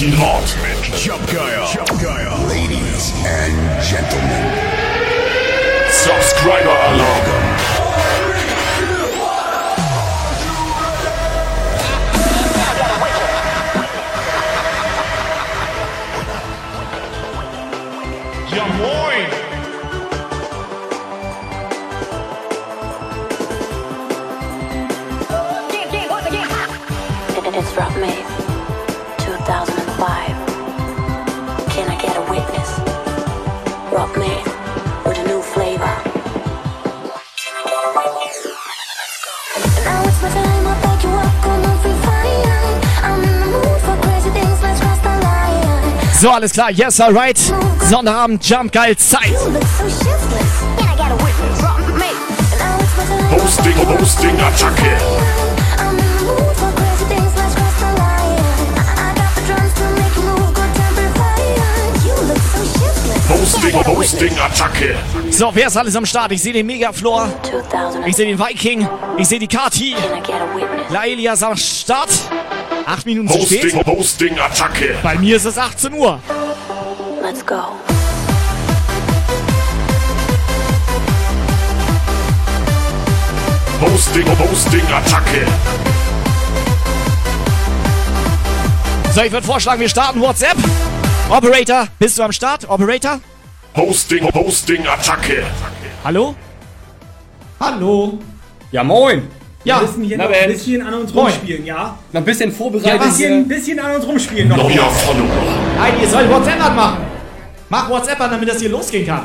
Party hart mit Jump Geil. Ladies and Gentlemen. Subscriber Alarm. Ja moin! Drums to make you move, good temper fire. You look so shiftless. Hosting, Can I get a Hosting, Attacke. So, wer ist alles am Start? Ich sehe den Megaflor. 2005. Ich sehe den Viking. Ich sehe die Kati. Laelia ist am Start. Acht Minuten zu Hosting, spät. Hosting, Attacke. Bei mir ist es 18 Uhr. Let's go. Hosting, Hosting, Attacke. So, ich würde vorschlagen, wir starten WhatsApp. Operator, bist du am Start? Operator? Hosting, Hosting, Attacke. Hallo? Hallo. Ja, moin. Ja, wir müssen hier Na, noch ein bisschen an uns rumspielen, ja? Noch ein bisschen Ja, vorbereitet. ein bisschen, bisschen an uns rumspielen noch. Neuer Follower. Nein, ihr sollt WhatsApp anmachen. Mach WhatsApp an, damit das hier losgehen kann.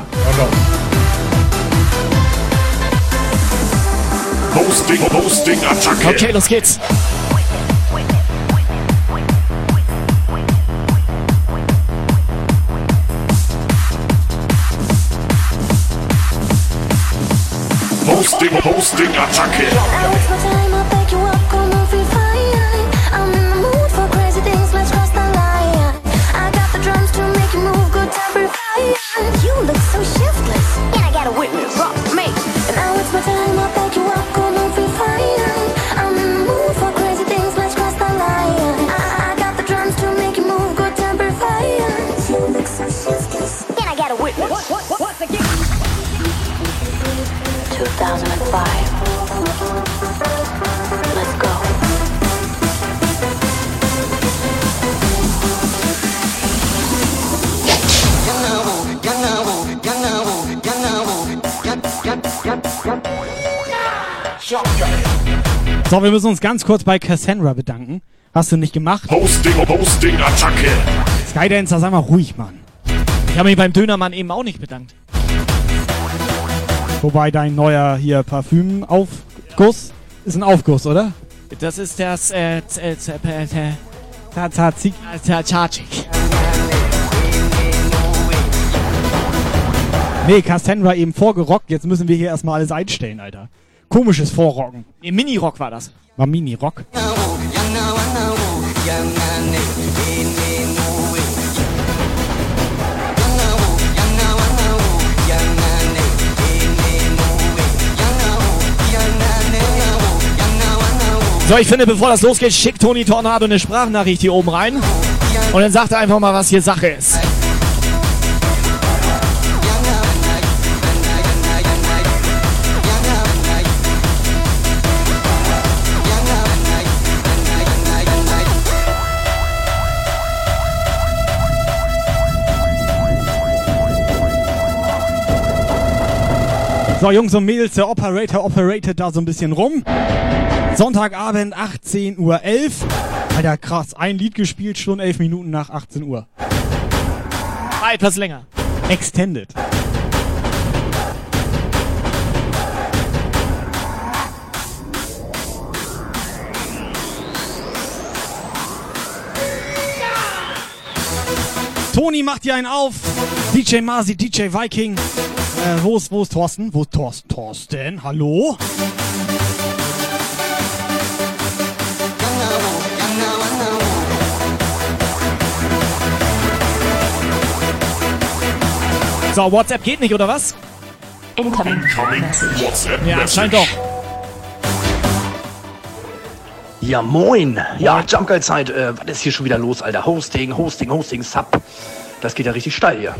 Hosting, Hosting, Attacke. Okay, los geht's. Hosting, Hosting, Attacke. So, wir müssen uns ganz kurz bei Cassandra bedanken. Hast du nicht gemacht? Hosting, Hosting, Attacke. Skydancer, sei mal ruhig, Mann. Ich habe mich beim Dönermann eben auch nicht bedankt. Wobei dein neuer hier Parfümaufguss ist ein Aufguss, oder? Das ist das, äh, äh, äh, äh, äh, Tschatschik. Nee, Cassandra eben vorgerockt. Jetzt müssen wir hier erstmal alles einstellen, Alter. Komisches Vorrocken. Nee, Mini-Rock war das. Mal Mini-Rock. So, ich finde, bevor das losgeht, schickt Toni Tornado eine Sprachnachricht hier oben rein. Und dann sagt er einfach mal, was hier Sache ist. So, Jungs und Mädels, der Operator operatet da so ein bisschen rum. Sonntagabend, 18.11 Uhr. Alter, krass. Ein Lied gespielt, schon 11 Minuten nach 18 Uhr. War etwas länger. Extended. Toni macht hier einen auf. DJ Masi, DJ Viking. Äh, wo ist, wo ist Thorsten? Wo ist Thorsten? Thorsten, hallo? So, WhatsApp geht nicht, oder was? Incoming WhatsApp Ja, anscheinend doch. Ja, moin. Ja, Jumpgeil-Zeit. Äh, was ist hier schon wieder los, Alter? Hosting, Hosting, Hosting, Sub. Das geht ja richtig steil hier.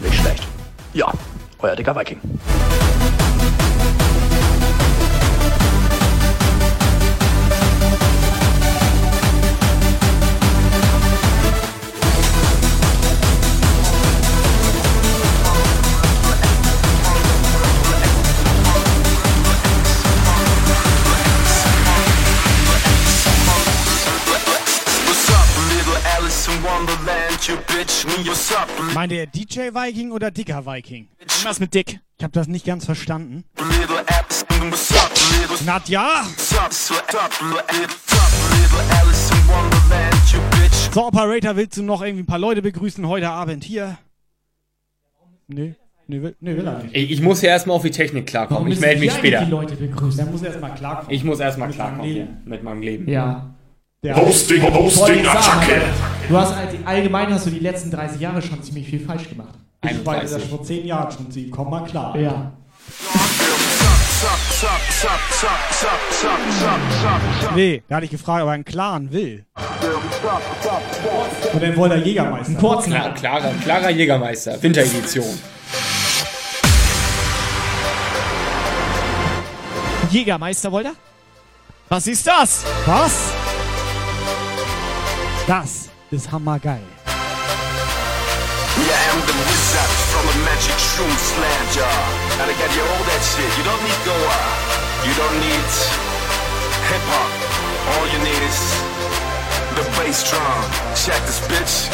Nicht schlecht. Ja, euer dicker Viking. Meint ihr DJ Viking oder Dicker Viking? Was mit Dick? Ich habe das nicht ganz verstanden. Nadja! So, Operator, willst du noch irgendwie ein paar Leute begrüßen heute Abend hier? Nö, nö, will, nö, will er nicht. Ich muss ja erstmal auf die Technik klarkommen. Ich melde mich später. Die Leute begrüßen. Er muss erstmal klarkommen. Ich muss erstmal klarkommen hier mit meinem Leben. Ja. Der Hosting, Hosting, Attacke. Du hast halt, allgemein hast du die letzten 30 Jahre schon ziemlich viel falsch gemacht. Ich weiß das 31. vor zehn Jahren schon. Sie komm mal klar. Ja. Nee, da hatte ich gefragt, ob er einen klaren will. Und dann wollte er Jägermeister. Kurzen Klar, klarer, klarer Jägermeister, Winteredition. Jägermeister wollte er? Was ist das? Was? Das ist hammergeil. The wizard from the magic shroom slam jar. And I got you all that shit. You don't need Goa. You don't need hip hop. All you need is the bass drum. Check this bitch.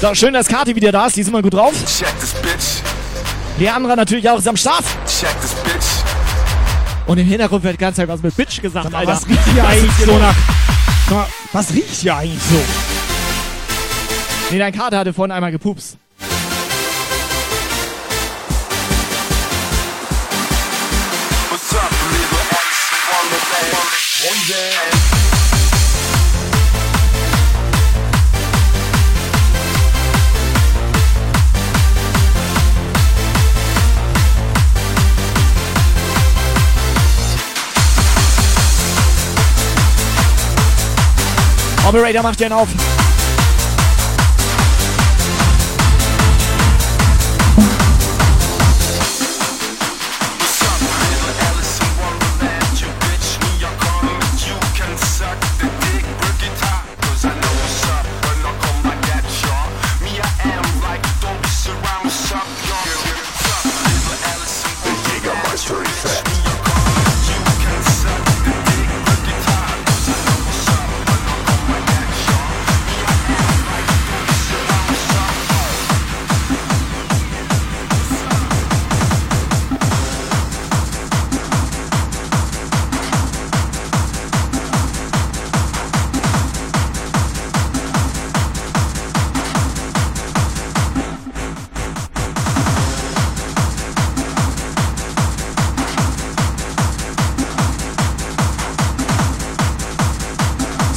So, schön, dass Kati wieder da ist. Die ist immer gut drauf. Check this bitch. Leandra natürlich auch ist am Start. Check this bitch. Und im Hintergrund wird die ganze Zeit was mit Bitch gesagt, Sag mal, Alter. was riecht hier eigentlich so nach... Mal, was riecht hier eigentlich so? Nee, dein Kater hatte vorhin einmal gepupst. What's? Operator macht den auf.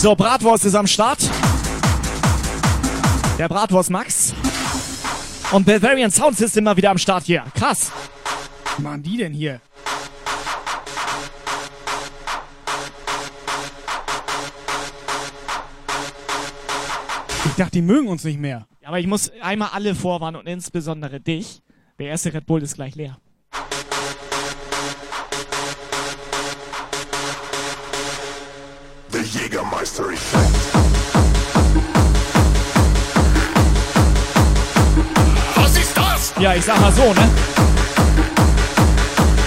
So, Bratwurst ist am Start. Der Bratwurst Max. Und Bavarian Sound System mal wieder am Start hier. Krass. Was machen die denn hier? Ich dachte, die mögen uns nicht mehr. Aber ich muss einmal alle vorwarnen und insbesondere dich. Der erste Red Bull ist gleich leer. Jägermeister effect. Was ist das? Ja, ich sag mal so, ne?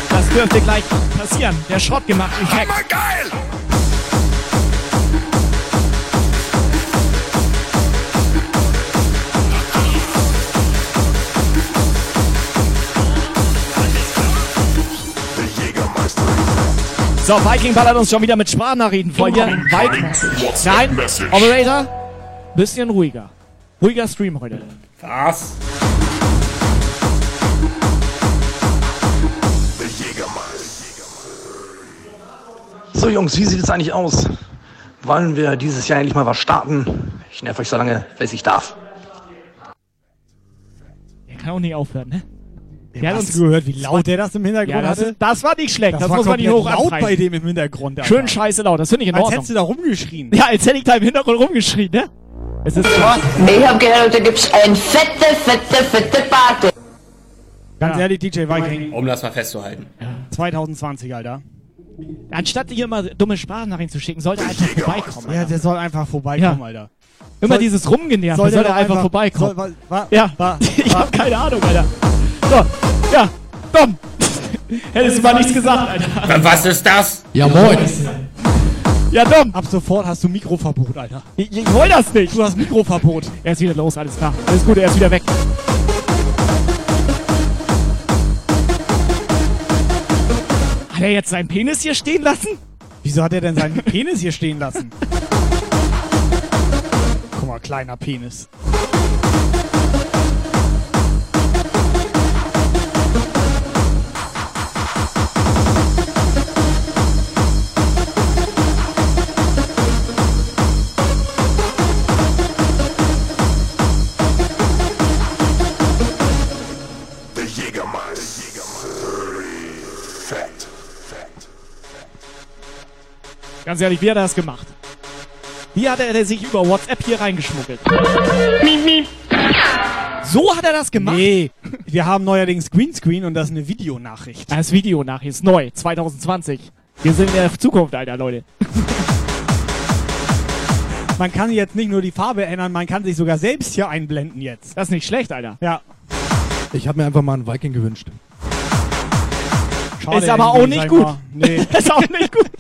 Das dürfte gleich passieren. Der Schrott gemacht, ich hack. So, Viking ballert uns schon wieder mit Sprachnachrichten voll hier. Viking. Nein. Operator, bisschen ruhiger. Ruhiger Stream heute. Was? So Jungs, wie sieht es eigentlich aus? Wollen wir dieses Jahr endlich mal was starten? Ich nerv euch so lange, bis ich darf. Der kann auch nicht aufhören, ne? Der hat Hast uns, du gehört, wie laut der das im Hintergrund ja, das, hatte? ist- das war nicht schlecht. Das, war muss man nicht hoch laut bei dem im Hintergrund. Alter. Schön scheiße laut. Das finde ich in Als Ordnung. hättest du da rumgeschrien. Ja, als hätte ich da im Hintergrund rumgeschrien, ne? Es ist Ich hab gehört, da gibt's ein fette, fette, fette Party. Ganz Ja. ehrlich, DJ Viking, Um das mal festzuhalten. 2020, Alter. Anstatt hier immer dumme Sprachnachrichten zu schicken, sollte er einfach vorbeikommen. Ja, Alter. der soll einfach vorbeikommen, Ja. Alter. Immer soll- dieses Rumgenervt, soll, der er doch einfach, vorbeikommen. Soll, wa, wa, ja, wa, ich wa, hab keine Ahnung, Alter. So, ja, komm. Hättest du mal nichts gesagt, Alter. Was ist das? Ja, moin. Ja, dumm. Ab sofort hast du Mikroverbot, Alter. Ich, ich wollte das nicht. Du hast Mikroverbot. Er ist wieder los, alles klar. Alles gut, er ist wieder weg. Hat er jetzt seinen Penis hier stehen lassen? Wieso hat er denn seinen Penis hier stehen lassen? Guck mal, kleiner Penis. Ganz ehrlich, wie hat er das gemacht? Wie hat er sich über WhatsApp hier reingeschmuggelt? So hat er das gemacht? Nee, wir haben neuerdings Greenscreen und das ist eine Videonachricht. Das Video nachher ist neu, 2020. Wir sind in der Zukunft, Alter, Leute. Man kann jetzt nicht nur die Farbe ändern, man kann sich sogar selbst hier einblenden jetzt. Das ist nicht schlecht, Alter. Ja, Ich habe mir einfach mal einen Viking gewünscht. schade. Ist aber auch nicht gut. Nee. ist auch nicht gut.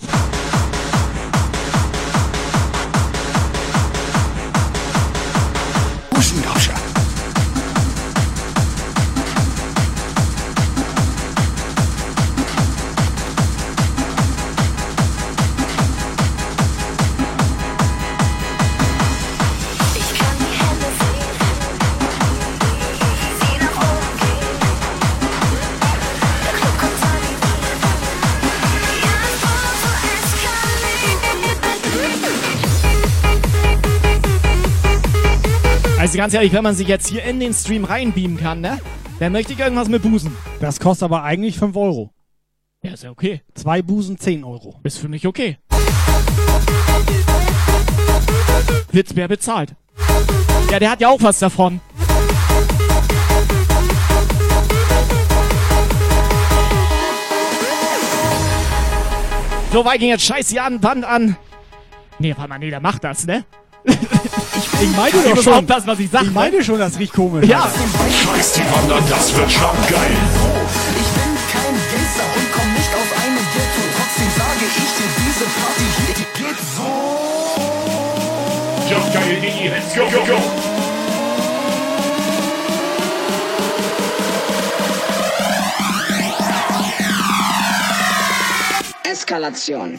Also ganz ehrlich, wenn man sich jetzt hier in den Stream reinbeamen kann, ne? Dann möchte ich irgendwas mit Busen. Das kostet aber eigentlich 5 Euro. Ja, ist ja okay. Zwei Busen 10 Euro. Ist für mich okay. Wird's wer bezahlt? Ja, der hat ja auch was davon. So, Viking, jetzt scheiß die an, Band an. Nee, warte mal, nee, der macht das, ne? Ich meine Ich doch muss schon. aufpassen, was ich sag. Ich meine schon, das riecht komisch. Ja. Scheiß die Wandern, das wird schon geil. Ich bin kein Gangster und komm nicht aus einem Ghetto. Trotzdem sage ich dir, diese Party hier die geht so. Just geil, Digi. Let's go, go, go. Eskalation.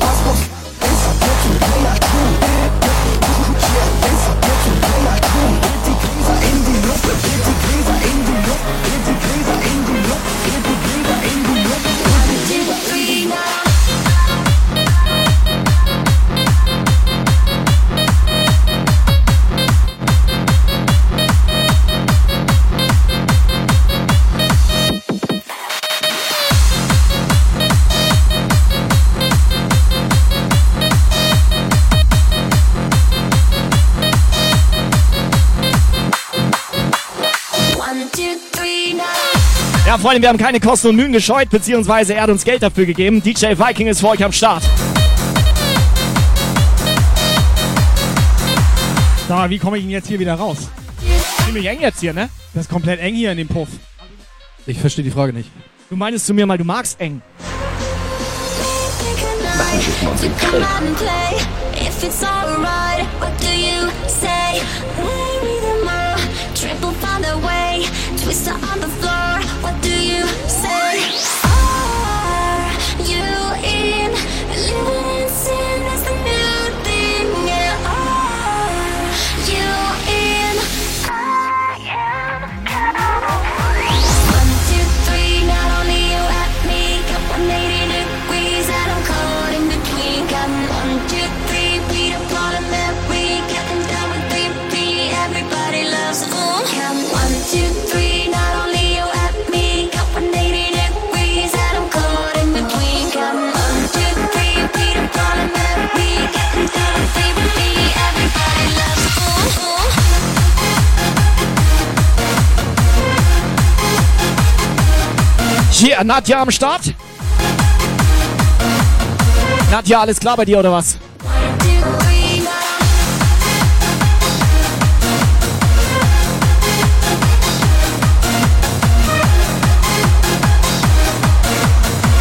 Ja, Freunde, wir haben keine Kosten und Mühen gescheut, beziehungsweise er hat uns Geld dafür gegeben. DJ Viking ist für euch am Start. Sag mal, wie komme ich denn jetzt hier wieder raus? Ziemlich eng jetzt hier, ne? Das ist komplett eng hier in dem Puff. Ich verstehe die Frage nicht. Du meinst zu mir mal, du magst eng. To come out and play, if it's alright, what do you say? Maybe the more triple find a way, twister on the floor, what do you say? Ja, Nadja am Start. Nadja, alles klar bei dir oder was?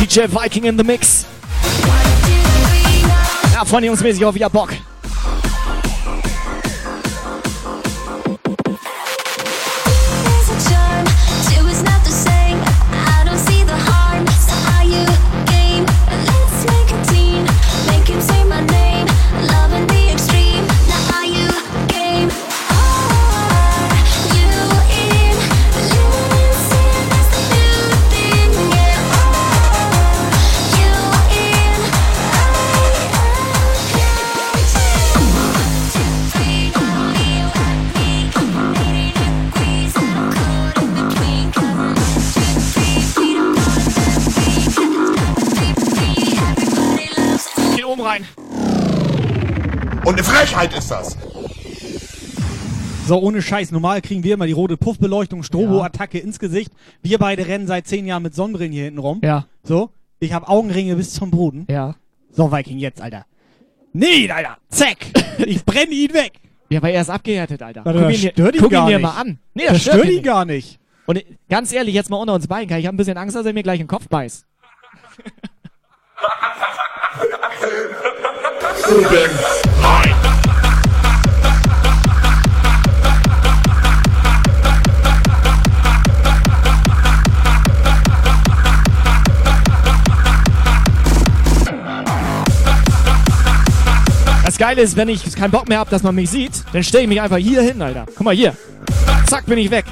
DJ Viking in the Mix. Ja, Freunde, Jungsmäßig auf wieder Bock. Frechheit ist das. So, ohne Scheiß. Normal kriegen wir immer die rote Puffbeleuchtung, Strobo-Attacke ins Gesicht. Wir beide rennen seit zehn Jahren mit Sonnenbrillen hier hinten rum. Ja. So. Ich habe Augenringe bis zum Boden. Ja. So, Viking, jetzt, Alter. Nee, Alter. Zack. Ich brenne ihn weg. Ja, aber er ist abgehärtet, Alter. Warte, guck das ihn, dir- stört ihn guck gar ihn dir mal an. Nee, Das stört ihn nicht. gar nicht. Und ganz ehrlich, jetzt mal unter uns beiden, ich habe ein bisschen Angst, dass er mir gleich in den Kopf beißt. Oben rein. Das Geile ist, wenn ich keinen Bock mehr hab, dass man mich sieht, dann stelle ich mich einfach hier hin, Alter. Guck mal hier. Zack, bin ich weg.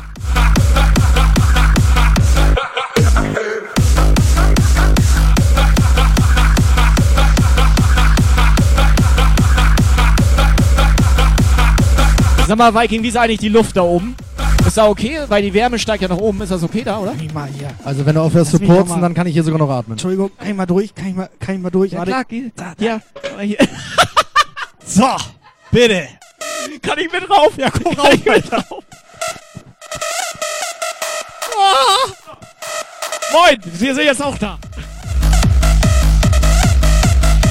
Sag mal, Viking, wie ist eigentlich die Luft da oben? Ist da okay? Weil die Wärme steigt ja nach oben. Ist das okay da, oder? Ich mal hier. Also wenn du aufhörst zu Lass purzen, dann kann ich hier sogar noch atmen. Entschuldigung, kann ich mal durch? Kann ich mal, kann ich mal durch? Ja, Warte. klar, geh. Ja, hier. So, bitte. Kann ich mit rauf? Ja, komm Kann rauf, ich mit rauf? Ah! Moin, wir sind jetzt auch da.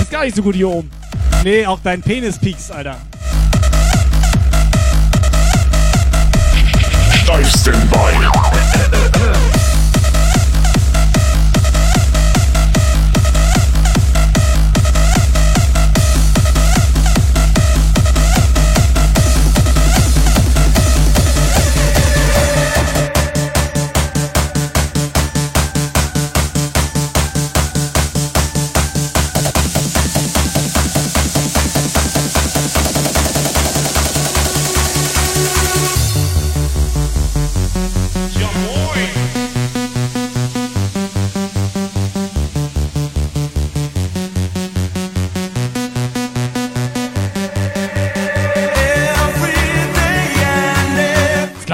Ist gar nicht so gut hier oben. Nee, auch dein Penis piekst, Alter. Steifsten Bein.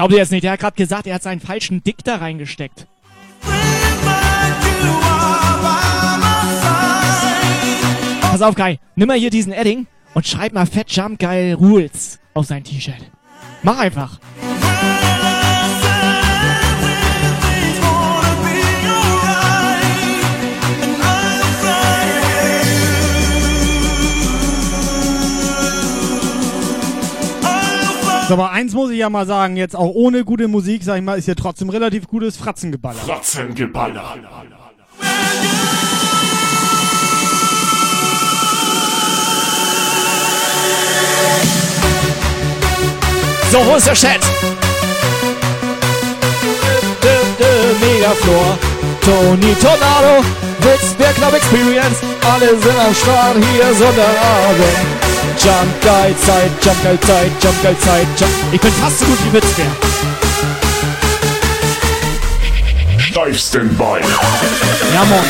Glaubt ihr jetzt nicht. Der hat gerade gesagt, er hat seinen falschen Dick da reingesteckt. Pass auf, Kai. Nimm mal hier diesen Edding und schreib mal Fat Jump Geil Rules auf sein T-Shirt. Mach einfach. So, aber eins muss ich ja mal sagen, jetzt auch ohne gute Musik, sag ich mal, ist hier trotzdem relativ gutes Fratzengeballer. Fratzengeballer. So, wo ist der Chat? Megaflor, Tony Tornado, Witz, der Club Experience, alle sind am Start hier Sonderabend. Jump Geil Zeit, Jump Geil Zeit, Jump Geil Zeit, Jump. Ich bin fast so gut wie Witzbär. Steifsten Bein. Ja, Mann.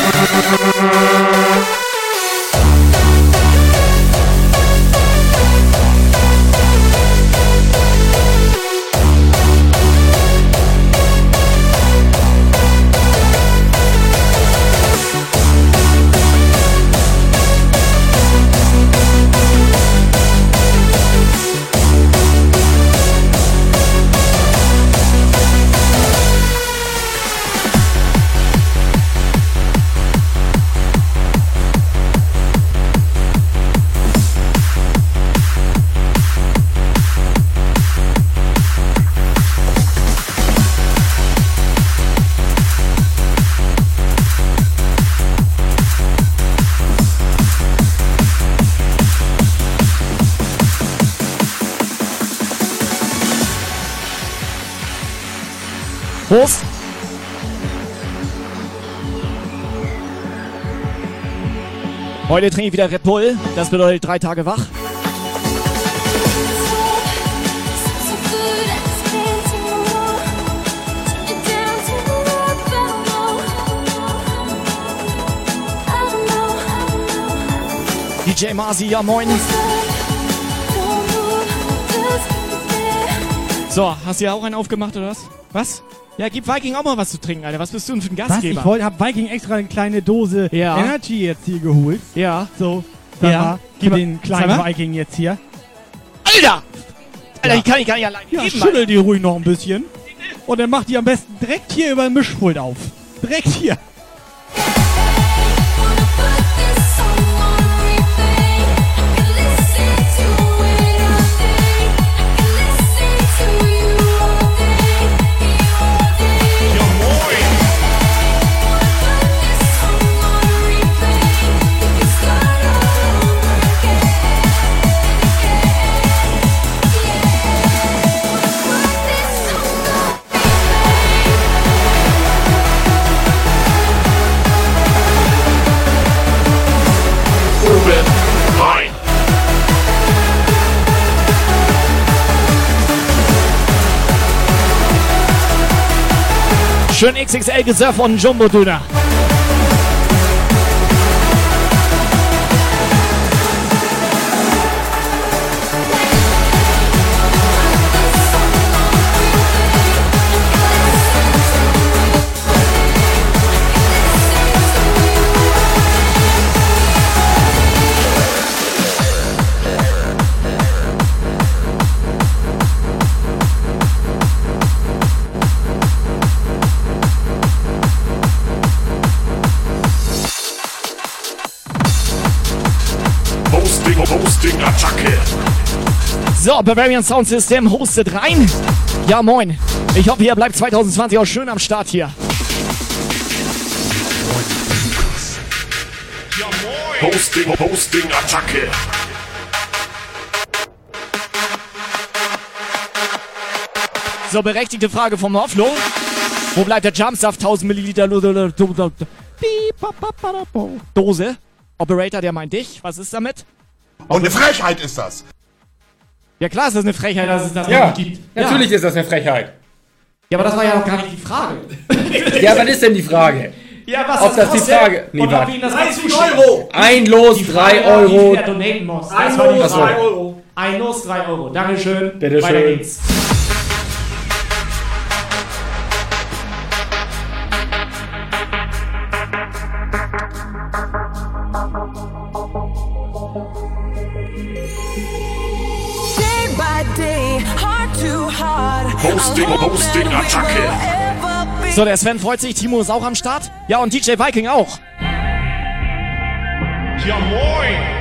Heute trinke ich wieder Red Bull. Das bedeutet drei Tage wach. DJ Masi, ja moin. So, hast du ja auch einen aufgemacht oder was? Was? Ja, gib Viking auch mal was zu trinken, Alter. Was bist du denn für ein Was? Gastgeber? Ich wollte, hab Viking extra eine kleine Dose Ja. Energy jetzt hier geholt. Ja. So, sag Ja. mal, Gib den kleinen. Viking jetzt hier. Alter! Alter, ich kann ich gar nicht allein Ja, geben, schüttel die ruhig noch ein bisschen. Und dann macht die am besten direkt hier über den Mischpult auf. Direkt hier. Schön XXL gesurft von Jumbo Döner. So, Bavarian Sound System hostet rein. Ja, moin. Ich hoffe, ihr bleibt 2020 auch schön am Start hier. Hosting, Hosting, Attacke. So, berechtigte Frage vom Hofflo. Wo bleibt der Jumpsaft 1000 Milliliter Dose? Operator, der meint dich. Was ist damit? Und eine Frechheit ist das. Ja klar ist das eine Frechheit, dass es das noch Ja, nicht gibt. natürlich ist das eine Frechheit. Ja, aber das war ja noch gar nicht die Frage. Ja, was ist denn die Frage? Ja, was Ob das die kostet Frage- Nee, und ob warte. Ihnen das 30 zusteht. Euro. Ein Los, Die Frage drei war, Wie Euro. viel er donaten muss. Das Ein die Los, Frage. drei Euro. Ein Los, 3 Euro. Dankeschön. Bitte Weiter schön. geht's. Hosting, Hosting, Attacke. So, der Sven freut sich. Timo ist auch am Start. Ja, und DJ Viking auch. Ja, moin.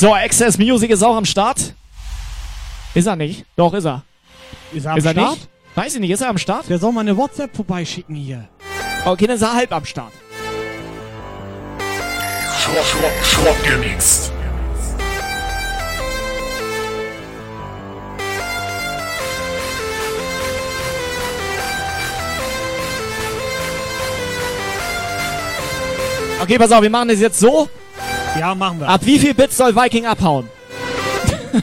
So, Access Music ist auch am Start. Ist er nicht? Doch, ist er. Ist er am ist er Start? nicht? Weiß ich nicht, ist er am Start? Der soll mal eine WhatsApp vorbeischicken hier. Okay, dann ist er halb am Start. Schrott, Schrott, Schrott gemixt. Okay, pass auf, wir machen das jetzt so. Ja, machen wir. Ab wie viel Bits soll Viking abhauen?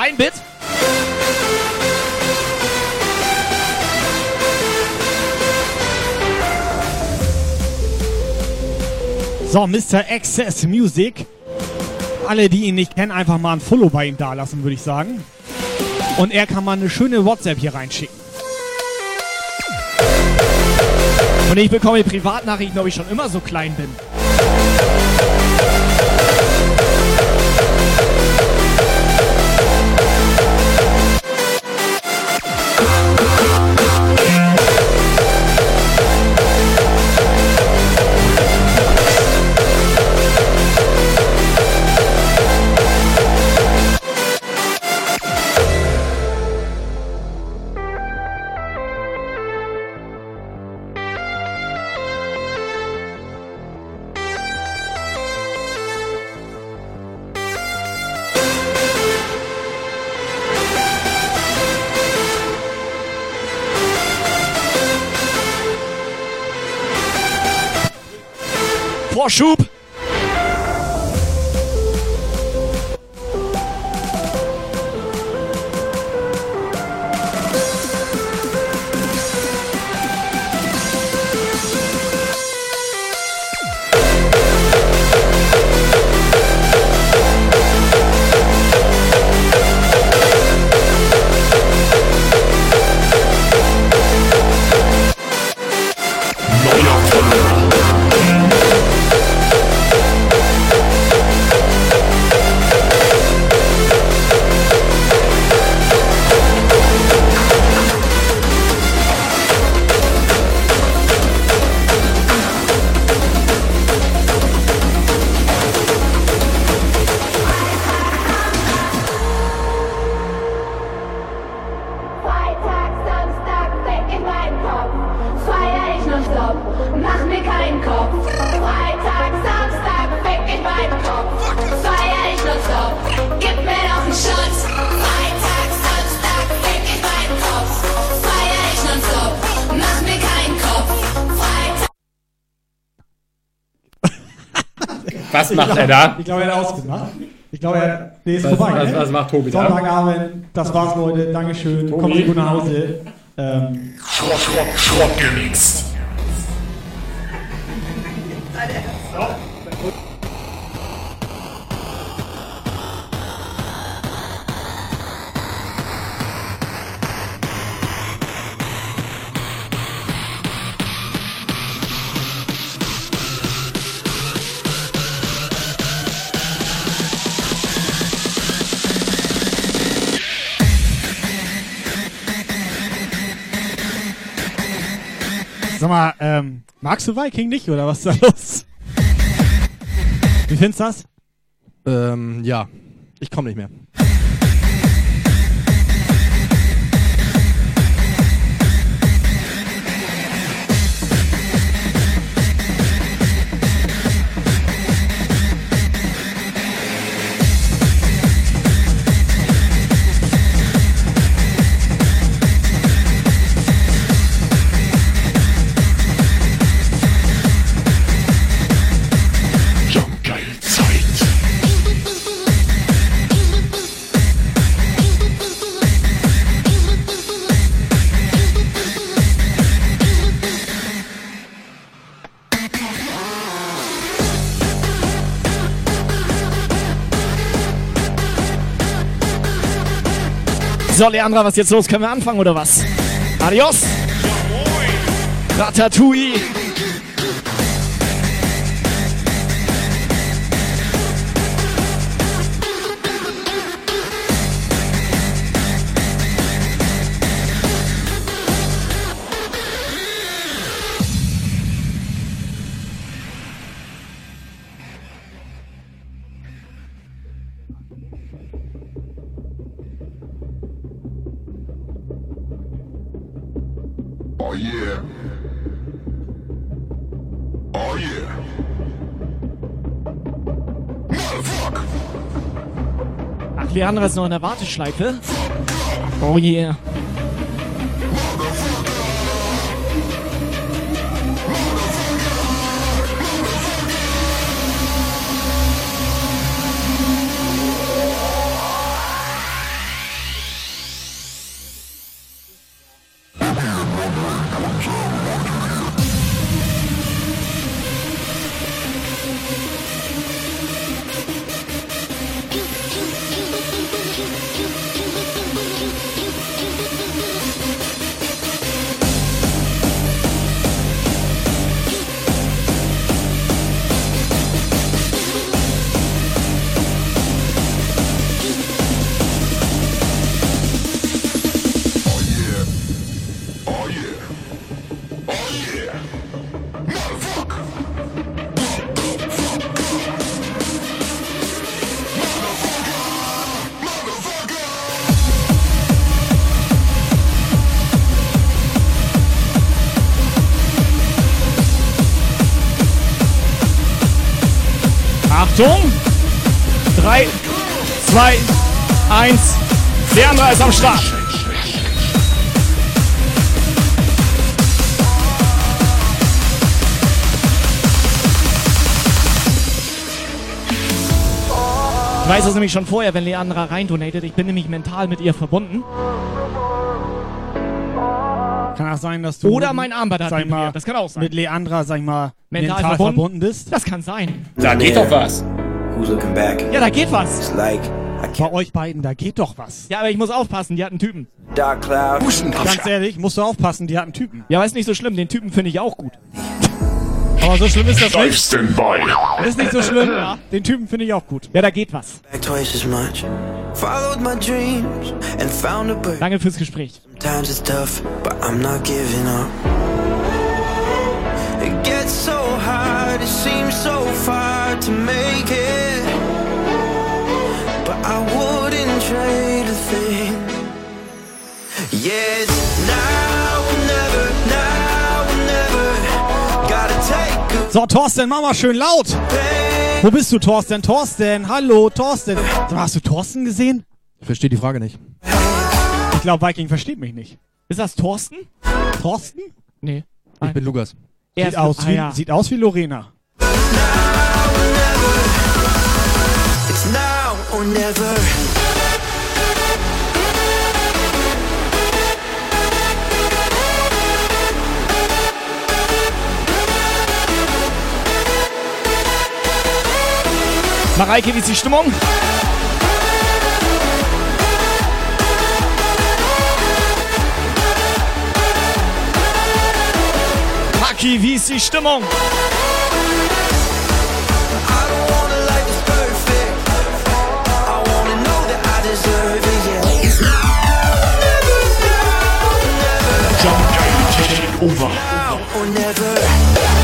Ein Bit? So, Mr. Access Music. Alle, die ihn nicht kennen, einfach mal ein Follow bei ihm dalassen, würde ich sagen. Und er kann mal eine schöne WhatsApp hier reinschicken. Und ich bekomme Privatnachrichten, ob ich schon immer so klein bin. Glaub- er da? Ich glaube, er hat ausgemacht. Ich glaube, er der ist Was- vorbei. was- ne? was macht Tobi da? Sonntagabend, das war's, Leute. Dankeschön. Tobi? Kommen Sie gut nach Hause. Ähm, Schrott, Schrott, Schrott magst du Viking nicht oder was ist da los? Wie findest du das? Ähm, ja. Ich komme nicht mehr. So, Leandra, was ist jetzt los? Können wir anfangen oder was? Adios! Ratatouille! Leandra ist noch in der Warteschleife. Oh yeah. Achtung! 3, 2, 1. Leandra ist am Start. Ich weiß es nämlich schon vorher, wenn Leandra rein donatet. Ich bin nämlich mental mit ihr verbunden. Kann auch sein, dass du Oder mit- mein Armband hat sag mal. Das kann auch sein. mit Leandra, sag ich mal, Mental mental, verbunden? verbunden bist. Das kann sein. Da geht doch was. Who's looking back? Ja, da geht was. It's like I Bei euch beiden, da geht doch was. Ja, aber ich muss aufpassen, die hat einen Typen. dark cloud. Ganz ehrlich, musst du aufpassen, die hat einen Typen. Ja, aber ist nicht so schlimm, den Typen finde ich auch gut. Aber so schlimm ist das nicht. Standby. Ist nicht so schlimm. Ja, den Typen finde ich auch gut. Ja, da geht was. Back twice as much. Followed my dreams and found a bird. Danke fürs Gespräch. Sometimes it's tough, but I'm not giving up. It gets so hard, it seems so far to make it. But I wouldn't trade a thing. Yeah, it's now or never, now or never. Gotta take a So, Thorsten, mach mal schön laut. Wo bist du, Thorsten? Thorsten, hallo, Thorsten. Hast du Thorsten gesehen? Ich verstehe die Frage nicht. Ich glaube, Viking versteht mich nicht. Ist das Thorsten? Thorsten? Nee. Ich bin Lukas. Er Sieht ist- aus, ah, wie, ja. sieht aus wie Lorena. Mareike, wie ist die Stimmung? Deserve it, yeah. It's Take over. now or never.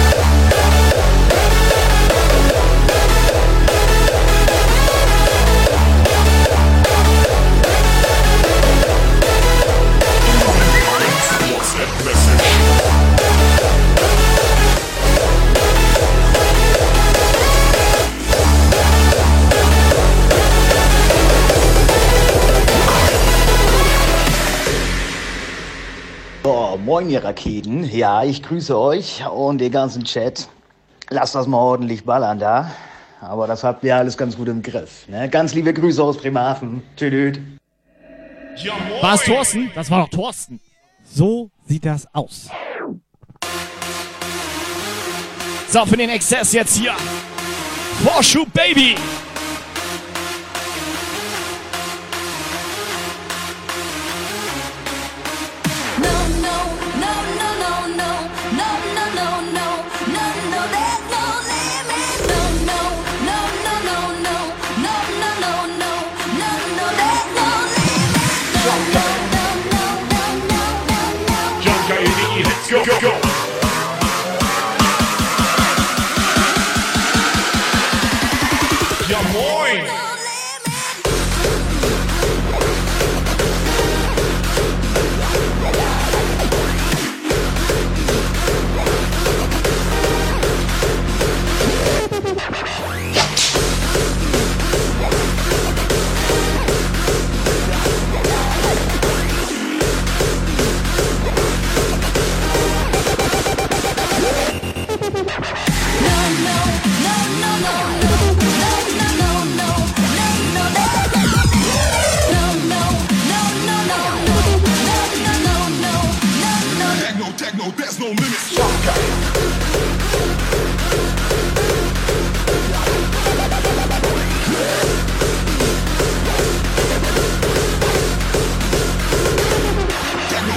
Moin ihr Raketen. Ja, ich grüße euch und den ganzen Chat. Lasst das mal ordentlich ballern da. Aber das habt ihr alles ganz gut im Griff. Ne? Ganz liebe Grüße aus Bremerhaven. Tschüss. War es Thorsten? Das war doch Thorsten. So sieht das aus. So, für den Exzess jetzt hier. Vorschub, Baby!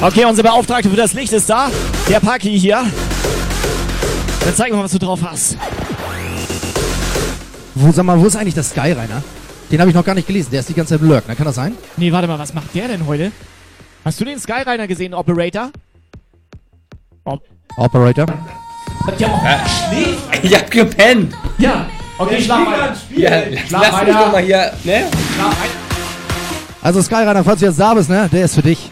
Okay, unser Beauftragter für das Licht ist da. Der Paki hier. Dann zeig mal, was du drauf hast. Wo, sag mal, wo ist eigentlich der Sky, Rainer? Den habe ich noch gar nicht gelesen. Der ist die ganze Zeit im Lurk. Na, kann das sein? Nee, warte mal, was macht der denn heute? Hast du den Skyriner gesehen, Operator? Op Operator. Ja, Ich hab gepennt. Ja, okay, schlag weiter. Ja, Schlag lass mich doch mal hier, ne? Schlag weiter. Also Sky, Rainer, falls du jetzt da bist, ne? Der ist für dich.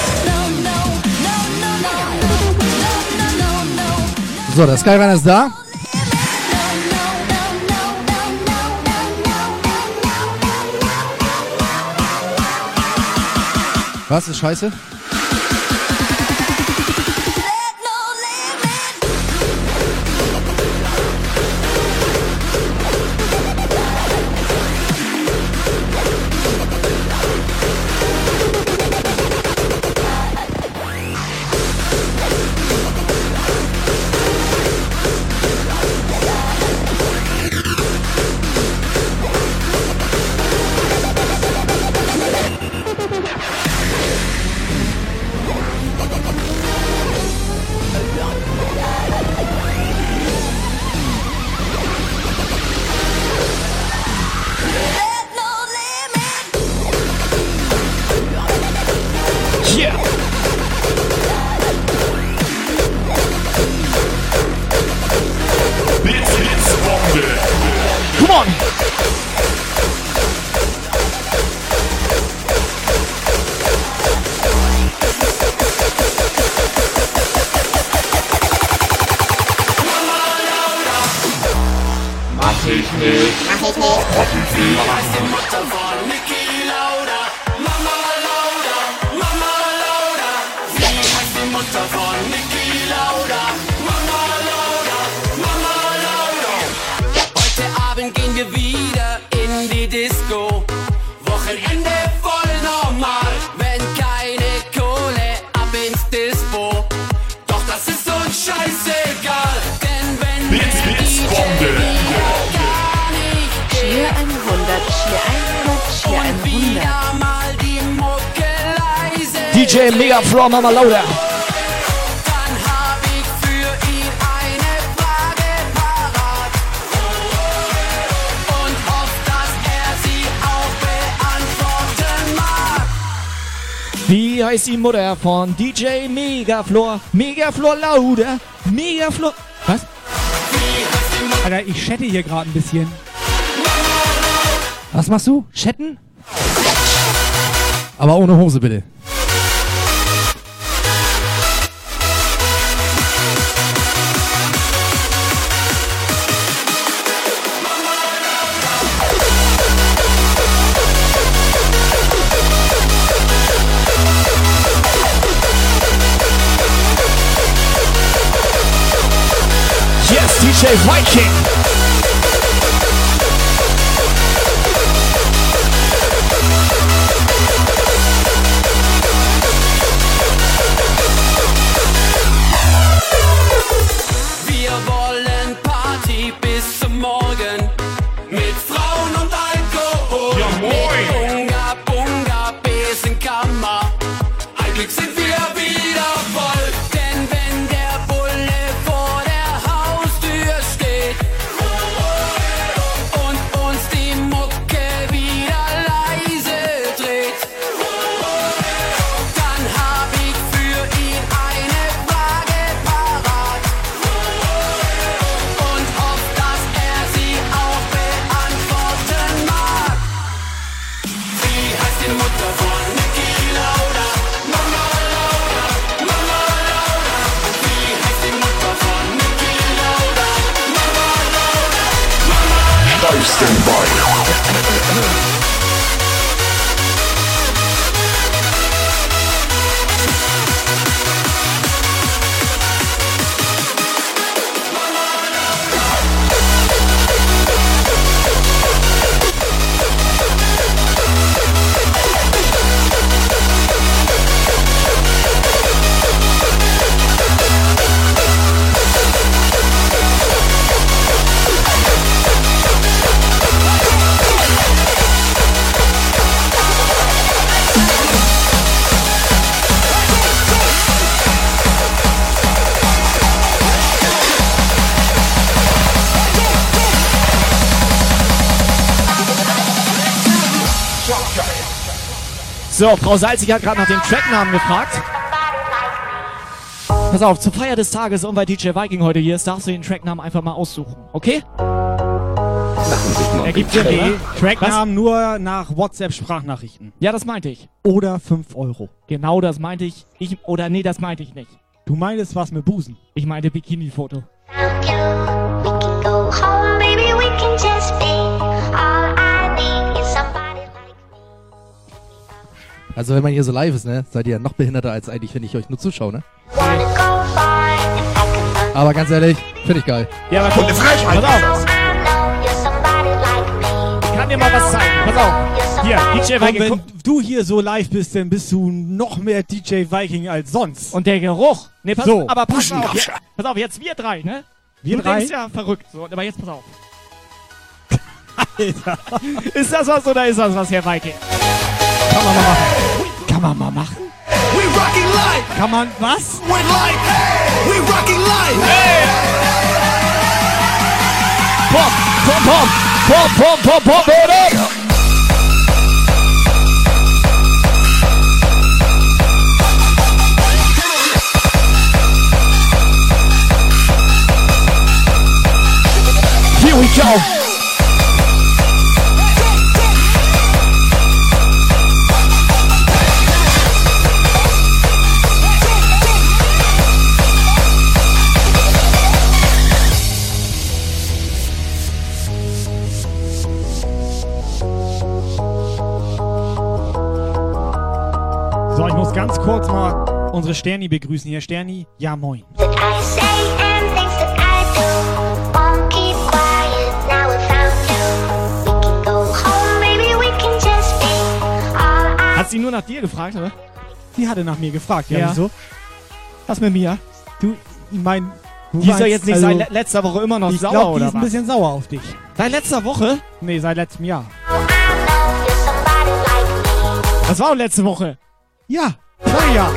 So, der Sky, Rainer ist da. Was ist scheiße? Auch beantworten mag. Wie heißt die Mutter von DJ Megafloor? Megafloor Lauda. Megafloor. Was? Alter, ich chatte hier gerade ein bisschen. Was machst du? Chatten? Aber ohne Hose bitte. Yes, DJ Viking. So, Frau Salzig hat gerade nach dem Tracknamen gefragt. Pass auf, zur Feier des Tages und weil DJ Viking heute hier ist, darfst du den Tracknamen einfach mal aussuchen, okay? Er gibt dir die Tracknamen nur nach WhatsApp-Sprachnachrichten. Ja, das meinte ich. Oder 5 Euro. Genau das meinte ich. Ich oder nee, das meinte ich nicht. Du meintest was mit Busen. Ich meinte Bikini-Foto. Go home, baby, we can Also wenn man hier so live ist, ne, seid ihr noch behinderter als eigentlich, wenn ich euch nur zuschaue, ne? Aber ganz ehrlich, finde ich geil. Ja, aber guck, pass auf. Ich kann dir mal was zeigen. Pass auf. Hier, DJ Und Viking. wenn guck. du hier so live bist, dann bist du noch mehr DJ Viking als sonst. Und der Geruch. Nee, pass, So. aber pass auf. Ja, pass auf, jetzt wir drei, ne? Wir du drei? denkst ja verrückt. So, aber jetzt pass auf. Ist das was oder ist das was, Herr Viking? Kann man mal machen. Kann man mal machen? We rocking life Kann man was? with life. We rocking life. Pop, pop, pop, pop, pop, pop, pop, oder? Here we go. Muss ganz kurz mal unsere Sterni begrüßen. Hier, Sterni, ja moin. Hat sie nur nach dir gefragt, oder? Die hatte nach mir gefragt, ja, Ja. wieso? Was mit mir? Du, ich mein, Die soll jetzt nicht also, seit le letzter Woche immer noch Ich sauer, glaube, die oder ist ein bisschen sauer auf dich. Seit letzter Woche? Nee, seit letztem Jahr. Das war doch letzte Woche. Ja, sag ja.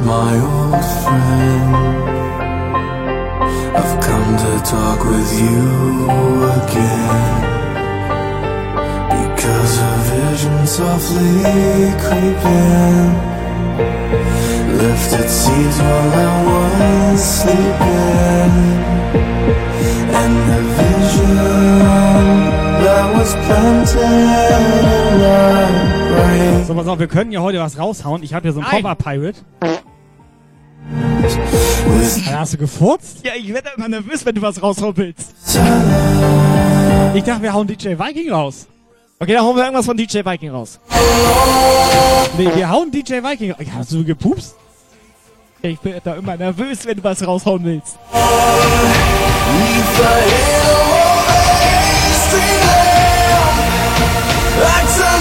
My old friend. I've come to talk with you again. Because a vision softly creeping left its seeds while I was sleeping. And the vision that was planted in my brain. So, pass auf, wir können ja heute was raushauen. Ich habe hier so einen Nein. Pop-Up-Pirate. Da hast du gefurzt? Ja, ich werde immer nervös, wenn du was raushauen willst. Ich dachte, wir hauen DJ Viking raus. Okay, dann hauen wir irgendwas von DJ Viking raus. Nee, wir hauen DJ Viking raus. Hast du gepupst? Ich bin da immer nervös, wenn du was raushauen willst.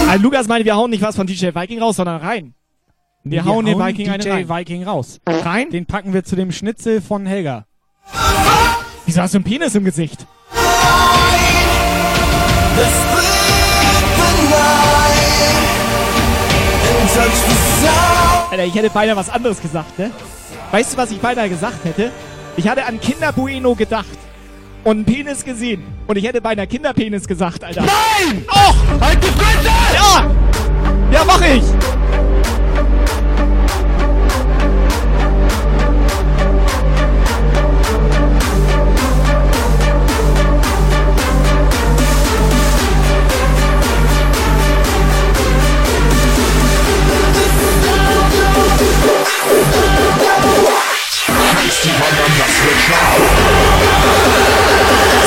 Ein Lukas meinte, wir hauen nicht was von DJ Viking raus, sondern rein. Wir, hauen den Viking DJ eine rein. Viking raus. Rein? Den packen wir zu dem Schnitzel von Helga. Wieso hast du einen Penis im Gesicht? Alter, ich hätte beinahe was anderes gesagt, ne? Weißt du, was ich beinahe gesagt hätte? Ich hatte an Kinderbueno gedacht und einen Penis gesehen. Und ich hätte beinahe Kinderpenis gesagt, Alter. Nein! Och! Halt die Fresse! Ja! Ja, mach ich!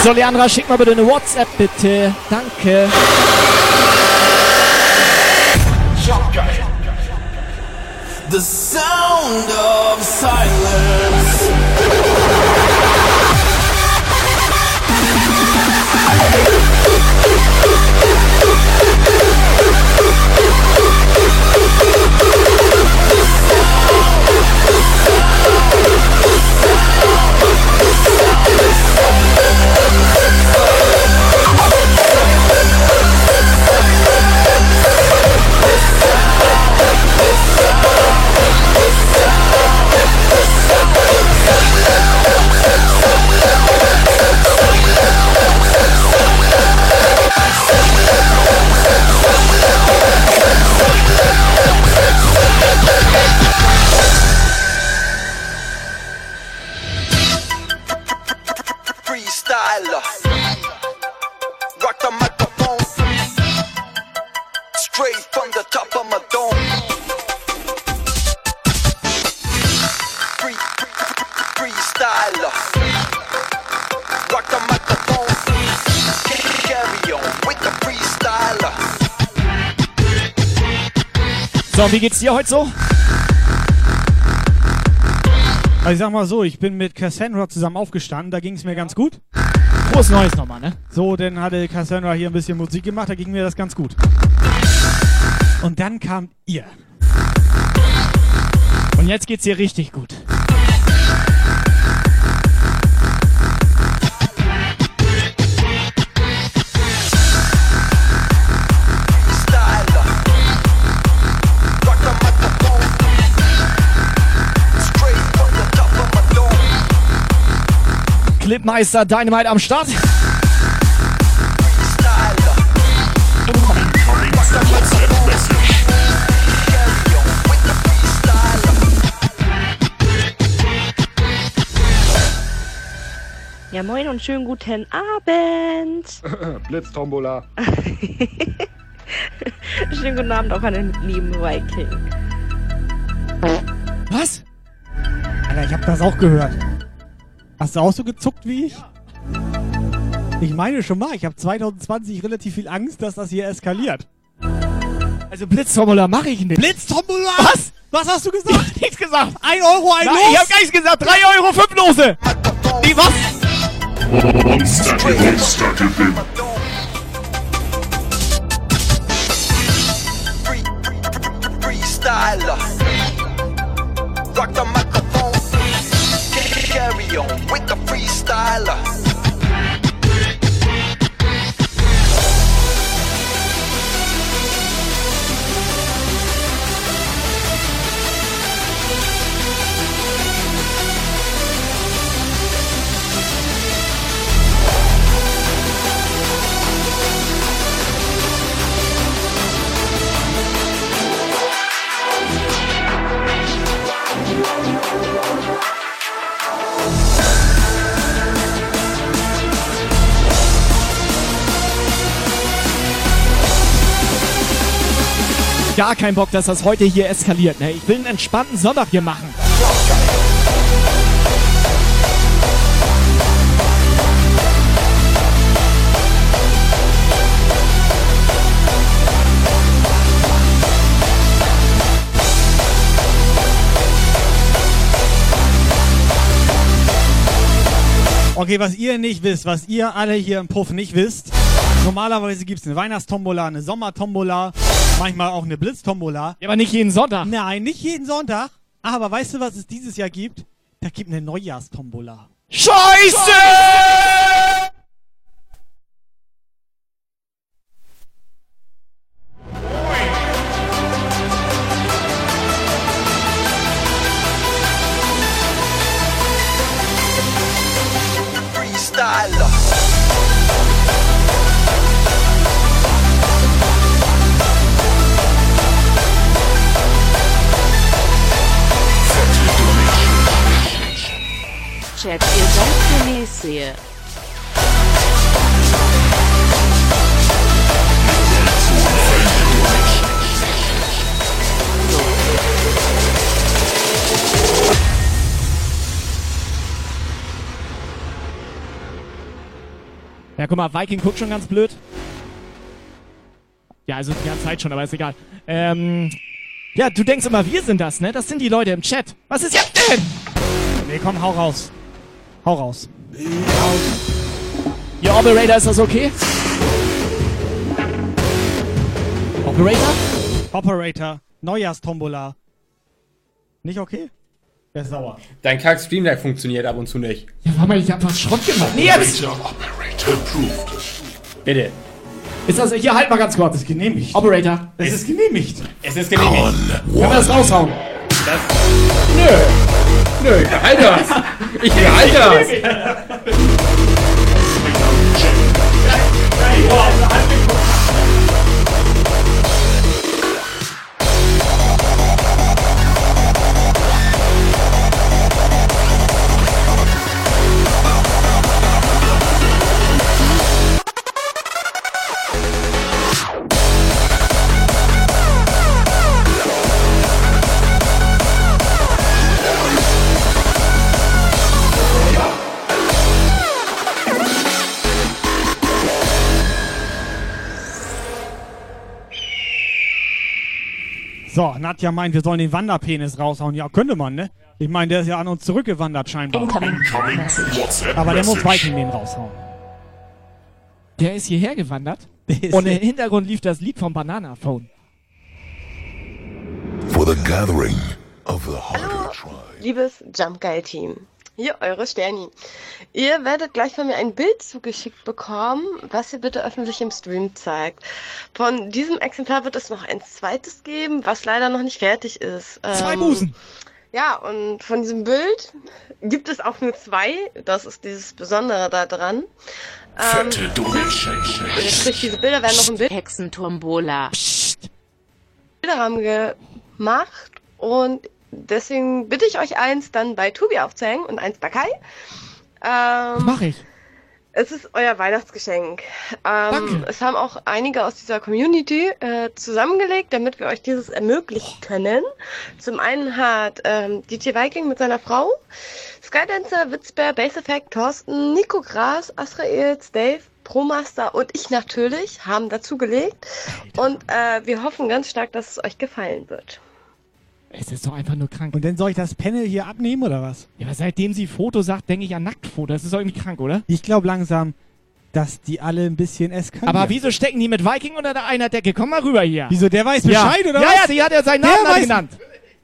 So, Leandra, schick mal bitte eine WhatsApp, bitte. Danke. The sound wie geht's dir heute so? Also ich sag mal so, ich bin mit Cassandra zusammen aufgestanden, da ging es mir ganz gut. Frohes Neues nochmal, ne? So, dann hatte Cassandra hier ein bisschen Musik gemacht, da ging mir das ganz gut. Und dann kam ihr. Und jetzt geht's dir richtig gut. Clipmeister Dynamite am Start. Ja, moin und schönen guten Abend. Blitztombola. schönen guten Abend auch an den lieben Viking. Was? Alter, ich hab das auch gehört. Hast du auch so gezuckt wie ich? Ich meine schon mal, ich habe 2020 relativ viel Angst, dass das hier eskaliert. Also Blitztombola mache ich nicht. Blitztombola? Was? Was hast du gesagt? Nichts gesagt. Ein Euro, ein Nein, Los? ich hab gar nichts gesagt. 3 Euro, 5 Lose. Die was? Monstergewinn. Freestyler. Rock the microphone. On with the freestyler. Gar kein Bock, dass das heute hier eskaliert. Ne? Ich will einen entspannten Sonntag hier machen. Okay, was ihr nicht wisst, was ihr alle hier im Puff nicht wisst, normalerweise gibt es eine Weihnachtstombola, eine Sommertombola, manchmal auch eine Blitztombola. Ja, aber nicht jeden Sonntag. Nein, nicht jeden Sonntag. Aber weißt du, was es dieses Jahr gibt? Da gibt eine Neujahrstombola. Scheiße! Freestyler. Chat, ihr seid gemäß hier. Ja, guck mal, Viking guckt schon ganz blöd. Ja, also die ganze Zeit schon, aber ist egal. Ähm, ja, du denkst immer, wir sind das, ne? Das sind die Leute im Chat. Was ist jetzt denn? Nee, komm, hau raus. Hau raus. Ihr Operator, ist das okay? Operator? Operator, Neujahrstombola. Nicht okay? Wer ist sauer? Dein Kack Streamlabs funktioniert ab und zu nicht. Ja, warte mal, ich hab was Schrott gemacht. Nee, jetzt! Operator approved. Bitte. Ist das, hier, halt mal ganz kurz. Das ist genehmigt. Operator. Es ist genehmigt. Es ist genehmigt. Können wir das raushauen? Das. Nö. Nö, halt das. Ich behalte das. So, Nadja meint, wir sollen den Wanderpenis raushauen. Ja, könnte man, ne? Ich meine, der ist ja an uns zurückgewandert scheinbar. Incoming WhatsApp Aber der muss. Viking den raushauen. Der ist hierher gewandert. ist Und im Hintergrund lief das Lied vom Banana Phone. For the gathering of the Tribe. Liebes Jump Guy Team, hier eure Sterni. Ihr werdet gleich von mir ein Bild zugeschickt bekommen, was ihr bitte öffentlich im Stream zeigt. Von diesem Exemplar wird es noch ein zweites geben, was leider noch nicht fertig ist. Zwei Ähm, Busen. Ja, und von diesem Bild gibt es auch nur zwei. Das ist dieses Besondere da dran. Ähm, Fette Donation. sprich, diese Bilder werden noch im Bild Hexenturmbola. Bilderrahmen gemacht und deswegen bitte ich euch eins dann bei Tubi aufzuhängen und eins bei Kai. Ähm, Mach ich. Es ist euer Weihnachtsgeschenk. Ähm, es haben auch einige aus dieser Community äh, zusammengelegt, damit wir euch dieses ermöglichen können. Zum einen hat ähm, DJ Viking mit seiner Frau, Skydancer, Witzbär, Base Effect, Thorsten, Nico Gras, Asraels, Dave, Promaster und ich natürlich haben dazugelegt. Und äh, wir hoffen ganz stark, dass es euch gefallen wird. Es ist doch einfach nur krank. Und dann soll ich das Panel hier abnehmen oder was? Ja, aber seitdem sie Foto sagt, denke ich an Nacktfoto. Das ist doch irgendwie krank, oder? Ich glaube langsam, dass die alle ein bisschen eskalieren. Aber wieso stecken die mit Viking unter der einer Decke? Komm mal rüber hier. Wieso, der weiß ja. Bescheid, oder ja, was? Ja, die hat ja seinen Der Namen genannt.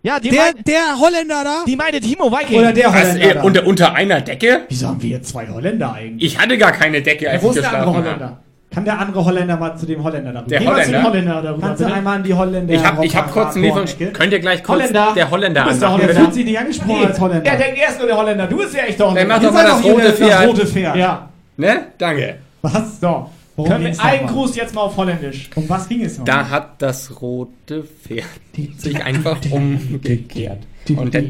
Ja, die Der, der Holländer da? die meinte Timo Viking. Oder der Was, Holländer äh, da? unter, unter einer Decke? Wieso haben wir jetzt zwei Holländer eigentlich? Ich hatte gar keine Decke, als Wo ich ist der andere geschlafen Holländer? Kann der andere Holländer mal zu dem Holländer darüber? Der Geh mal zu dem Holländer? Holländer darüber. Kannst du bitte? einmal an die Holländer Ich habe ich hab kurz einen Lieferung. Könnt ihr gleich kurz Holländer. der Holländer Du bist der? Holländer. Fühlt sich nicht angesprochen als Holländer. Er denkt, er ist nur der Holländer. Du bist ja echt der Dann Holländer. mach Ihr doch mal das rote das Pferd. rote Pferd. Ja. Ne? Danke. Was? So. Worum Können wir einen? Gruß jetzt mal auf Holländisch. Um was ging es noch? Da hat das rote Pferd sich einfach umgekehrt. Und der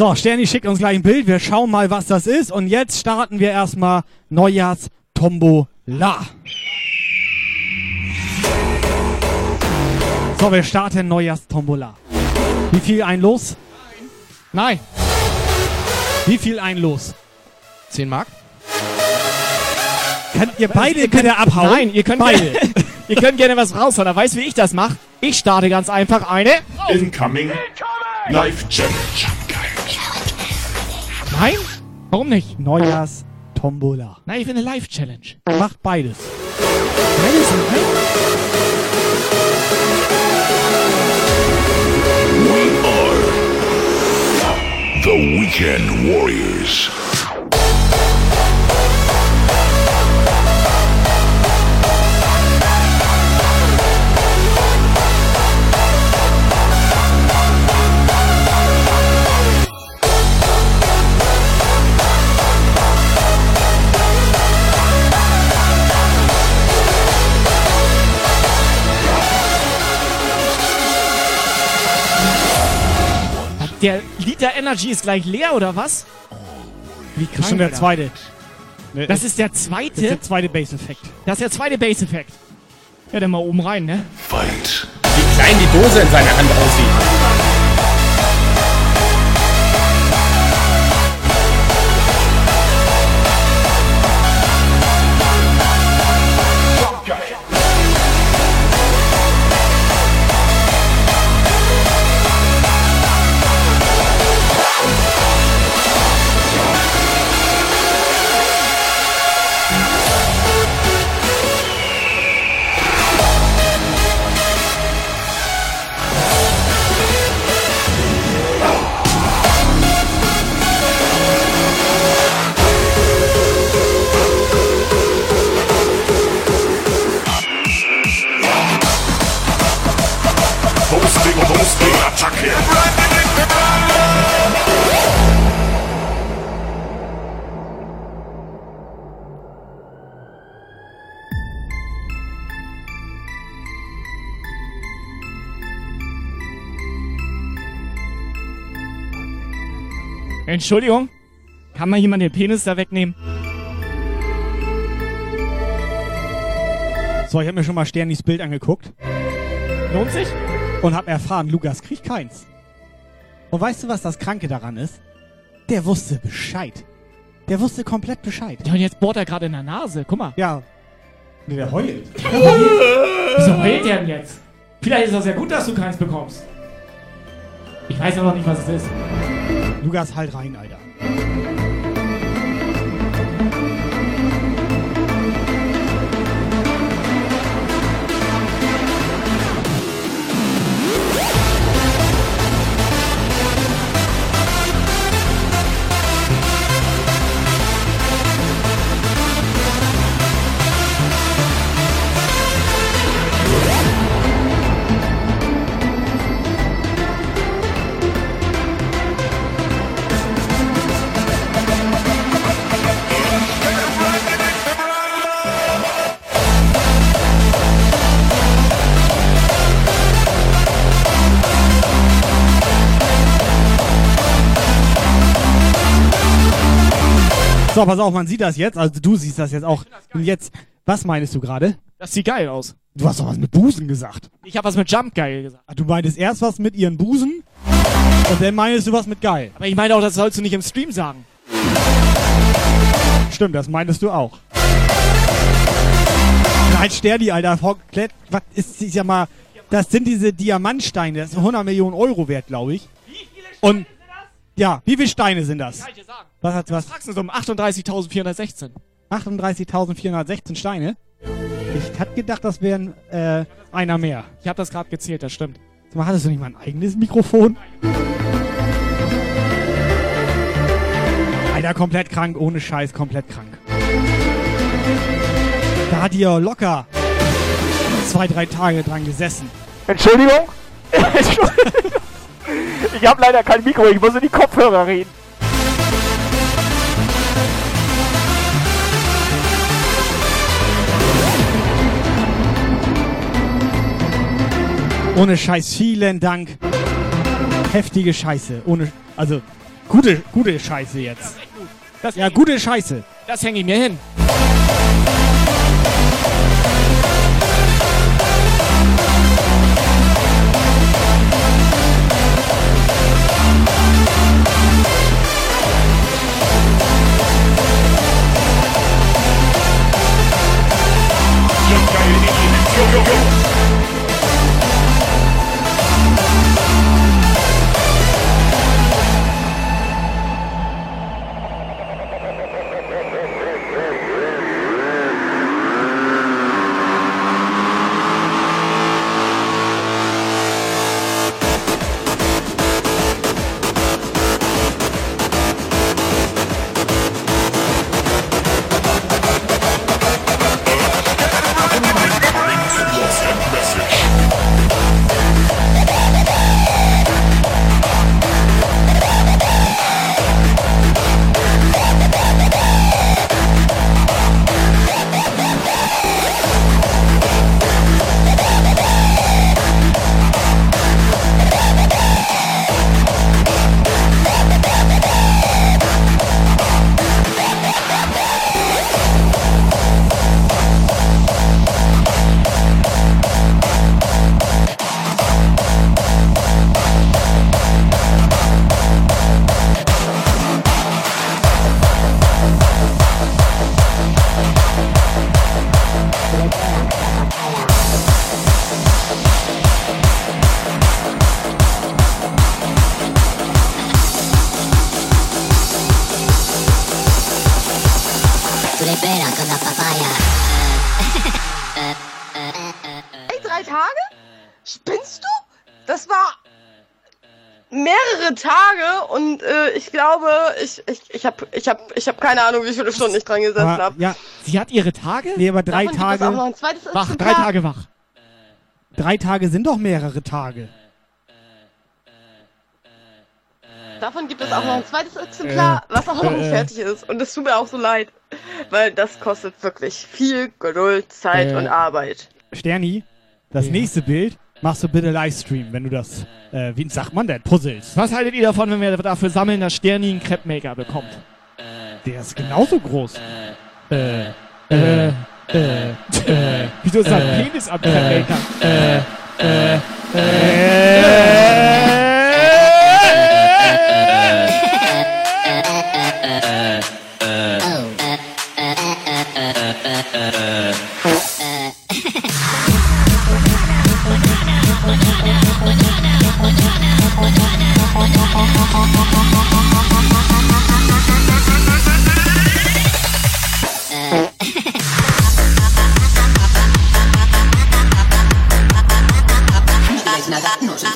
So, Sterni schickt uns gleich ein Bild. Wir schauen mal, was das ist. Und jetzt starten wir erstmal Neujahrs-Tombola. So, wir starten Neujahrs-Tombola. Wie viel ein Los? Nein. Wie viel ein Los? 10 Mark? Könnt ihr beide könnt ihr abhauen? Nein, ihr könnt, beide. ihr könnt gerne was raushauen. Da weißt du, wie ich das mache. Ich starte ganz einfach eine. Incoming. Live Challenge. Nein? Warum nicht? Neujahrs-Tombola. Nein, ich will eine Live-Challenge. Macht beides. Beides nein? We are the Weekend Warriors. Der Liter Energy ist gleich leer, oder was? Wie Das ist schon der Alter. zweite. Das ist der zweite? Das ist der zweite Base-Effekt. Das ist der zweite Base-Effekt. Ja, dann mal oben rein, ne? Fight. Wie klein die Dose in seiner Hand aussieht. Entschuldigung? Kann mal jemand den Penis da wegnehmen? So, ich habe mir schon mal Sternis Bild angeguckt. Lohnt sich? Und habe erfahren, Lukas kriegt keins. Und weißt du, was das Kranke daran ist? Der wusste Bescheid. Der wusste komplett Bescheid. Ja, und jetzt bohrt er gerade in der Nase. Guck mal. Ja. Nee, der heult. Wieso heult der denn jetzt? Vielleicht ist das ja gut, dass du keins bekommst. Ich weiß aber noch nicht, was es ist. Lukas, halt rein, Alter. So, pass auf, man sieht das jetzt. Also du siehst das jetzt auch. Und jetzt, was meinst du gerade? Das sieht geil aus. Du hast doch was mit Busen gesagt. Ich habe was mit Jump geil gesagt. Ah, Du meintest erst was mit ihren Busen und dann meinst du was mit geil. Aber ich meine auch, das sollst du nicht im Stream sagen. Stimmt, das meintest du auch. Nein, Sterdi, Alter. Komplett, was ist, ich sag mal, das sind diese Diamantsteine. Das ist 100 Millionen Euro wert, glaube ich. Und, ja, wie viele Steine sind das? Kann ich dir sagen. Was hat, was? Fragst du so um 38.416. 38.416 Steine. Ich hatte gedacht, das wären äh, einer mehr. Ich habe das gerade gezählt, das stimmt. Sag mal, hattest du nicht mal ein eigenes Mikrofon? Alter, komplett krank, ohne Scheiß, komplett krank. Da hat ihr locker zwei, drei Tage dran gesessen. Entschuldigung? Entschuldigung. Ich habe leider kein Mikro, ich muss in die Kopfhörer reden. Ohne Scheiß, vielen Dank. Heftige Scheiße. Ohne, also, gute, gute Scheiße jetzt. Das Ja, gute Scheiße. Das hänge ich mir hin. Keine Ahnung, wie viele Stunden ich dran gesessen habe. ja, Sie hat ihre Tage? nee, aber drei Davon es auch noch Tage. ein zweites Wach, drei. Tage wach. Drei Tage sind doch mehrere Tage. Davon gibt es auch noch ein zweites Exemplar, was auch noch nicht äh, fertig ist. Und es tut mir auch so leid, weil das kostet wirklich viel Geduld, Zeit Äh, und Arbeit. Sterni, das nächste Bild machst du bitte Livestream, wenn du das, äh, wie sagt man denn, puzzelst. Was haltet ihr davon, wenn wir dafür sammeln, dass Sterni einen Crepe-Maker bekommt? Der ist genauso groß. Äh, äh, äh, äh. Ist das ein Penis am Crepe-Maker?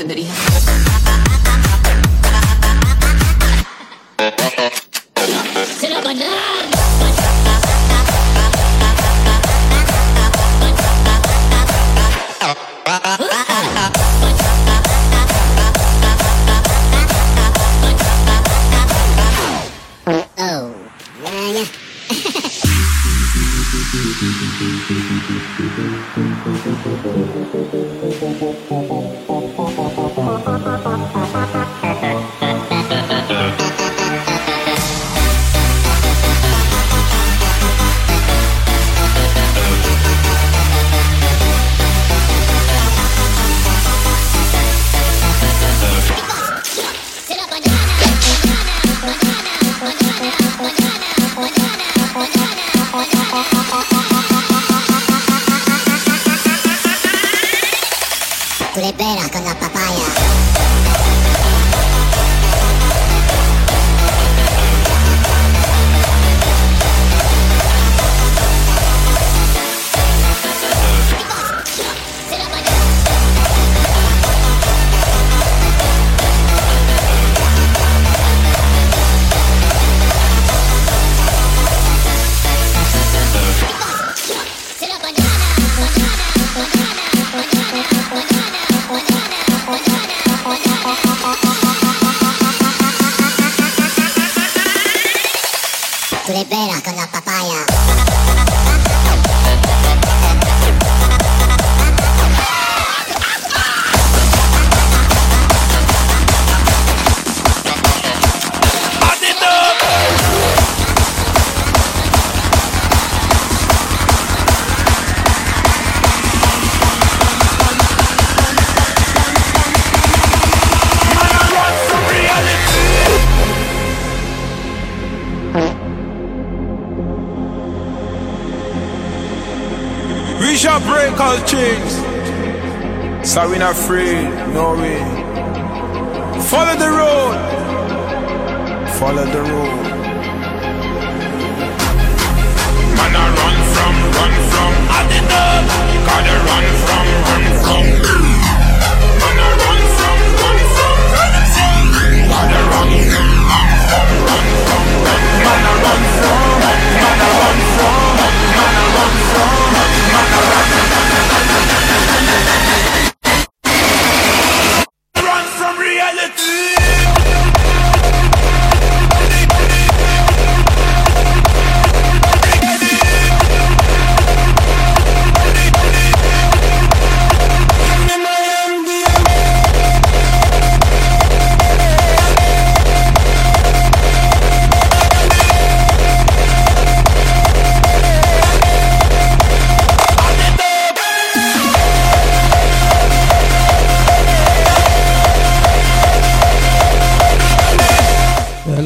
Äh,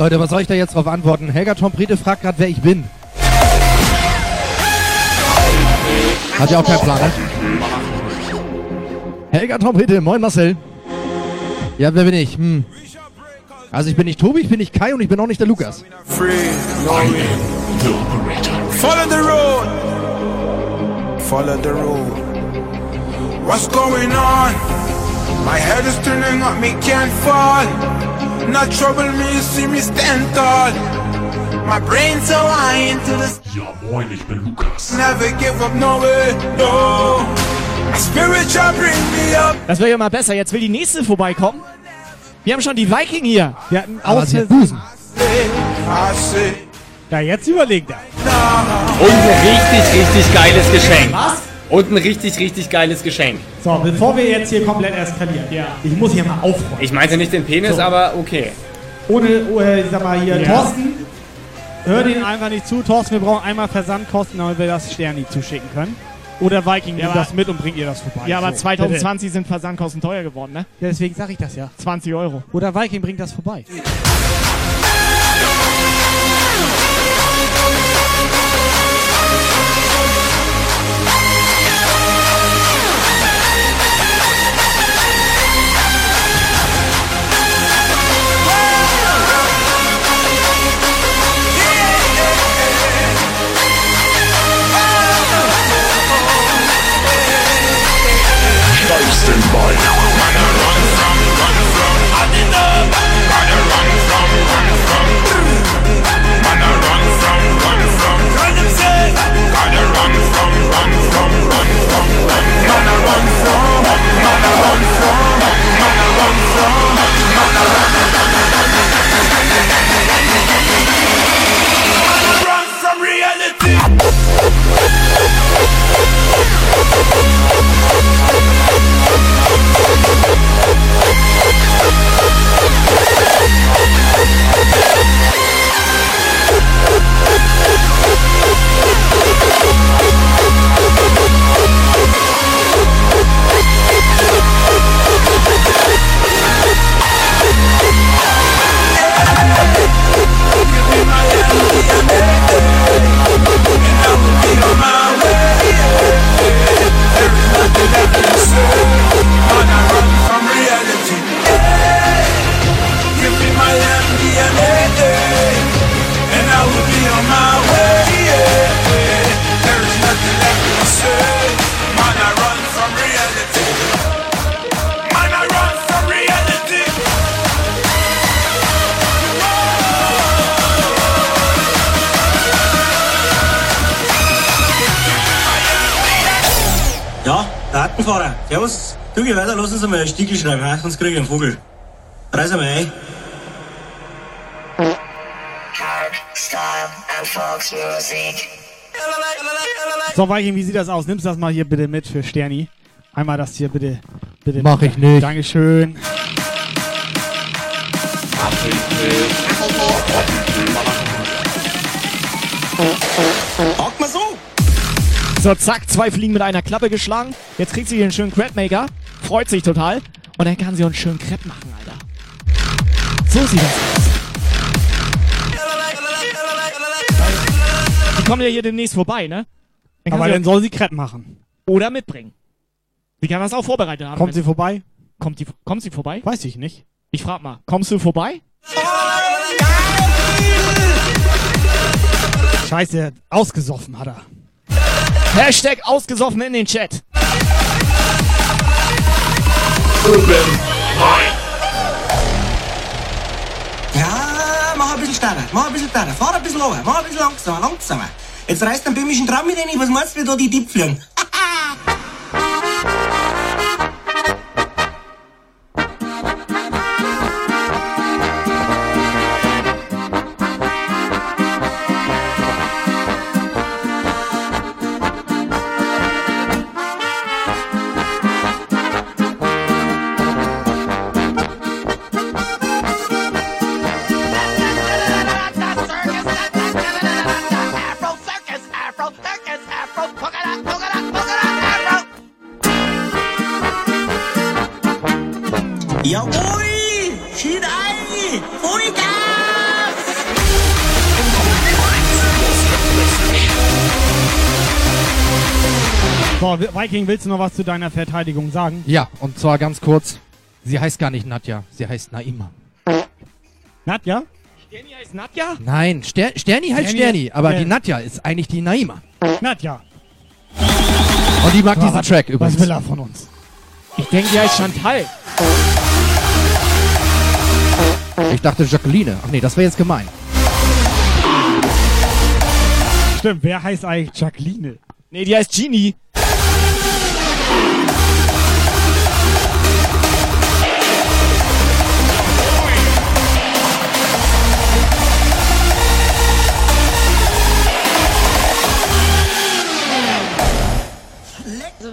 Leute, was soll ich da jetzt drauf antworten? Helga Tomprete fragt gerade, wer ich bin. Hat ja auch keinen Plan, ne? Helga Trompete, moin Marcel. Ja, wer bin ich? Hm. Also ich bin nicht Tobi, ich bin nicht Kai und ich bin auch nicht der Lukas. Free. Follow the road. Follow the road. What's going on? My head is turning up, me can't fall. Not trouble me, you see me stand tall. My brain's so high into the Ja, moin, ich bin Lukas. Never give up, no way, no. My spirit shall bring me up. Das wäre ja mal besser. Jetzt will die nächste vorbeikommen. Wir haben schon die Viking hier. Wir hatten hat Versehen- Busen. Ja, jetzt überlegt er. Und ein richtig, richtig geiles Geschenk. Was? Und ein richtig, richtig geiles Geschenk. So, bevor wir jetzt hier komplett eskalieren. Ja. Ich muss hier mal aufräumen. Ich meinte nicht den Penis, So. aber okay. Ohne, äh, ich sag mal hier, Ja. Thorsten, hör den einfach nicht zu. Thorsten, wir brauchen einmal Versandkosten, damit wir das Sterni zuschicken können. Oder Viking Ja, nimmt das mit und bringt ihr das vorbei. Ja, aber So, 2020 sind Versandkosten teuer geworden, ne? bitte. Ja, deswegen sag ich das ja. 20 Euro. Oder Viking bringt das vorbei. Stiegel schreiben, ha? sonst krieg ich einen Vogel. Reiß einmal ein. So, Viking, wie sieht das aus? Nimmst du das mal hier bitte mit für Sterni? Einmal das hier bitte. bitte Mach ich nicht. Dankeschön. Hack mal so! So, zack, zwei Fliegen mit einer Klappe geschlagen. Jetzt kriegt sie hier einen schönen Crabmaker. Freut sich total. Und dann kann sie uns schönen Crepe machen, Alter. So sieht das aus. Die kommen ja hier demnächst vorbei, ne? Dann Aber dann soll sie Crepe machen. Oder mitbringen. Sie kann das auch vorbereitet haben. Kommt sie vorbei? Kommt, die, kommt sie vorbei? Weiß ich nicht. Ich frag mal, kommst du vorbei? Scheiße, ausgesoffen hat er. Hashtag ausgesoffen in den Chat. Ja, mach ein bisschen schneller, mach ein bisschen schneller, fahr ein bisschen runter, mach ein bisschen langsamer, langsamer. Jetzt reißt den böhmischen Traum mit rein, was meinst du, wie da die Tipp fliegen? Viking, willst du noch was zu deiner Verteidigung sagen? Ja, und zwar ganz kurz. Sie heißt gar nicht Nadja, sie heißt Naima. Nadja? Sterni heißt Nadja? Nein, Ster Sterni heißt Sterni- Sterni, aber Ja. die Nadja ist eigentlich die Naima. Nadja. Und die mag Aber diesen was- Track Was übrigens. will er von uns? Ich denke, die heißt Chantal. Ich dachte Jacqueline. Ach nee, das wäre jetzt gemein. Stimmt, wer heißt eigentlich Jacqueline? Nee, die heißt Genie.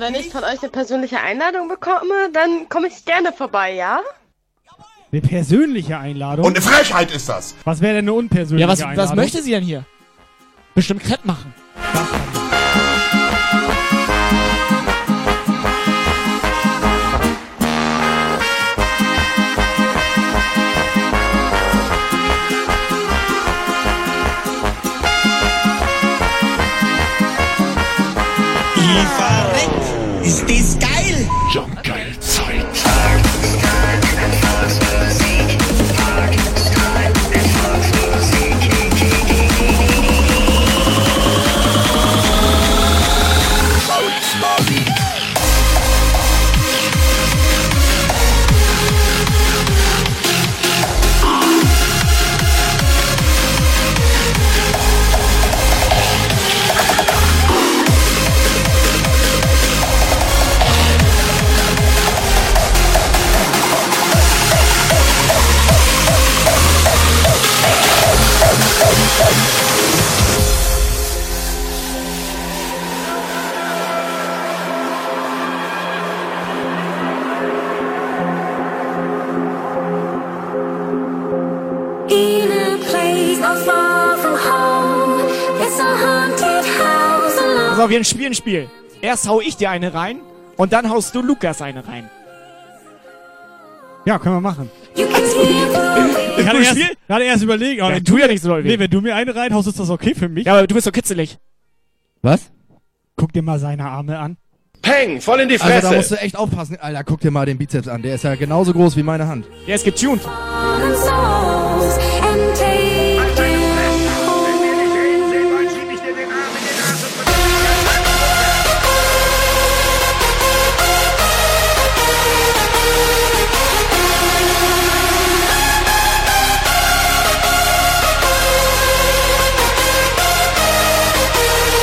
Wenn ich von euch eine persönliche Einladung bekomme, dann komme ich gerne vorbei, ja? Eine persönliche Einladung? Und eine Frechheit ist das. Was wäre denn eine unpersönliche Ja, was, Einladung? was möchte sie denn hier? Bestimmt Crepe machen. Ich verreck. Ist wir spielen ein Spiel. Erst hau ich dir eine rein und dann haust du Lukas eine rein. Ja, können wir machen. Ich hatte erst, hatte erst überlegt, aber Ja, wenn du ja nicht so. Nee, wenn du mir eine reinhaust, ist das okay für mich. Ja, aber du bist so kitzelig. Was? Guck dir mal seine Arme an. Peng, voll in die Also da Fresse. musst du echt aufpassen. Alter, guck dir mal den Bizeps an. Der ist ja genauso groß wie meine Hand. Der ist getuned.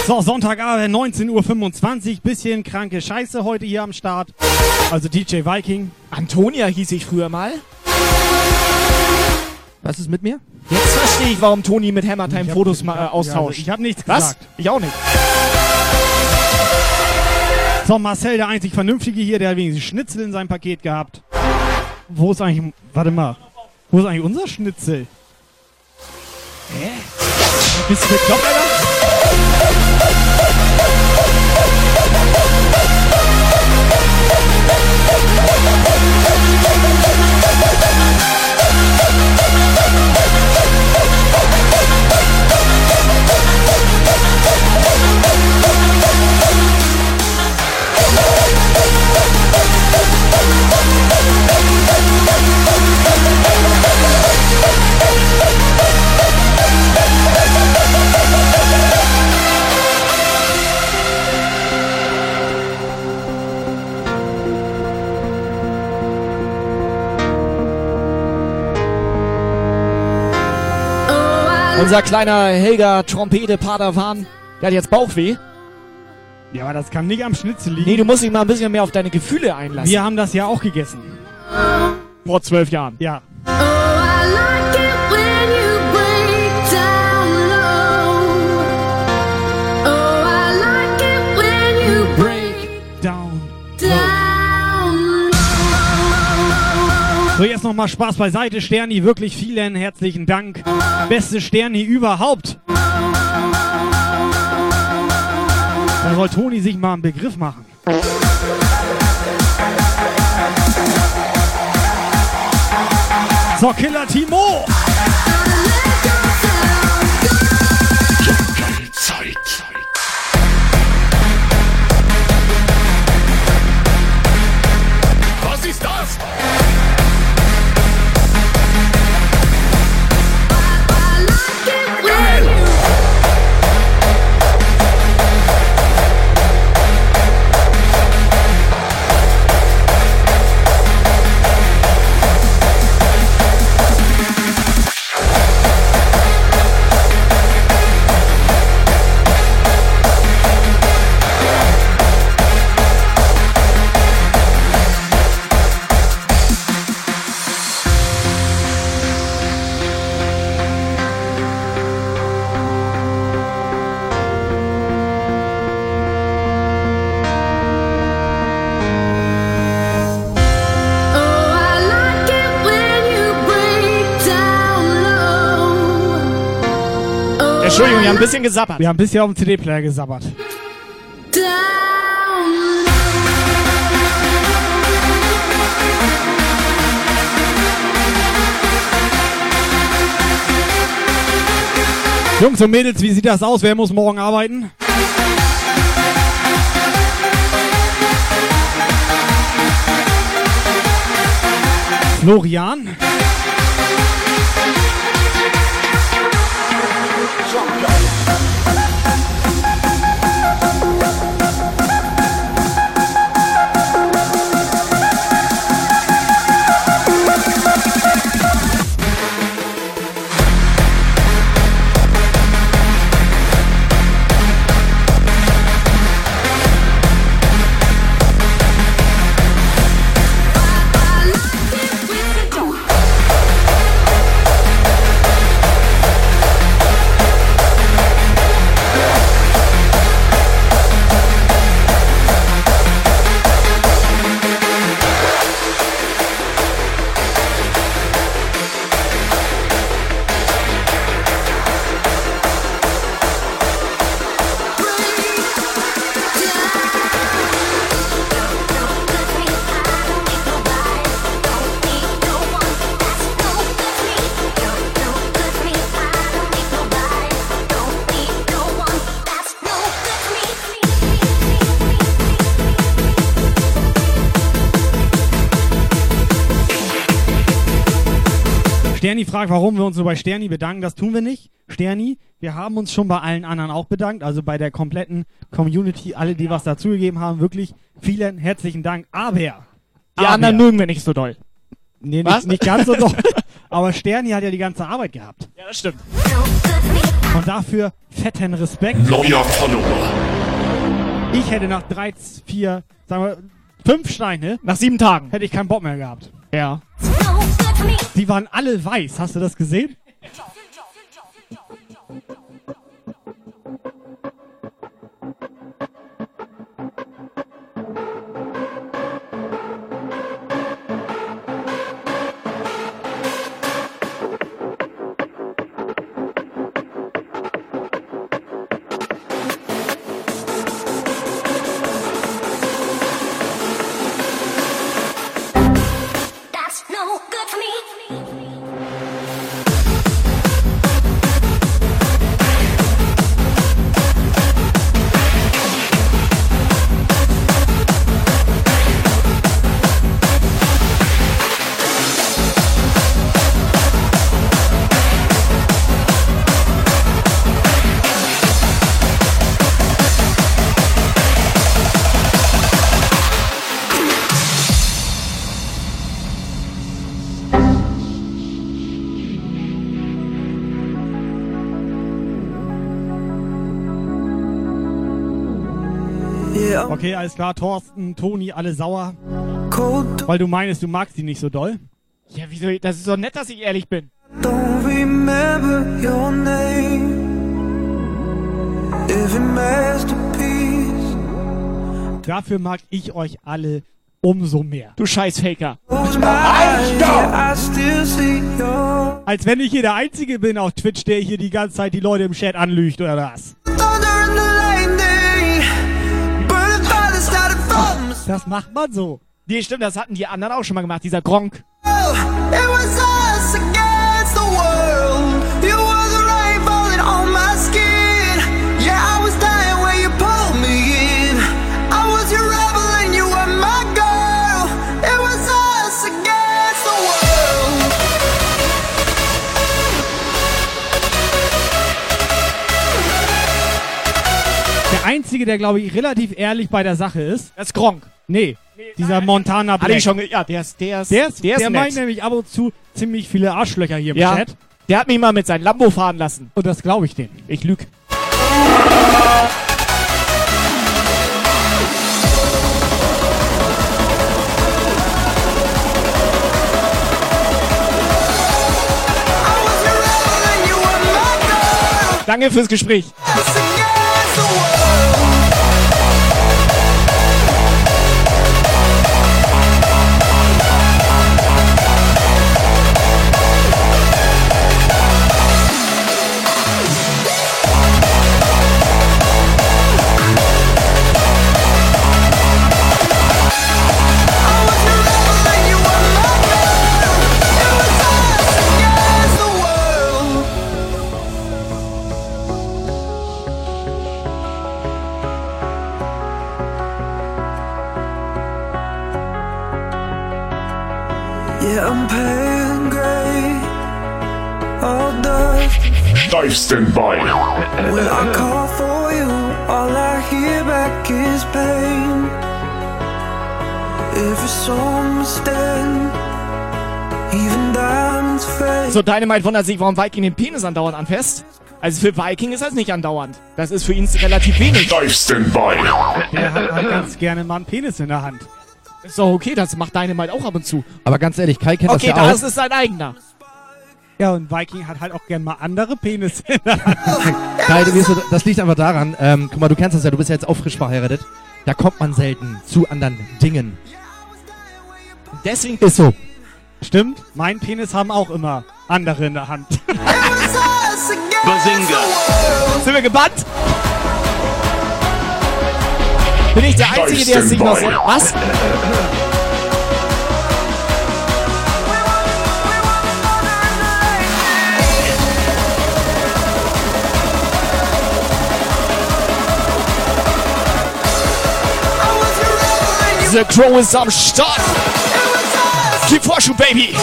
So, Sonntagabend, 19.25 Uhr. Bisschen kranke Scheiße heute hier am Start. Also DJ Viking. Antonia hieß ich früher mal. Was ist mit mir? Jetzt verstehe ich, warum Toni mit Hammertime hab- Fotos ich mal äh, hab- austauscht. ja, ich hab nichts Was? gesagt. Ich auch nicht. So, Marcel, der einzig Vernünftige hier, der hat wenigstens Schnitzel in seinem Paket gehabt. Wo ist eigentlich. Warte mal. Wo ist eigentlich unser Schnitzel? Hä? Bist du bekloppt, Alter? Unser kleiner Helga Trompete Padawan, der hat jetzt Bauchweh. Ja, aber das kann nicht am Schnitzel liegen. Nee, du musst dich mal ein bisschen mehr auf deine Gefühle einlassen. Wir haben das ja auch gegessen. Vor zwölf Jahren. Ja. So, jetzt nochmal Spaß beiseite. Sterni, wirklich vielen herzlichen Dank. Beste Sterni überhaupt. Da soll Toni sich mal einen Begriff machen. So, Killer Timo. Entschuldigung, wir haben ein bisschen gesabbert. Wir haben ein bisschen auf dem CD-Player gesabbert. Jungs und Mädels, wie sieht das aus? Wer muss morgen arbeiten? Florian. Sterni fragt, warum wir uns nur bei Sterni bedanken. Das tun wir nicht. Sterni, wir haben uns schon bei allen anderen auch bedankt. Also bei der kompletten Community, alle, die was dazugegeben haben. Wirklich vielen herzlichen Dank. Aber Die aber- anderen mögen wir nicht so doll. Nee, Was? nicht, nicht ganz so doll. Aber Sterni hat ja die ganze Arbeit gehabt. Ja, das stimmt. Und dafür fetten Respekt. Neuer Follower. Ich hätte nach drei, vier, sagen wir, fünf Steine, Nach sieben Tagen. hätte ich keinen Bock mehr gehabt. Ja. Die waren alle weiß. Hast du das gesehen? Okay, alles klar. Thorsten, Toni, alle sauer. Weil du meinst, du magst die nicht so doll. Ja, wieso? Das ist doch nett, dass ich ehrlich bin. Don't remember your name. Every masterpiece. Dafür mag ich euch alle umso mehr. Du Scheißfaker. See your Als wenn ich hier der Einzige bin auf Twitch, der hier die ganze Zeit die Leute im Chat anlügt, oder was? Das macht man so. Nee, stimmt, das hatten die anderen auch schon mal gemacht, dieser Gronk. It Einzige, der, glaube ich, relativ ehrlich bei der Sache ist. Das ist Gronk. Nee, dieser Montana Hatte Black. ich schon, ja, der ist, der ist, der ist, der der, ist meint nett. nämlich ab und zu ziemlich viele Arschlöcher hier im Ja. Chat. Der hat mich mal mit seinem Lambo fahren lassen. Und das glaube ich denen. Ich lüg. Danke fürs Gespräch. Dive Standby. When I call for you, all I hear back is pain. Every song fade. So, Dynamite wundert sich, warum Viking den Penis andauernd anfasst. Also für Viking ist das nicht andauernd. Das ist für ihn relativ wenig. Der hat halt ganz gerne mal einen Penis in der Hand. Ist doch okay, das macht Dynamite auch ab und zu. Aber ganz ehrlich, Kai kennt Okay, das ja auch. das ist sein eigener. Ja, und Viking hat halt auch gern mal andere Penisse in der Hand. Das liegt einfach daran, ähm, guck mal, du kennst das ja, du bist ja jetzt auch frisch verheiratet. Da kommt man selten zu anderen Dingen. Deswegen Ist so. Stimmt, mein Penis haben auch immer andere in der Hand. Bazinga. Sind wir gebannt? Bin ich der Einzige, der sich noch so... Was? The Crow ist am Start. Keep Vorschub, Baby.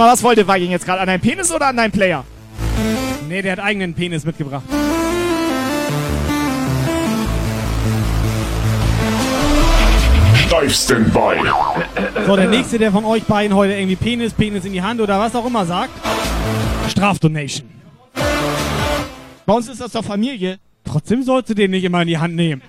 Mal, was wollte Viking jetzt gerade? An deinem Penis oder an deinem Player? Nee, der hat eigenen Penis mitgebracht. Dive Standby. So, der nächste, der von euch beiden heute irgendwie Penis, Penis in die Hand oder was auch immer sagt, Strafdonation. Bei uns ist das doch Familie. Trotzdem sollst du den nicht immer in die Hand nehmen.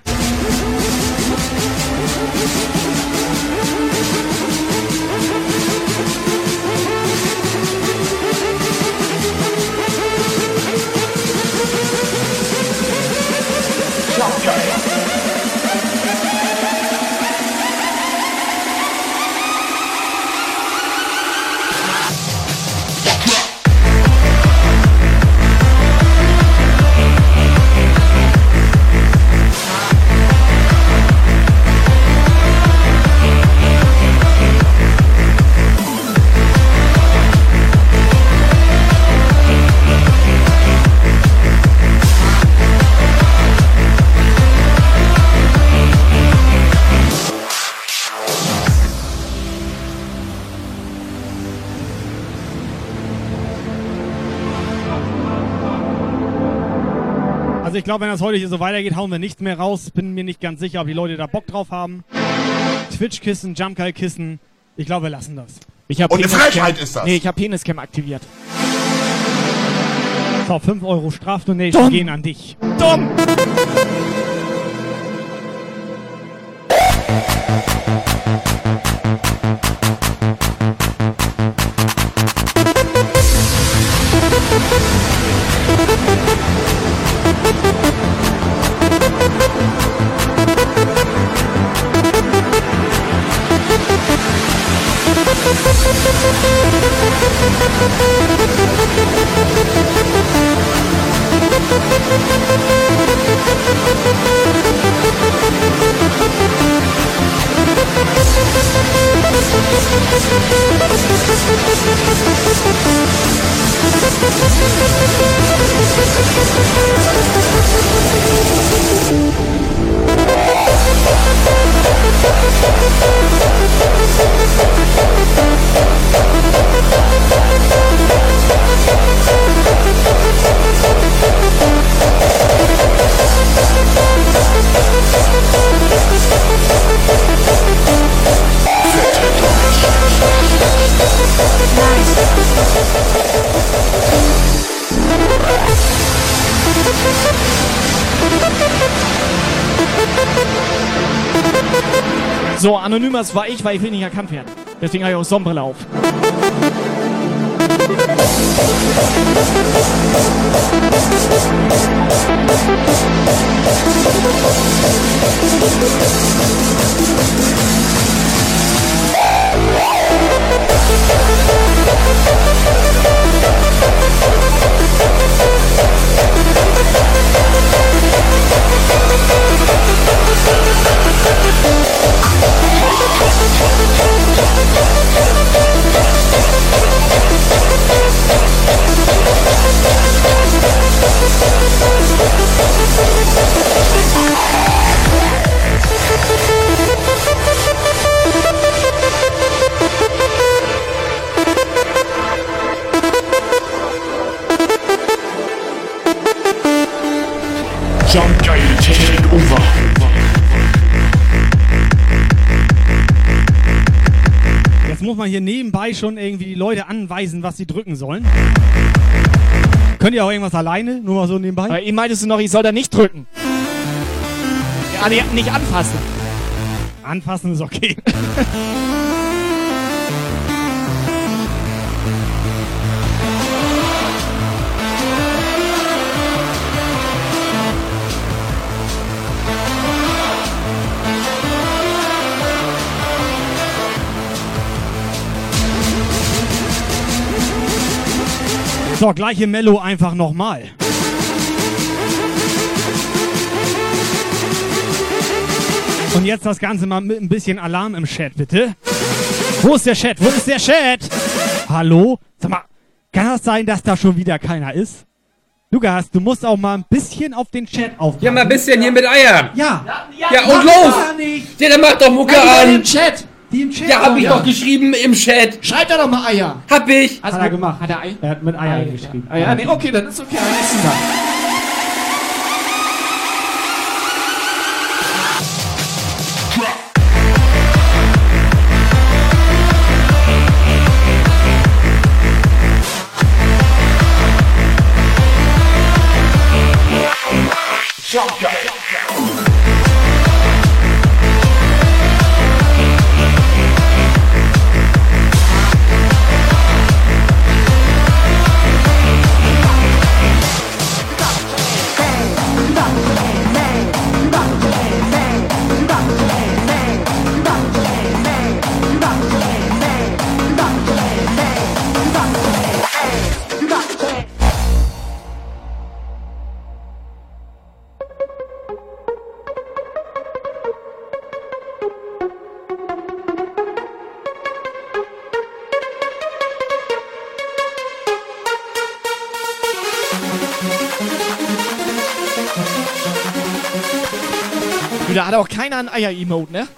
Glaube, wenn das heute hier so weitergeht, hauen wir nichts mehr raus. Bin mir nicht ganz sicher, ob die Leute da Bock drauf haben. Twitch-Kissen, Jumpguy-Kissen. Ich glaube, wir lassen das. Ich hab Und eine Frechheit ist das. Nee, ich habe Peniscam aktiviert. So, 5 Euro Strafdonation gehen an dich. Dumm! Anonymous war ich, weil ich will nicht erkannt werden. Deswegen habe ich auch Sonnenbrille auf. Jump Geil Take Over. Jetzt muss man hier nebenbei schon irgendwie die Leute anweisen, was sie drücken sollen. Könnt ihr auch irgendwas alleine? Nur mal so nebenbei? Aber eben meintest du noch, ich soll da nicht drücken. Ja, nicht anfassen. Anfassen ist okay. So, gleiche Mello einfach nochmal. Und jetzt das Ganze mal mit ein bisschen Alarm im Chat, bitte. Wo ist der Chat? Wo ist der Chat? Hallo? Sag mal, kann das sein, dass da schon wieder keiner ist? Lukas, du musst auch mal ein bisschen auf den Chat aufpassen. Ja, mal ein bisschen hier mit Eiern. Ja. Ja, und mach los! Ja, dann mach doch Mucke Ja, die an. im Chat. Die im Chat. Ja, hab ich doch geschrieben im Chat. Schreib da doch mal Eier. Hab ich. Hat er gemacht. Hat er Eier? Er hat mit Eier geschrieben. Ah, ja, nee, okay, dann ist okay. Nächsten Tag. Jump Geil. Auch keiner ein Eier-Emote,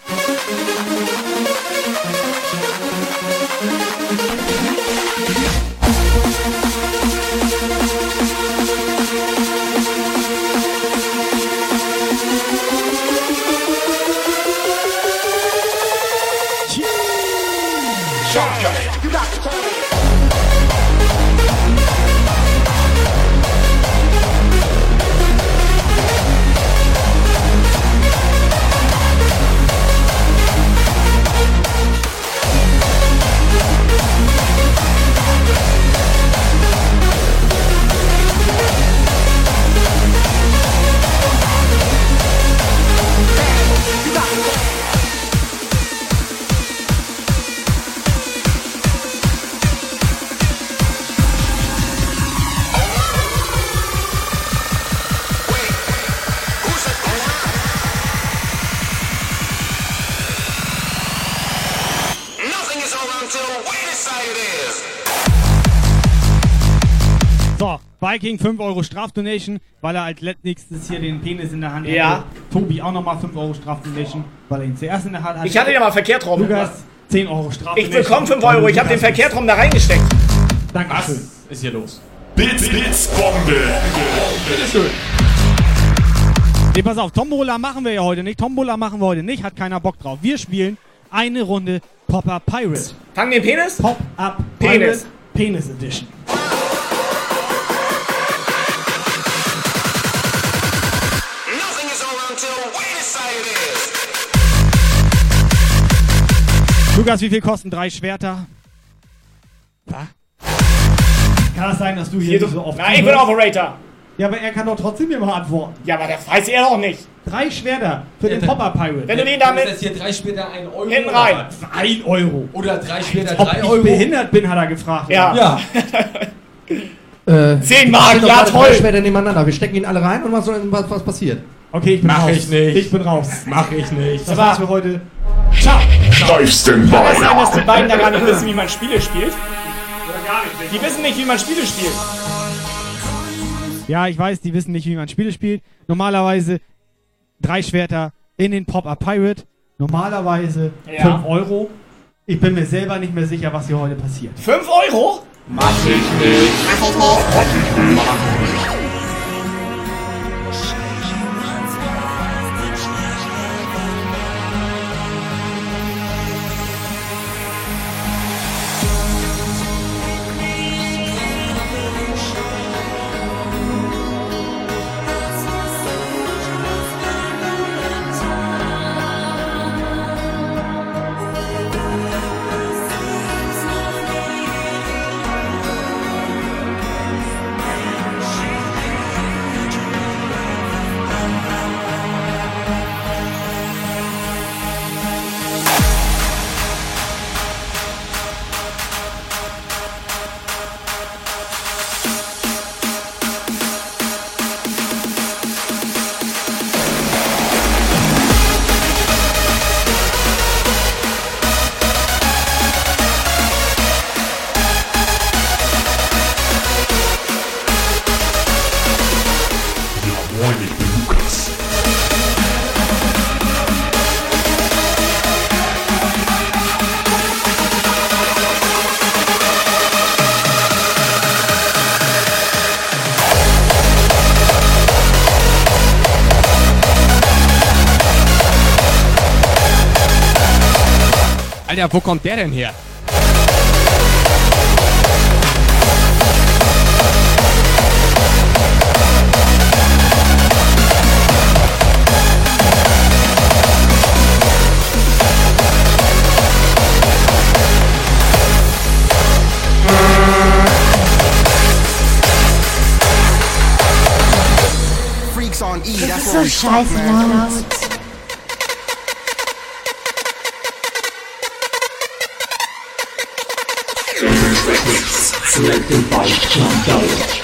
So, Viking 5 Euro Strafdonation, weil er als letztes hier den Penis in der Hand Ja. hatte. Tobi auch nochmal 5 Euro Strafdonation, weil er ihn zuerst in der Hand hatte. Ich hatte ja mal verkehrt rum. Lukas 10 Euro Strafdonation. Ich bekomme 5 Euro. Ich habe den verkehrt rum da reingesteckt. Dankeschön. Ist hier los. Bits, Bits, Bombe. Bitteschön. Nee, pass auf, Tombola machen wir ja heute nicht. Tombola machen wir heute nicht, hat keiner Bock drauf. Wir spielen eine Runde Pop-Up Pirate. Fang den Penis? Pop-Up Penis. Pirate Penis Edition. Lukas, wie viel kosten drei Schwerter? Was? Kann das sein, dass du hier nicht so oft Nein, ich bin? Operator. Ja, aber er kann doch trotzdem immer antworten. Ja, aber das weiß er doch nicht. Drei Schwerter für den Popper Pirate. Wenn du den damit- Ist das hier drei später ein Euro? Hinten oder rein. Ein Euro. Oder drei Ob drei ich Euro? behindert bin, hat er gefragt. Ja. Ja. Äh, Zehn wir Mark, ja, toll. drei Schwerter nebeneinander. Wir stecken ihn alle rein und was, soll, was, was passiert? Okay, ich bin Mach raus. ich nicht. Ich bin raus. Mach ich nicht. Das war's für heute. Ciao. Steifsten Kann es sein, Bein. dass die beiden da gar nicht wissen, wie man Spiele spielt? Nicht. Die wissen nicht, wie man Spiele spielt. Ja, ich weiß, die wissen nicht, wie man Spiele spielt. Normalerweise drei Schwerter in den Pop-Up Pirate. Normalerweise Ja. 5 Euro. Ich bin mir selber nicht mehr sicher, was hier heute passiert. 5 Euro? Mach ich nicht. Ja, Alter, wo kommt der denn her? Freaks on E, Das ist what so scheiße laut. Select den Bein, jump down.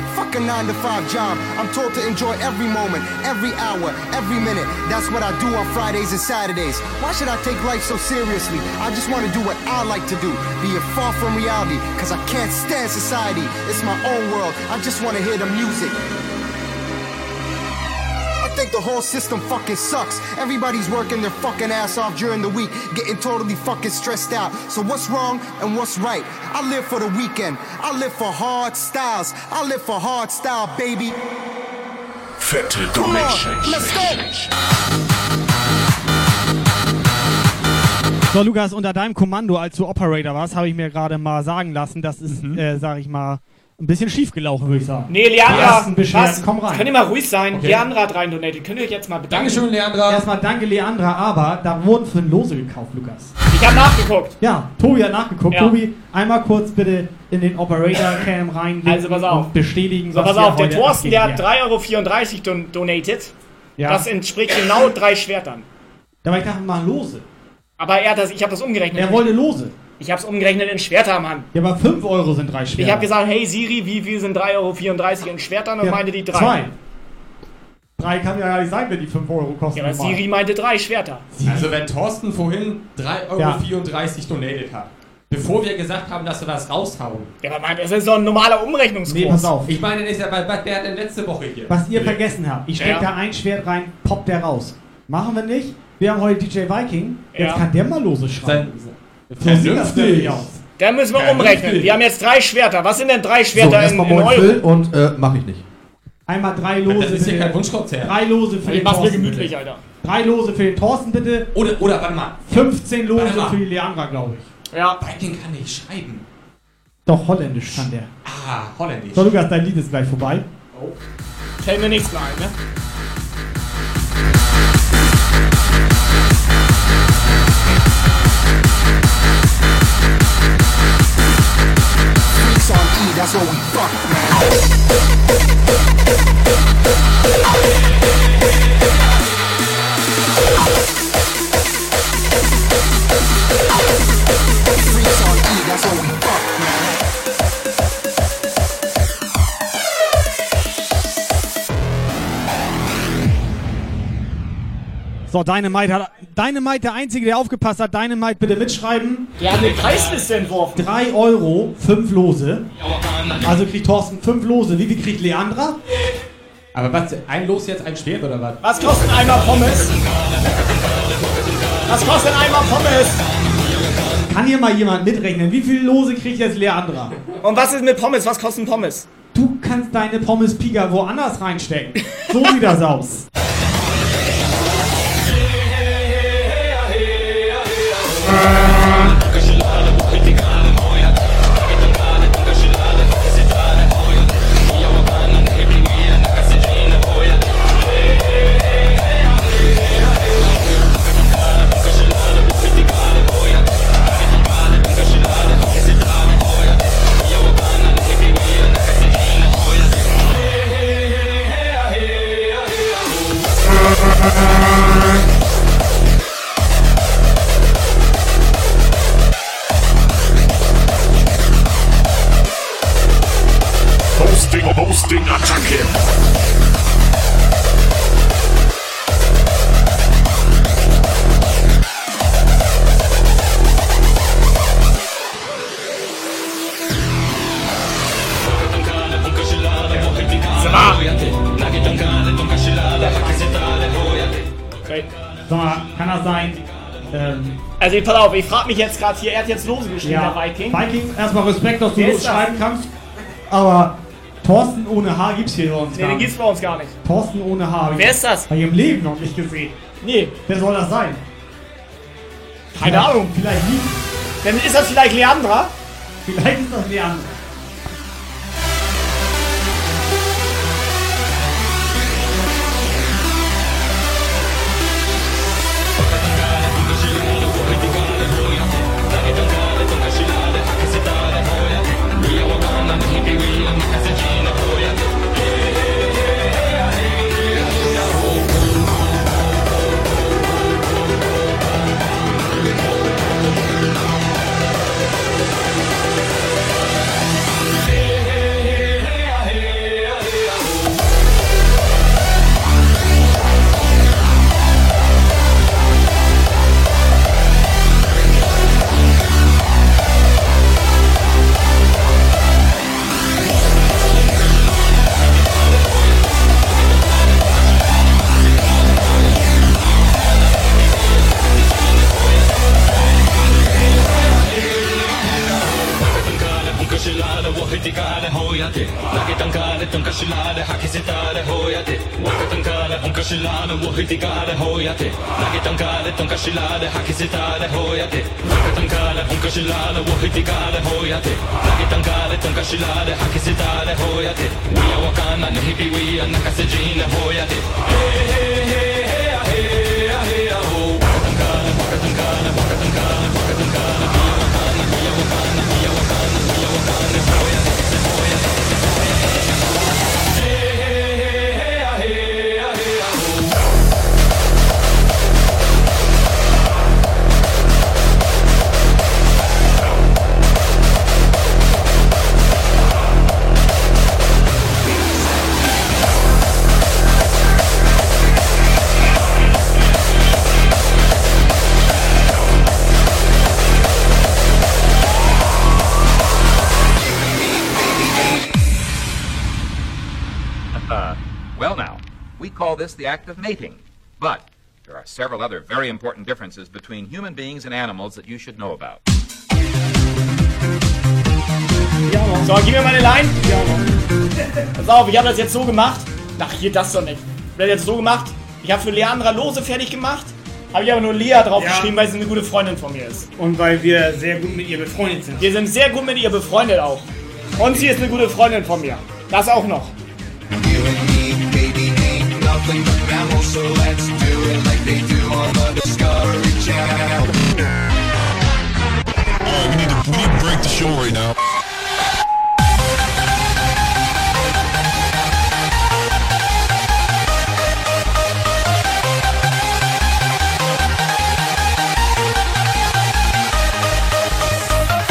fuck a 9 to 5 job. I'm told to enjoy every moment, every hour, every minute. That's what I do on Fridays and Saturdays. Why should I take life so seriously? I just want to do what I like to do, be it far from reality, cause I can't stand society. It's my own world, I just want to hear the music. I think the whole system fucking sucks. Everybody's working their fucking ass off during the week, getting totally fucking stressed out. So what's wrong and what's right? I live for the weekend. I live for hard styles. I live for hard style, baby. Fette Come on, Donation. let's go. So, Lukas, unter deinem Kommando, als du Operator warst, habe ich mir gerade mal sagen lassen, das ist, äh, sag ich mal, ein bisschen schief gelaufen, würde ich sagen. Nee, Leandra, was? komm rein. Könnt ihr mal ruhig sein? Okay. Leandra hat rein donated. Könnt ihr euch jetzt mal bedanken? Erstmal danke, Leandra, aber da wurden fünf Lose gekauft, Lukas. Ich habe nachgeguckt. Ja, Tobi hat nachgeguckt. Ja. Tobi, einmal kurz bitte in den Operator Cam rein Also pass auf. und bestätigen, So, was pass auf, der Thorsten, der hat abgeht. 3,34 Euro don donated. Ja. Das entspricht genau drei Schwertern. Aber ich dachte mal Lose. Aber er hat das, ich habe das umgerechnet. Er wollte Lose. Ich habe es umgerechnet in Schwerter, Mann. Ja, aber 5 Euro sind drei Schwerter. Ich habe gesagt, hey Siri, wie viel sind 3,34 Euro in Schwertern? Und Ja, meinte die drei. Zwei. Drei kann ja gar nicht sein, wenn die 5 Euro kosten. Ja, aber normal. Siri meinte drei Schwerter. Also wenn Thorsten vorhin 3,34 Euro Ja. donated hat, bevor wir gesagt haben, dass wir das raushauen. Ja, aber das ist so ein normaler Umrechnungskurs. Nee, pass auf. Ich meine, das ist ja, was der hat denn letzte Woche hier? Was ihr vergessen habt, ich stecke Ja. da ein Schwert rein, poppt der raus. Machen wir nicht. Wir haben heute DJ Viking. Jetzt Ja. kann der mal lose schreiben. So Vernünftig. Da müssen wir Ja, umrechnen. richtig. Wir haben jetzt drei Schwerter. Was sind denn drei So, Schwerter in, erstmal in moin Euro? Und äh, mach ich nicht. Einmal drei Lose. Das ist hier bitte. kein Wunschkonzert. Drei Lose für Ich den mach's mir Thorsten. gemütlich, bitte. Alter. Drei Lose für den Thorsten bitte. Oder, oder, warte mal. 15 Lose mal. für die Leandra, glaube ich. Ja. Viking kann nicht schreiben. Doch, holländisch kann der. Ah, holländisch. So, Lukas, dein Lied ist gleich vorbei. Fällt mir nichts mehr ein, ne? Freaks on E, that's what we fuck, man. So, Dynamite hat. Dynamite, der Einzige, der aufgepasst hat. Dynamite, bitte mitschreiben. Der hat eine Preisliste entworfen. 3 Euro, 5 Lose. Also kriegt Thorsten 5 Lose. Wie viel kriegt Leandra? Aber was, ein Los jetzt ein Schwert oder was? Was kostet ein Eimer Pommes? Was kostet ein Eimer Pommes? Kann hier mal jemand mitrechnen? Wie viel Lose kriegt jetzt Leandra? Und was ist mit Pommes? Was kosten Pommes? Du kannst deine Pommes Piga woanders reinstecken. So sieht das aus. Also pass auf, ich frage mich jetzt gerade hier, er hat jetzt Lose geschrieben, ja, der Viking. Viking, erstmal Respekt, dass du Wer los schreiben kannst. Aber Thorsten ohne Haar gibt's hier bei uns Nee, gar den gibt's bei uns gar nicht. Thorsten ohne Haar. Wer ist das? Ich im Leben noch nicht gesehen. Nee, Wer soll das sein? keine Vielleicht- Ahnung. Vielleicht nie. Dann ist das vielleicht Leandra? Vielleicht ist das Leandra. しらぬを吹いてからほやて投げたんかれとんかしらで吐き捨てたれほやて投げたんかれほんかしらぬを吹いてからほやて投げたんかれとんかしらで吐き捨てたれほやて We are わかんない日々 We are 泣かせじんなほやて Hey hey hey this the act of mating. But there are several other very important differences between human beings and animals that you should know about. So, gib mir meine Line. Pass auf, ich habe das jetzt so gemacht. Ach, hier das doch nicht. Ich habe das jetzt so gemacht. Ich habe für Leandra Lose fertig gemacht. Habe ich aber nur Lea draufgeschrieben, weil sie eine gute Freundin von mir ist. Und weil wir sehr gut mit ihr befreundet sind. Wir sind sehr gut mit ihr befreundet auch. Und sie ist eine gute Freundin von mir. Das auch noch. Nothing but mammals, so let's do it like they do on the Discovery Channel. Oh, we need to, we need to break the show right now.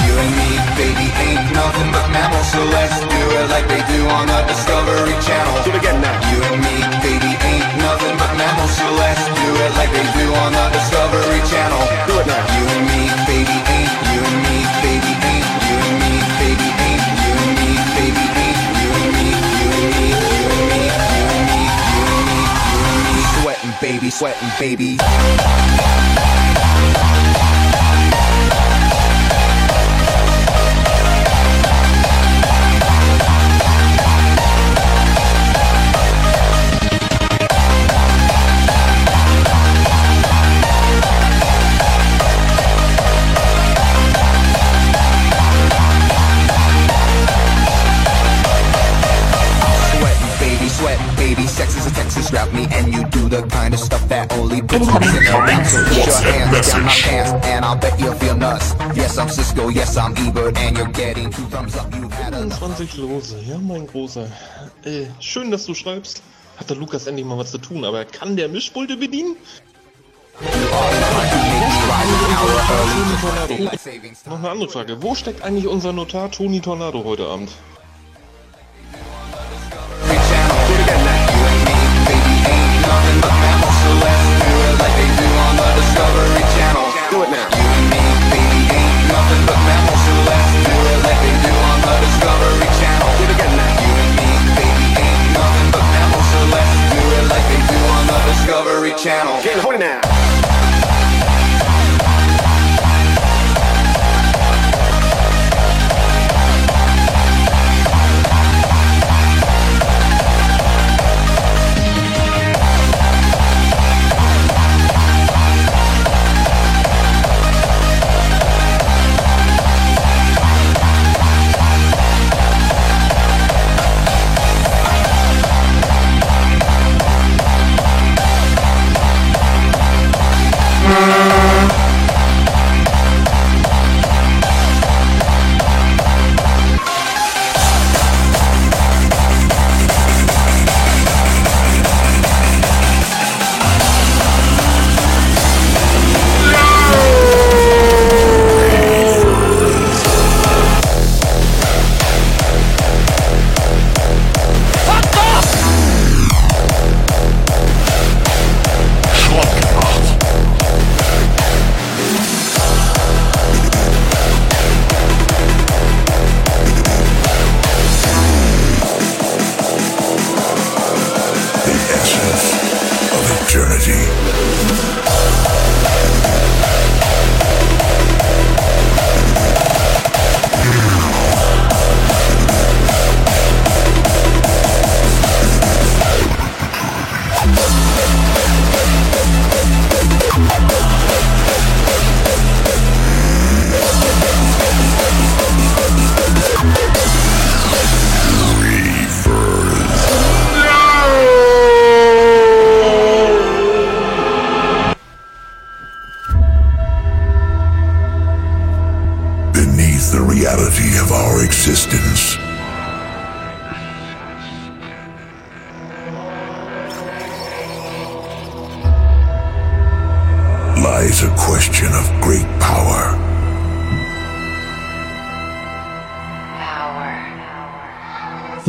You and me, baby, ain't nothing but mammals, so let's do it like they do on the Discovery Channel. Do it again now. Baby, sweating, baby. Sweating, baby, sweat, baby. Sex is a Texas route me, and you do the kind of stuff that only bitches in around. So put your hands down my pants, and I'll bet you'll feel nuts. Yes, I'm Cisco, yes, I'm Ebert, and you're getting two thumbs up. You've had enough. 20 Lose, ja mein Großer. Äh, schön, dass du schreibst. Hat der Lukas endlich mal was zu tun, aber kann der Mischpulte bedienen? Noch eine andere Frage. Wo steckt eigentlich unser Notar Toni Tornado heute Abend?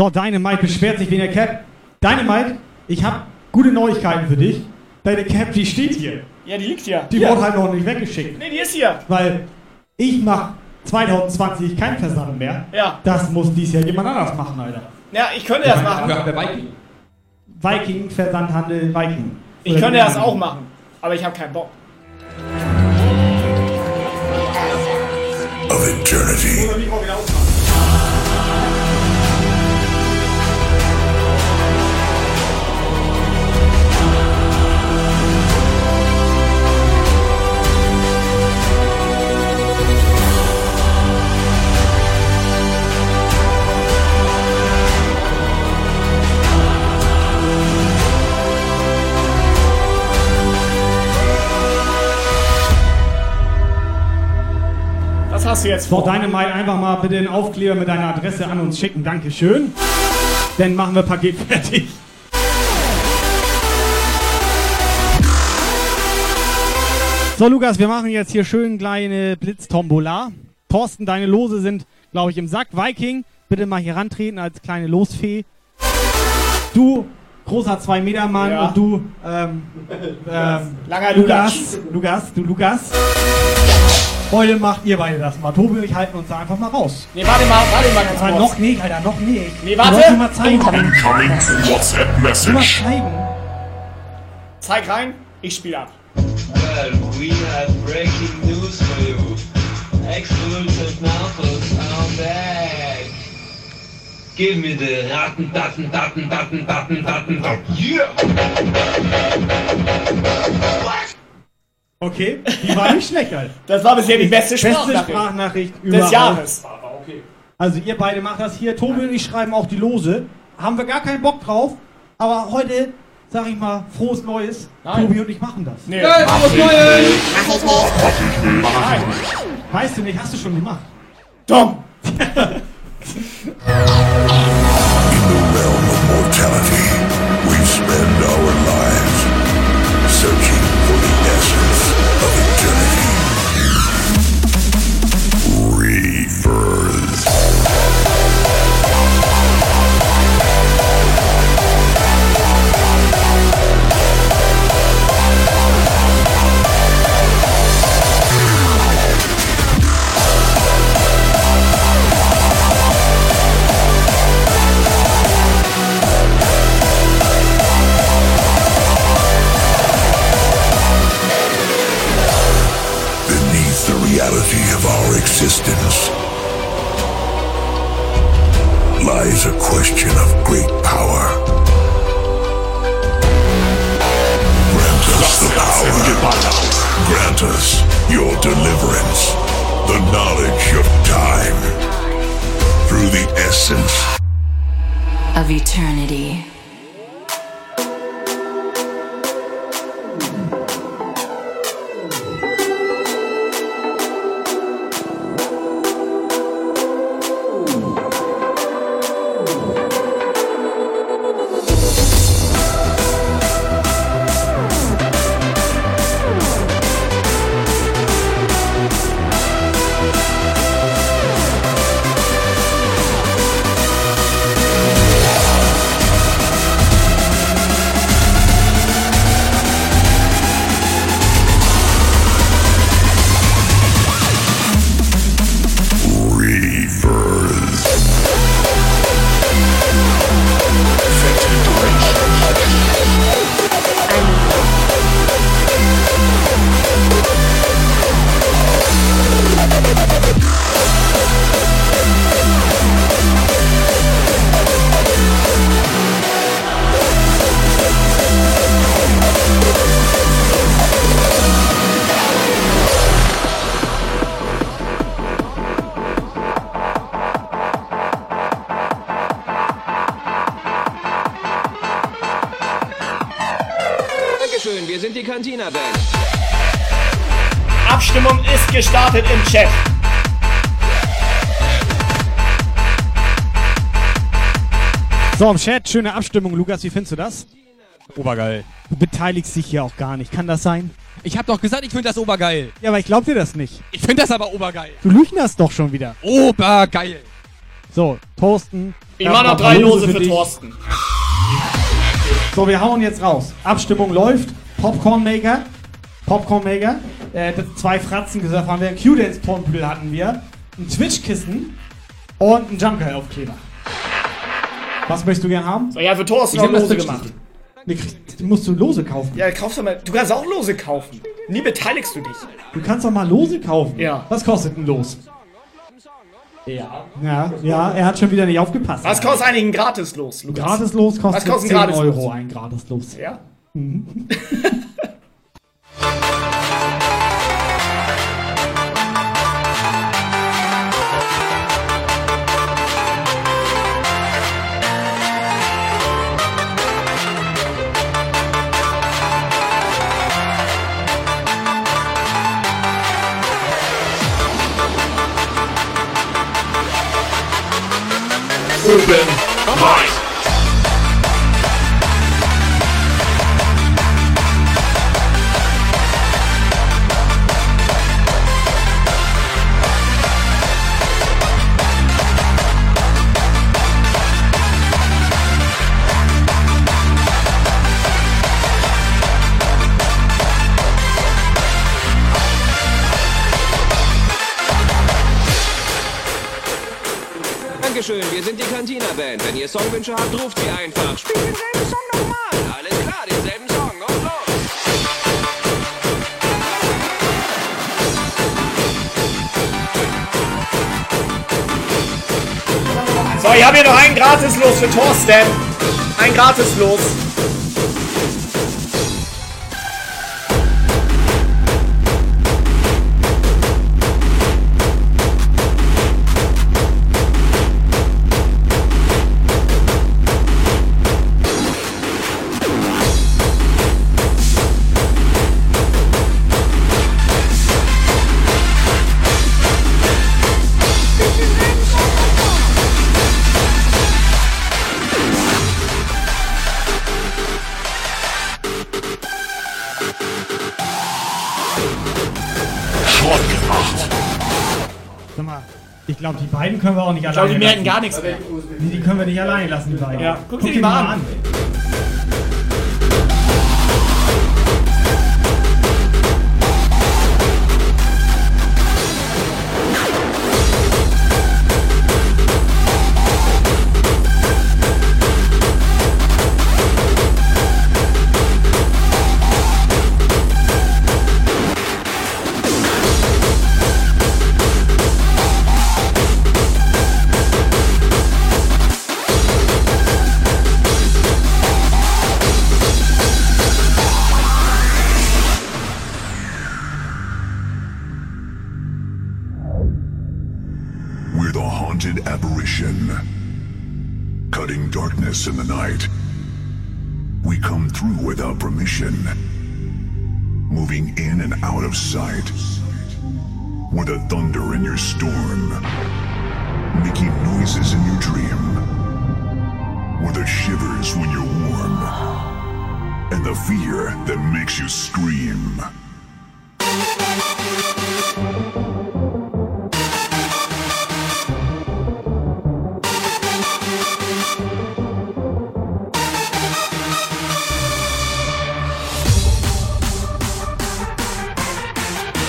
So, Dynamite beschwert sich wegen der Cap. Dynamite, ich habe gute Neuigkeiten für dich. Deine Cap, die steht hier. Ja, die liegt hier. Die Hier. wurde halt noch nicht weggeschickt. Nee, die ist hier. Weil ich mach 2020 kein Versand mehr. Ja. Das muss dies Jahr jemand anders machen, Alter. Ja, ich könnte das machen. Viking, Versandhandel, Viking. Ich könnte das auch machen. Aber ich habe keinen Bock. of eternity. Was hast du jetzt So, vor? Dynamite, einfach mal bitte den Aufkleber mit deiner Adresse an uns schicken. Dankeschön. Dann machen wir Paket fertig. So, Lukas, wir machen jetzt hier schön kleine Blitztombola. Thorsten, deine Lose sind, glaube ich, im Sack. Viking, bitte mal hier rantreten als kleine Losfee. Du, großer 2-Meter-Mann Ja. und du, ähm, ähm, Langer Lukas, Lukas, du Lukas. Heute macht ihr beide das mal. Tobi und ich halten uns da einfach mal raus. Nee, warte mal, warte mal ganz kurz. noch nicht, Alter, noch nicht. Nee, Du warte. wolltest mal zeigen. Incoming WhatsApp Du mal message. zeigen. Zeig rein, ich spiele ab. Well, we have breaking news for you. Exclusive Narcos are back. Give me the Daten, Daten, Daten, Daten, Daten, Daten, Daten. Yeah! Okay, die war nicht schlecht, Alter. Das war bisher die beste Beste Sprachnachricht. Sprachnachricht Des überhaupt. Jahres. Also ihr beide macht das hier. Tobi und ich schreiben auch die Lose. Haben wir gar keinen Bock drauf. Aber heute, sag ich mal, frohes Neues. Nein. Tobi und ich machen das. Nee. Ja, frohes Neues! Mach ich nicht. Nein. Weißt du nicht, hast du schon gemacht. Dumm! Mortality, we spend our lives existence lies a question of great power. Grant us the power. Grant us your deliverance, the knowledge of time, through the essence Of eternity. So, im Chat, schöne Abstimmung. Lukas, wie findest du das? Obergeil. Du beteiligst dich hier auch gar nicht. Kann das sein? Ich hab doch gesagt, ich finde das obergeil. Ja, aber ich glaub dir das nicht. Ich finde das aber obergeil. Du lügnerst doch schon wieder. Obergeil. So, Thorsten. Ich mach noch drei Lose für Thorsten. So, wir hauen jetzt raus. Abstimmung läuft. Popcorn Maker. Popcorn Maker. Äh, das- zwei Fratzen gesagt haben wir. Q-Dance Pompel hatten wir. Ein Twitch-Kissen. Und ein Jumpgeil-Aufkleber. Was möchtest du gern haben? So, ja, für Thorsten Ich noch hab das Lose gemacht. Nee, kriegst- musst du Lose kaufen. Ja, kaufst du mal. Du kannst auch Lose kaufen. Nie beteiligst du dich. Du kannst doch mal Lose kaufen. Ja. Was kostet ein Los? Ja. Ja, ja, er hat schon wieder nicht aufgepasst. Was kostet eigentlich ein Gratis-Los, Lukas? Gratislos kostet Was kostet 10 ein Gratislos? Euro ein Gratislos. Ja? Mhm. Open Songwünsche habt, ruft sie einfach. Spielt denselben Song nochmal. Alles klar, denselben Song. Und los. So, ich habe hier noch ein Gratislos für Thorsten. Ein Gratislos. Schrott können wir auch nicht Ich alleine glaube, die merken lassen. gar nichts mehr. Nee, die können wir nicht alleine lassen, die beiden. Ja, guck dir die mal an. We're And the fear that makes you scream.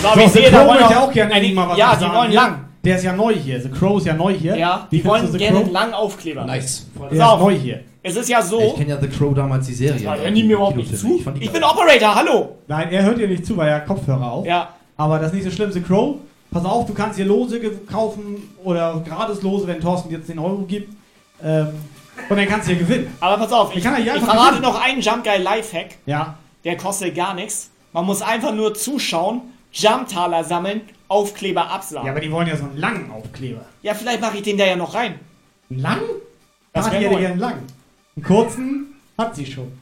So, ich sehe, da wollen möchte auch- auch gerne Eine- mal was ja, die wollen lang. Der ist ja neu hier. The Crow ist ja neu hier. Ja, die findest wollen gerne langen Aufkleber. Nice. Der ist auf. neu hier. Es ist ja so. Ich kenne ja The Crow damals die Serie. Ja, hören die mir überhaupt nicht zu? fand die Ich bin Operator, hallo! Nein, er hört dir nicht zu, weil er Kopfhörer auf. Ja. Aber das ist nicht so schlimm. The Crow, pass auf, du kannst hier Lose kaufen oder gratis Lose, wenn Thorsten dir jetzt 10 Euro gibt. Ähm, und dann kannst du hier gewinnen. Aber pass auf, Ich ich, kann ja ich verrate gewinnen. noch einen Jump Guy Lifehack. Ja. Der kostet gar nichts. Man muss einfach nur zuschauen, Jumptaler sammeln, Aufkleber absagen. Ja, aber die wollen ja so einen langen Aufkleber. Ja, vielleicht mache ich den da ja noch rein. Einen langen? Das Das wär hätte neu. gerne einen langen. Einen kurzen hat sie schon.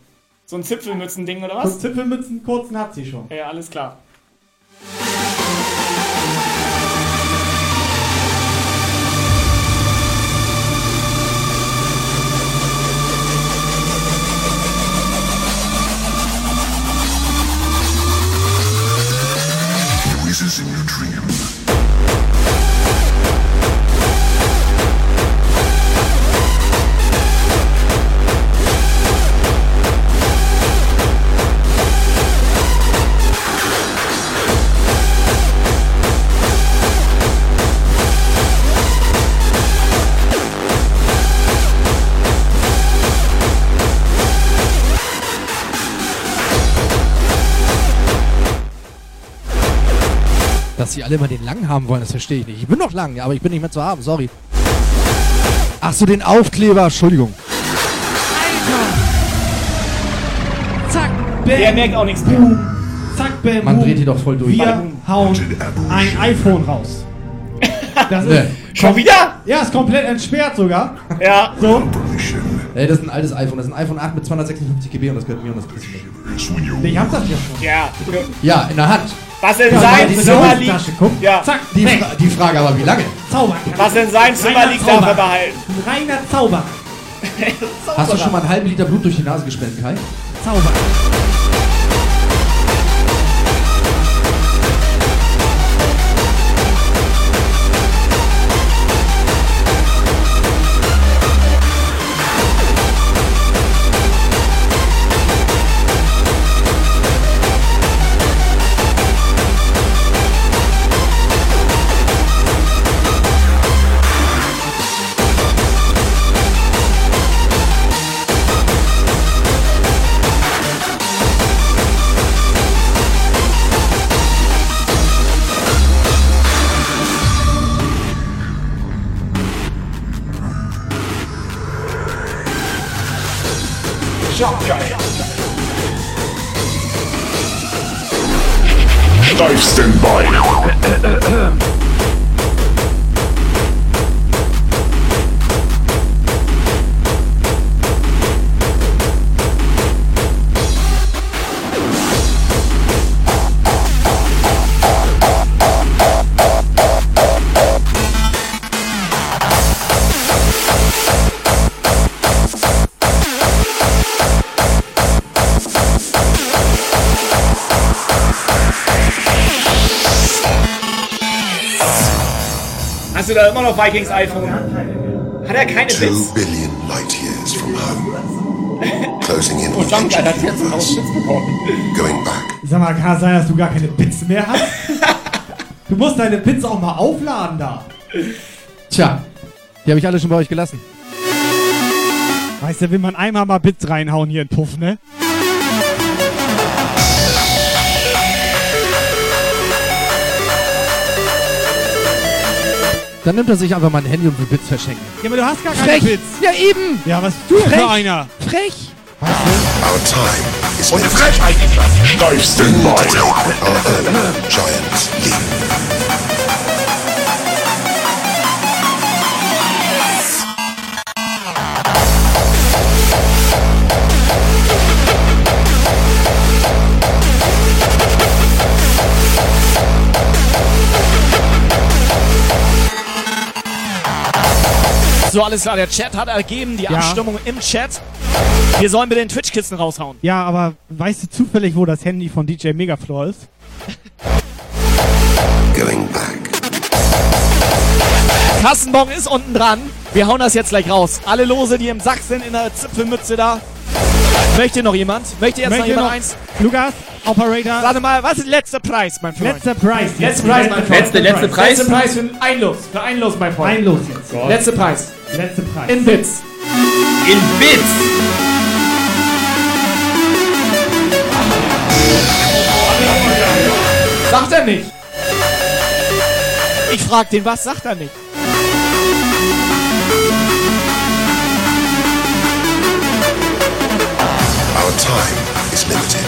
So ein Zipfelmützen-Ding oder was? Zipfelmützen, kurzen hat sie schon. Ja, alles klar. Dass sie alle immer den lang haben wollen, das verstehe ich nicht. Ich bin noch lang, aber ich bin nicht mehr zu haben, sorry. Ach so, den Aufkleber, Entschuldigung. Zack, bam. Der merkt auch nichts mehr. Zack, bam. Man boom. dreht die doch voll durch. Wir hauen ein iPhone raus. Das ist. Schon wieder? Ja, ist komplett entsperrt sogar. Ja. So. Ey, das ist ein altes iPhone. Das ist ein iPhone 8 mit 256 GB und das gehört mir und das kriegst du nicht. Ich hab das ja schon. Ja. Ja, in der Hand. Was in Ja, seinem Zimmer liegt. guck. Ja. Zack, Die. Fra die Frage aber, wie lange? Zauber. Was in seinem Zimmer Reiner liegt, darf er behalten. Reiner Zauber. Hast du schon mal einen halben Liter Blut durch die Nase gespendet, Kai? Zauber. Dive standby. Vikings iPhone? Hat er keine Two Bits? billion light years from home. Closing in Oh, ancient hat jetzt bekommen. Going back. Sag mal, kann es sein, dass du gar keine Bits mehr hast? du musst deine Bits auch mal aufladen da. Tja, die habe ich alle schon bei euch gelassen. Weißt du, will man einmal mal Bits reinhauen hier in Puff, ne? Dann nimmt er sich einfach mal ein Handy und will Bits verschenken. Ja, aber du hast gar keine Frech. Bits. Ja, eben. Ja, was du Frech. für einer? Frech. Our time is Und. Frechheit. Our own giant leap. So, alles klar, der Chat hat ergeben, die Ja. Abstimmung im Chat. Wir sollen mit den Twitch-Kissen raushauen. Ja, aber weißt du zufällig, wo das Handy von DJ Megafloor ist? Going back. Kassenbon ist unten dran. Wir hauen das jetzt gleich raus. Alle Lose, die im Sack sind, in der Zipfelmütze da. Möchte noch jemand? Möchte jetzt noch Möchte jemand noch- eins? Lukas, Operator. Warte mal, was ist der letzte Preis, mein Freund? Letzter Preis. Letzter Preis, mein Freund. Letzte- letzte Preis? Letzter Preis für ein Los. Für ein Los, mein Freund. Ein Los jetzt. Letzter Preis. Letzter Preis. In Bits. In Bits. Sagt er nicht. Ich frag den, was sagt er nicht? Our time is limited.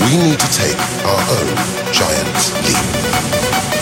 We need to take our own giant leap.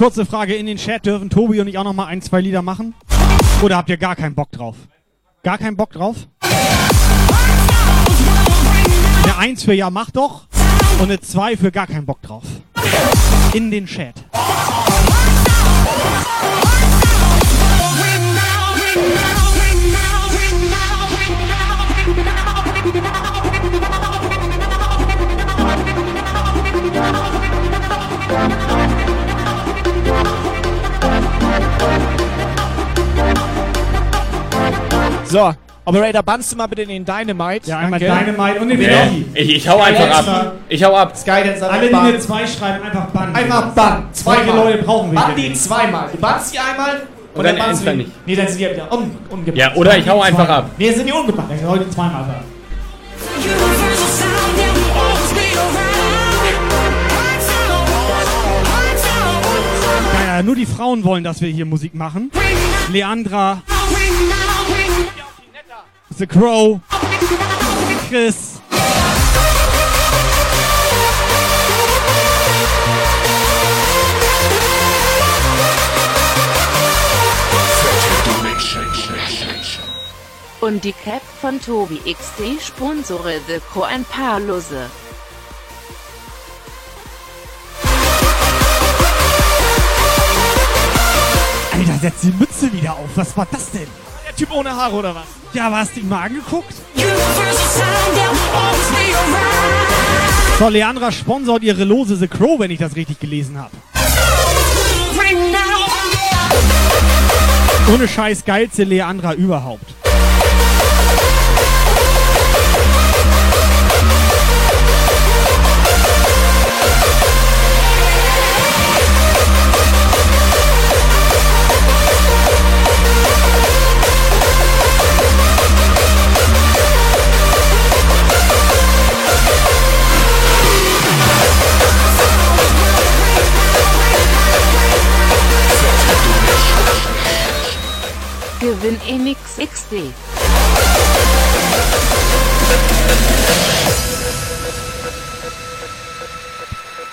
Kurze Frage in den Chat. Dürfen Tobi und ich auch noch mal ein, zwei Lieder machen? Oder habt ihr gar keinen Bock drauf? Gar keinen Bock drauf? Eine Eins für Ja, mach doch. Und eine Zwei für gar keinen Bock drauf. In den Chat. So, Operator, bannst du mal bitte den Dynamite? Ja, einmal Danke. Dynamite und den Nee, Floppy. ich, ich hau einfach ab. Ich hau ab. Skydance Alle, die eine 2 schreiben, einfach bannen. Einfach bannen. Zweimal. Leute brauchen wir Bann hier die nicht. zweimal. Du bannst die einmal und, dann dann bannst die. Nee, dann sind die ja wieder un ungebannt. Ja, oder ich hau einfach ab. Nee, sind die ungebannt. Dann die zweimal bannen. Ja, ja, nur die Frauen wollen, dass wir hier Musik machen. Leandra, The Crow, Chris. Und die Cap von Tobi XD sponsore The Co ein paar Lose. Alter, setz die Mütze wieder auf. Was war das denn? Typ ohne Haare oder was? Ja, aber hast du ihn mal angeguckt? So, Leandra sponsort ihre Lose The Crow, wenn ich das richtig gelesen habe. Ohne Scheiß geilste Leandra überhaupt. XD.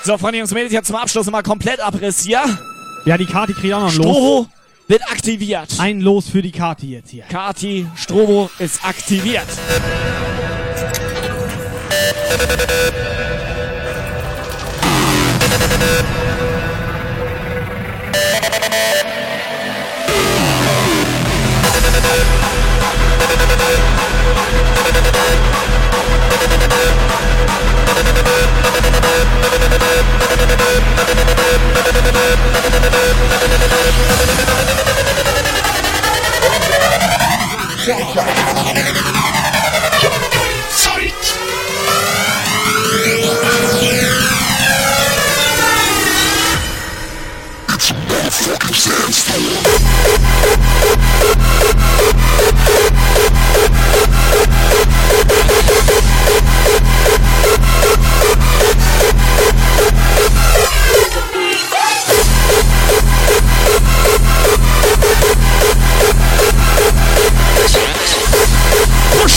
So, Freunde, Jungs Mädels, jetzt zum Abschluss nochmal komplett Abriss hier. Ja, die Kati kriegt auch noch ein Strobo Los. wird aktiviert. Ein Los für die Kati jetzt hier. Kati Strobo ist aktiviert. Fight! Push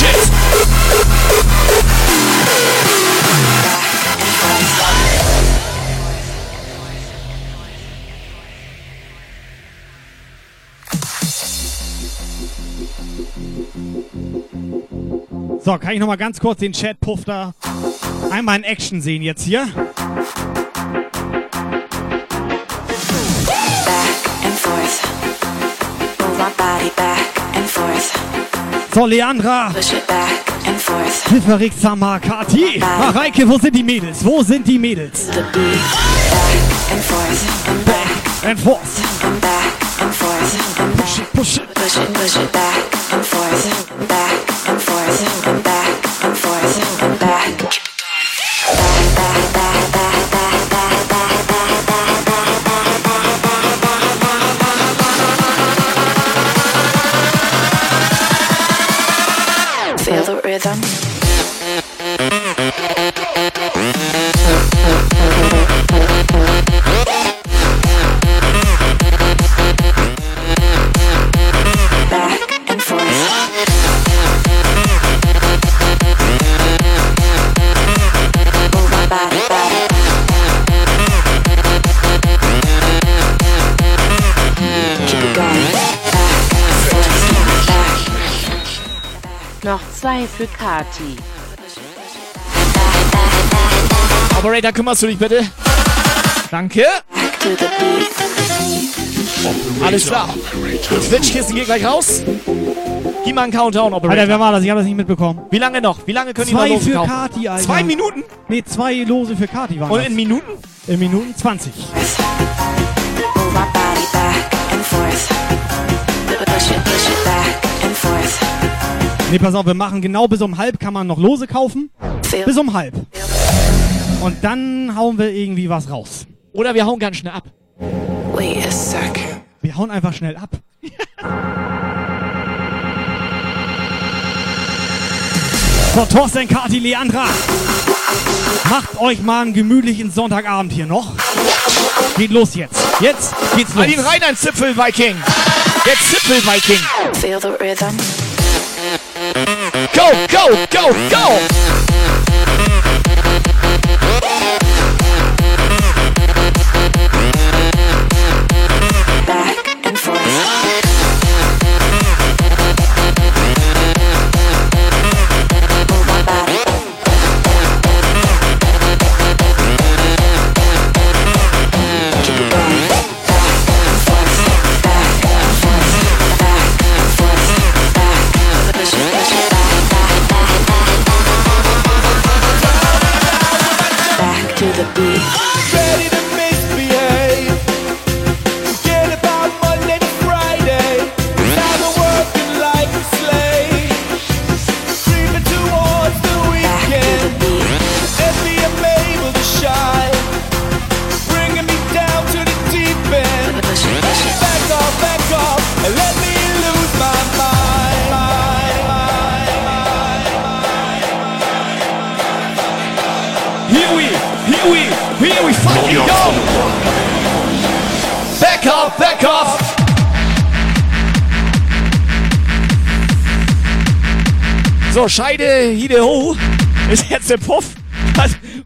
it! So, kann ich noch mal ganz kurz den Chat-Puff da einmal in Action sehen jetzt hier? So, Leandra. Pfifferig Samar, Kati. Mareike, wo sind die Mädels? Wo sind die Mädels? Back and forth. And back forth. and back and forth. And Push it, push it. push it, push it back and forth. Back and forth. And back and forth. And back. 2 für Kati. Operator, kümmerst du dich bitte? Danke. Alles klar. Switchkisten geht gleich raus. Gib mal einen Countdown, Operator. Alter, wer war das? Ich habe das nicht mitbekommen. Wie lange noch? Wie lange können die noch Zwei Lose für kaufen? Kati, Alter. Zwei Minuten? Nee, zwei Lose für Kati waren Und das. in Minuten? In Minuten 20. Nee, pass auf, wir machen genau bis um halb kann man noch Lose kaufen. Bis um halb. Und dann hauen wir irgendwie was raus. Oder wir hauen ganz schnell ab. Wait a sec. Wir hauen einfach schnell ab. So, Thorsten, Kati, Leandra. Macht euch mal einen gemütlichen Sonntagabend hier noch. Geht los jetzt. Jetzt geht's los. Halt ihn rein, ein Zipfel-Viking. Der Zipfel-Viking. Feel the rhythm. Go, go, go, go. Ist jetzt der Puff.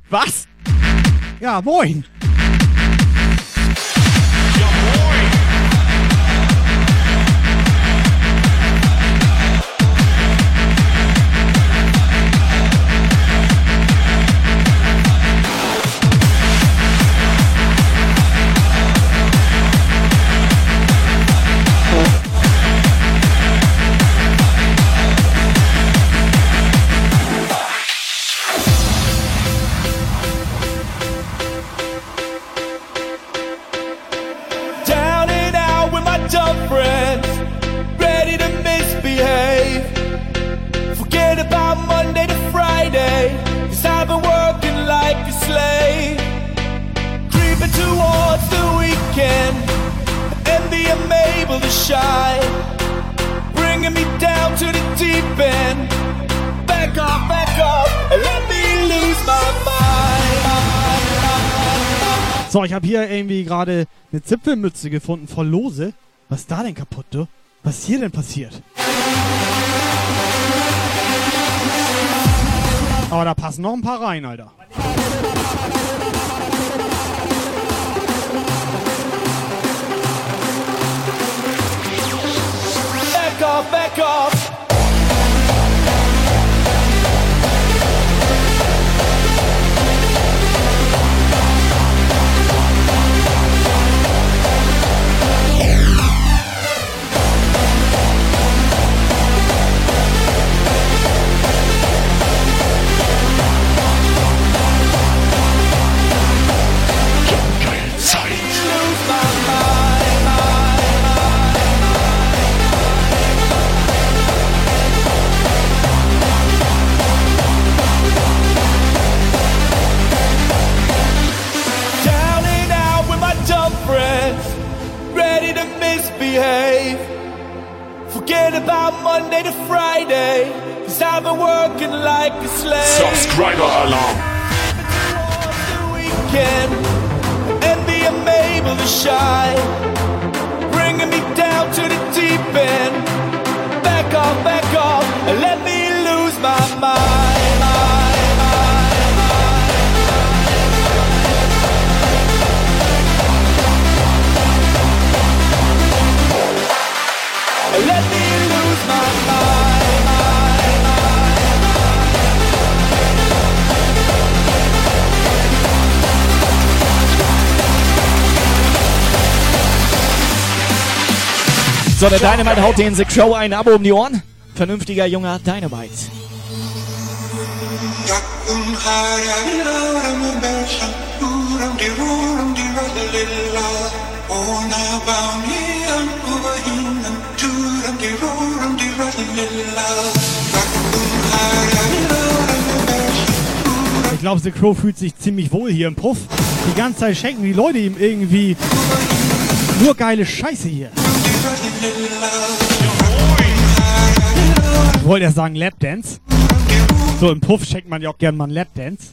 Was? Ja, moin. Shine. Bringing me down to the deep end. Back off, back off, let me lose my mind. So, ich habe hier irgendwie gerade eine Zipfelmütze gefunden voll Lose. Was ist da denn kaputt, du? Was ist hier denn passiert? Aber da passen noch ein paar rein, Alter. Off, about Monday to Friday, cause I've been working like a slave. Subscriber alarm. Weekend, and the I'm able to shine. Bringing me down to the deep end. Back off, back off, and let me lose my mind. And let me lose my mind. So, der Dynamite haut den The Crow ein Abo um die Ohren. Vernünftiger junger Dynamite. Ich glaube, The Crow fühlt sich ziemlich wohl hier im Puff. Die ganze Zeit schenken die Leute ihm irgendwie nur geile Scheiße hier. Ich wollte ja sagen Lapdance. So im Puff schenkt man ja auch gern mal einen Lapdance.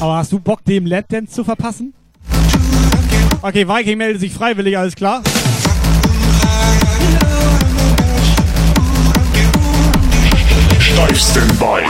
Aber hast du Bock, dem Lapdance zu verpassen? Okay, Viking meldet sich freiwillig, alles klar. Steif Standby.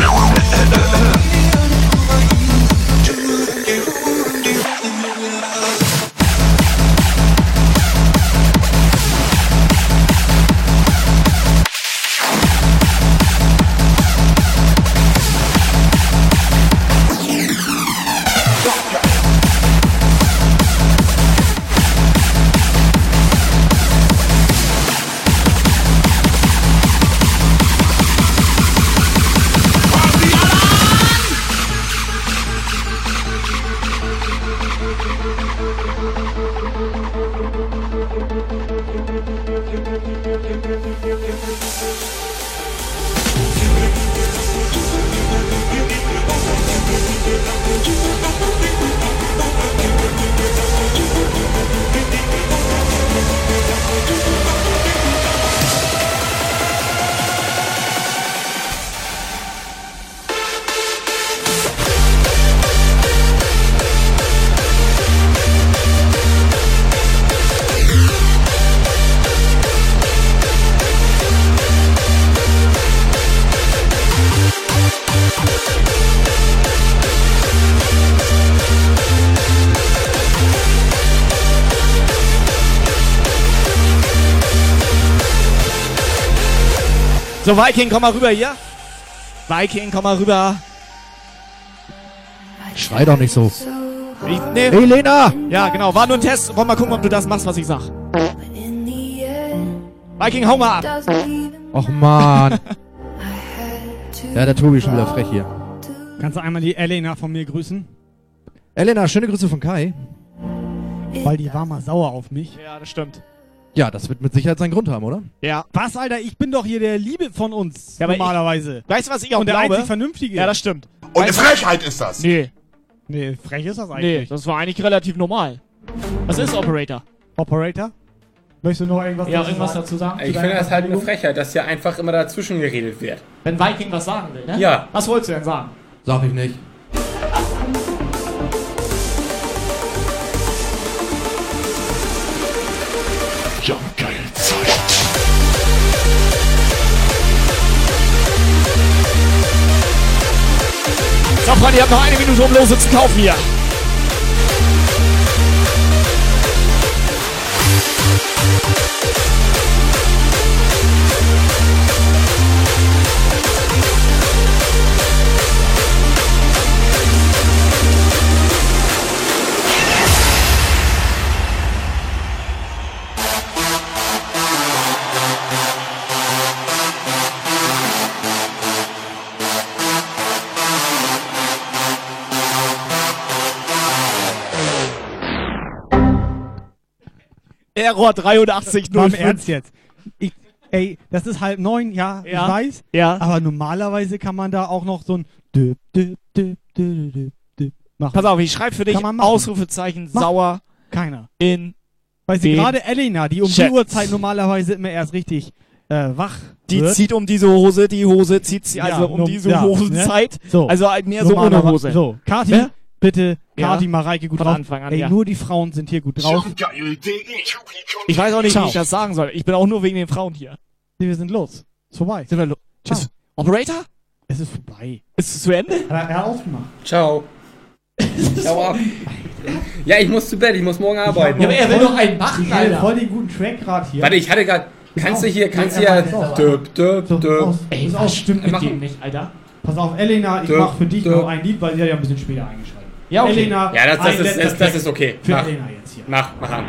So, Viking, komm mal rüber hier. Viking, komm mal rüber. Schrei doch nicht so. Ich, nee. Hey, Lena! Ja, genau. War nur ein Test. Wollen mal gucken, ob du das machst, was ich sag. Viking, hau mal ab. Och man. ja, der Tobi ist schon wieder frech hier. Kannst du einmal die Elena von mir grüßen? Elena, schöne Grüße von Kai. Weil die war mal sauer auf mich. Ja, das stimmt. Ja, das wird mit Sicherheit seinen Grund haben, oder? Ja. Was, Alter? Ich bin doch hier der Liebe von uns. Ja, normalerweise. Ich, weißt du, was ich auch Und der glaube? einzig Vernünftige. Ja, das stimmt. Und eine Frechheit ist das. Nee. Nee, frech ist das Nee, eigentlich. das war eigentlich relativ normal. Was ist Operator? Operator? Möchtest du noch irgendwas Ja, dazu irgendwas sagen? dazu sagen? Ich finde das halt eine Frechheit, dass hier einfach immer dazwischen geredet wird. Wenn Viking was sagen will, ne? Ja. Was wolltest du denn sagen? Sag ich nicht. Freunde, ihr habt noch eine Minute, um Lose zu kaufen hier. Error 83 Mal im Ernst jetzt. Ich, ey, das ist halb neun, ja, Ja. ich weiß. Ja. Aber normalerweise kann man da auch noch so ein Düp, Düp, Düp, Düp, Düp machen. Pass auf, ich schreibe für dich. Ausrufezeichen Mach. sauer Keiner. in Weil sie gerade Elena, die um Chat. die Uhrzeit normalerweise immer erst richtig äh, wach Die wird. zieht um diese Hose, die Hose zieht sie Ja, also um diese ja, Hosenzeit. ne? So. Also halt mehr so ohne Hose. So, Kati, Ne? bitte, Ja. Kati, Mareike, gut Von drauf. Anfang an, Ey, ja. nur die Frauen sind hier gut drauf. Ich weiß auch nicht, Ciao. wie ich das sagen soll. Ich bin auch nur wegen den Frauen hier. Nee, wir sind los. Ist vorbei. Sind wir lo Ciao. Ist- Operator? Es ist vorbei. Ist es zu Ende? Hat er, aufgemacht. Ciao. Ciao ab. Ja, ich muss zu Bett, ich muss morgen arbeiten. Ja, aber er will doch einen machen, Ich hätte Alter. voll den guten Track gerade hier. Warte, ich hatte gerade. Kannst du hier, kannst du Ja, pass. Döp, döp, So, döp. aus. Ey, Pass was stimmt mit Mach- dem nicht, Alter? Pass auf, Elena, ich Dö, mach für dich dö. noch ein Lied, weil sie hat ja ein bisschen später eingeschaltet. Ja, okay. Elena, Ja, das, das, ist, das, das ist okay. Für Mach, Elena jetzt hier. mach, mach an.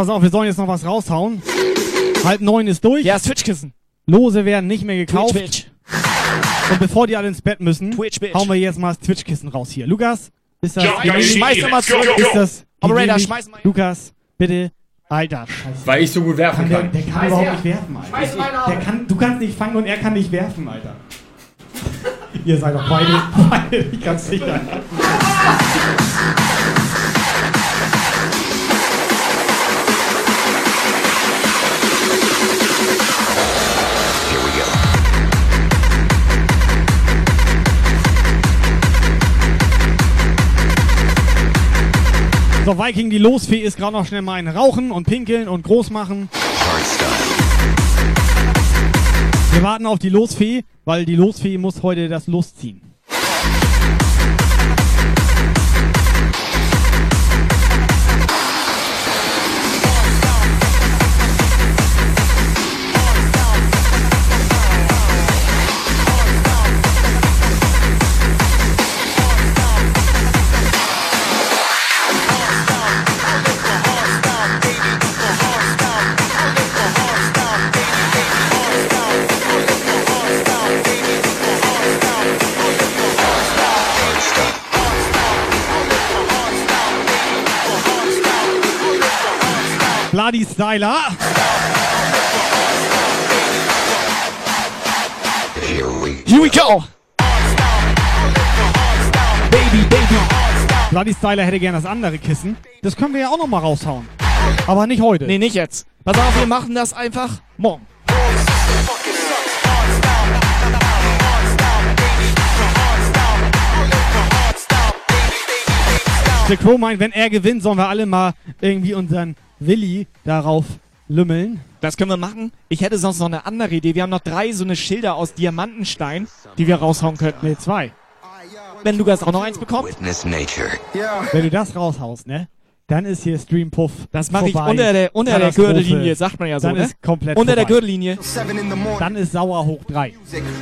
Pass auf, wir sollen jetzt noch was raushauen. Halb neun ist durch. Ja, Switchkissen. Lose werden nicht mehr gekauft. Twitch, Und bevor die alle ins Bett müssen, Twitch, bitch. hauen wir jetzt mal das Twitch-Kissen raus hier. Lukas, ist das... Ja, ja, ich schmeiß mal zurück. Ist das... Operator, schmeiß mal. Lukas, bitte. Alter, scheiße. Weil ich so gut werfen der, kann. Der kann Schmeiß überhaupt her. nicht werfen, Alter. Schmeiß Arme. Der kann, du kannst nicht fangen und er kann nicht werfen, Alter. Ihr seid doch beide, beide nicht ganz sicher. So, Viking, die Losfee ist gerade noch schnell mal ein Rauchen und Pinkeln und groß machen. Wir warten auf die Losfee, weil die Losfee muss heute das Los Bloody Styler. Here we go. Baby, baby. Bloody Styler hätte gern das andere Kissen. Das können wir ja auch noch mal raushauen. Aber nicht heute. Nee, nicht jetzt. Pass auf, wir machen das einfach morgen. Der Crow meint, wenn er gewinnt, sollen wir alle mal irgendwie unseren Willi darauf lümmeln. Das können wir machen. Ich hätte sonst noch eine andere Idee. Wir haben noch drei so eine Schilder aus Diamantenstein, die wir raushauen könnten. Nee, zwei. Wenn Lukas auch noch eins bekommt. Witness nature. Wenn du das raushaust, ne? Dann ist hier Streampuff. Das mache ich unter der, unter der. Gürtellinie, sagt man ja so, Dann ne? ist komplett Unter der vorbei. Gürtellinie. Dann ist sauer hoch 3.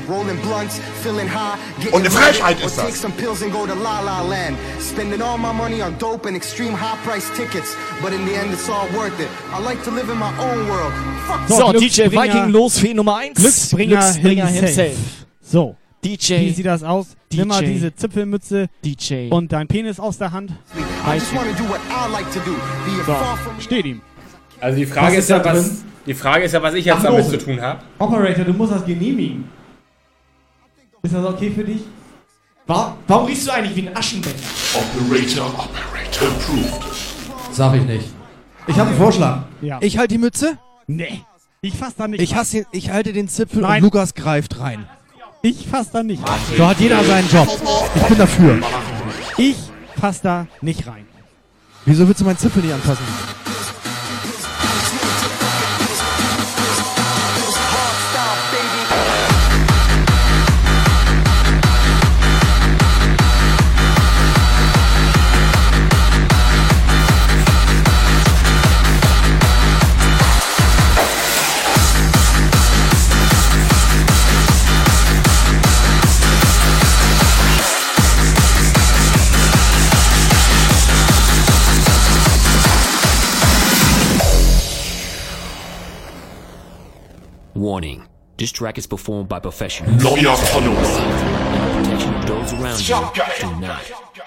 Rolling blunts, feeling high, getting Und eine Frechheit ist das. Take some pills and go to La La Land. Spending all my money on dope and extreme high price tickets. But in the end, it's all worth it. I like to live in my own world. Fuck So, So, DJ Viking Losfee Nummer 1. Glücksbringer, Glücksbringer himself. himself. So. DJ. Wie sieht das aus? Nimm mal DJ. diese Zipfelmütze DJ. und dein Penis aus der Hand. So, steht ihm. Also die Frage Was ist, ist ja, was, drin? die Frage ist ja, was ich jetzt Ach, damit Lose. zu tun habe. Operator, du musst das genehmigen. Ist das okay für dich? Warum, warum riechst du eigentlich wie ein Aschenbecher? Operator, Operator approved. Sag ich nicht. Ich habe einen Vorschlag. Ja. Ich halte die Mütze. Nee. Ich fass da nicht Ich, hasse ich halte den Zipfel Nein. und Lukas greift rein. Ich fass da nicht rein. So hat jeder seinen Job. Ich bin dafür. Ich fass da nicht rein. Wieso willst du meinen Zipfel nicht anfassen? Warning. This track is performed by professionals. Neuer.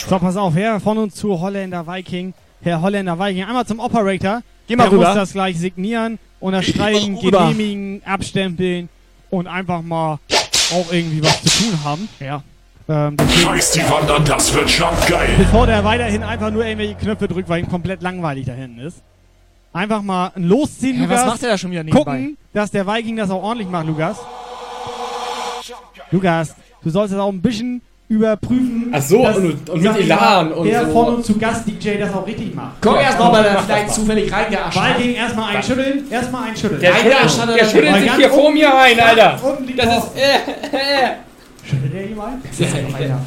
So, pass auf, Herr von uns zu Holländer Viking. Herr Holländer Viking, einmal zum Operator. Geh mal Der rüber. muss das gleich signieren, unterschreiben, genehmigen, abstempeln und einfach mal auch irgendwie was zu tun haben. Ja. Ähm, Scheiß die Wand an, das wird schon geil. Bevor der weiterhin einfach nur irgendwelche Knöpfe drückt, weil ihm komplett langweilig da hinten ist. Einfach mal ein Losziehen, was Lukas. macht der da schon wieder nebenbei? Gucken, dass der Viking das auch ordentlich macht, Lukas. Lukas, du sollst das auch ein bisschen überprüfen. Ach so, dass, und- und mit Elan und Der so. von uns zu Gast-DJ das auch richtig macht. Guck erst mal, ob er vielleicht das zufällig reingearscht hat. Viking, erstmal einschütteln, erstmal einschütteln. Der schüttelt- Einmal. der schüttelt Weil sich hier vor mir ein, Alter. Das ist. Äh, äh. Schüttelt der ihm ein?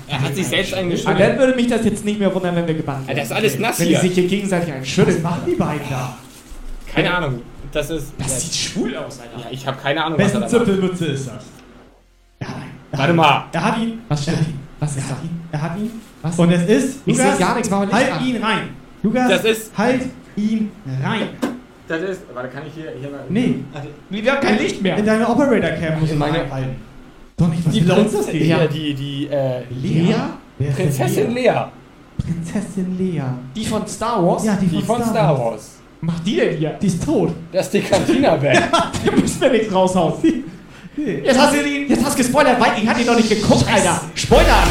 Er hat sich selbst Aber eingeschüttelt. dann würde mich das jetzt nicht mehr wundern, wenn wir gebannt Ja, das ist alles nass Wenn hier. die sich hier gegenseitig Was einschütteln. machen die beiden da? Keine Ahnung. Das ist. Das sieht schwul aus, Alter. Ja, ich habe keine Ahnung, was er Wessen da macht. Ist das? Warte mal. Er hat ihn. Was stimmt? Was ist er hat ihn. Er hat ihn. Was? Und es ist. Ich Lukas, sehe gar nichts, Licht Halt an. ihn rein. Lukas, Das ist- halt ihn rein. Das ist. Warte, kann ich hier. hier mal. Nee, Wir haben kein Licht mehr. in deine Operator-Cam du In meine- reinhalten. Doch nicht, was Die will uns das gehen? Ja, die. die äh, Lea? Ist denn Prinzessin Lea? Lea. Prinzessin Lea. Die von Star Wars? Ja, die, Die von Star Wars. Macht die denn hier? Die ist tot. Das ist die Cantina-Band. Da müssen wir nichts raushauen. Jetzt hast du ihn, jetzt hast du gespoilert, Viking hat ihn noch nicht geguckt, Alter. Spoiler-Alarm.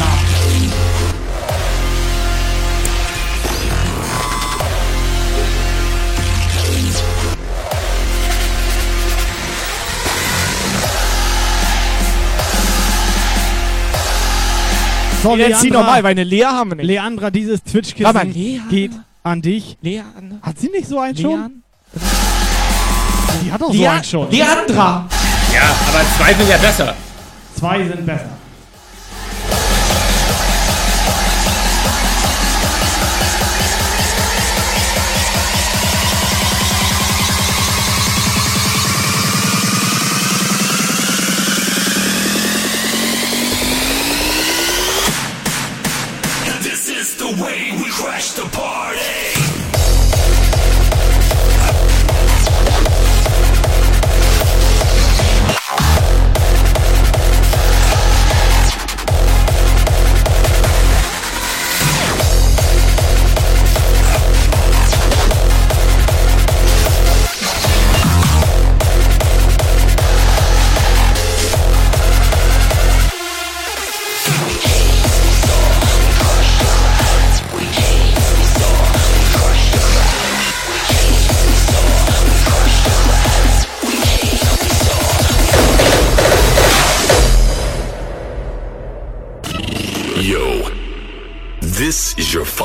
So, Jetzt zieh normal, weil eine Lea haben wir nicht. Leandra, dieses Twitch-Kissen geht an dich. Leandra? Hat sie nicht so einen schon? Lean? Die hat doch so Lea einen schon. Leandra. Ja, aber zwei sind ja besser. Zwei sind besser.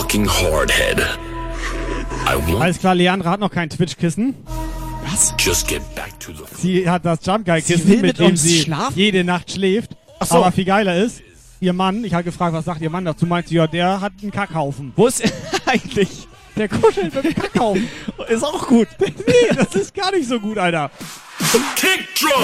Fucking hard head. I want Alles klar, Leandra hat noch kein Twitch-Kissen. Was? just get back to the Sie hat das Jump Guy Sie Kissen, will mit, mit dem sie schlafen? jede Nacht schläft. Ach so. Aber viel geiler ist, ihr Mann, ich habe gefragt, was sagt ihr Mann dazu, meint sie, ja, der hat einen Kackhaufen. Wo ist eigentlich? Der kuschelt mit dem Kackhaufen. Ist auch gut. nee, das ist gar nicht so gut, Alter. kick drum.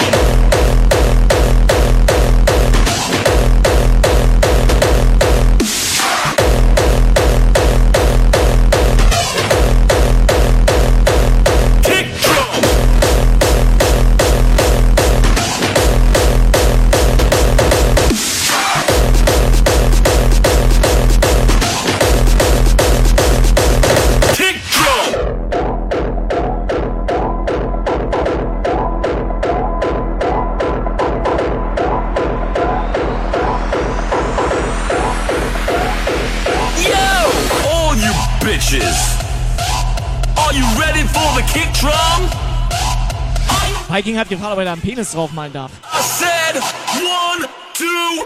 Viking hat gefragt, ob er da einen Penis draufmalen darf. I said one, two,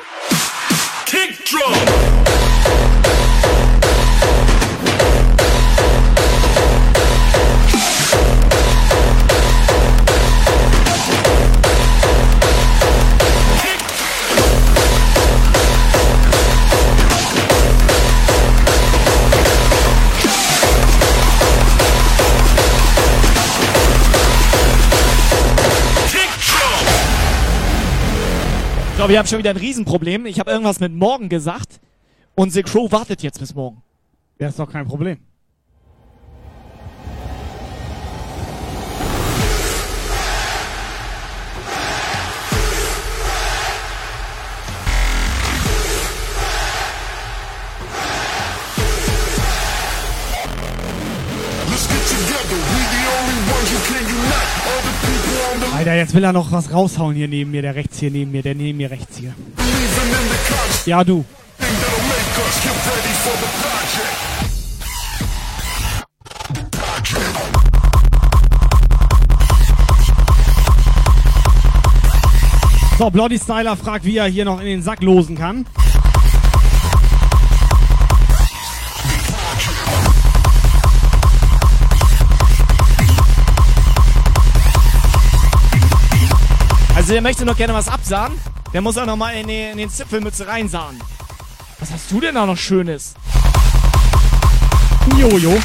kick drum. Glaube, ich habe schon wieder ein Riesenproblem. Ich habe irgendwas mit morgen gesagt und The Crow wartet jetzt bis morgen. Ja, ist doch kein Problem. Alter, jetzt will er noch was raushauen hier neben mir, der rechts hier neben mir, der neben mir rechts hier. Ja, du. So, Bloody Styler fragt, wie er hier noch in den Sack losen kann. Also der möchte noch gerne was absahen. Der muss auch noch mal in den, in den Zipfelmütze reinsahen. Was hast du denn da noch Schönes? Jojo.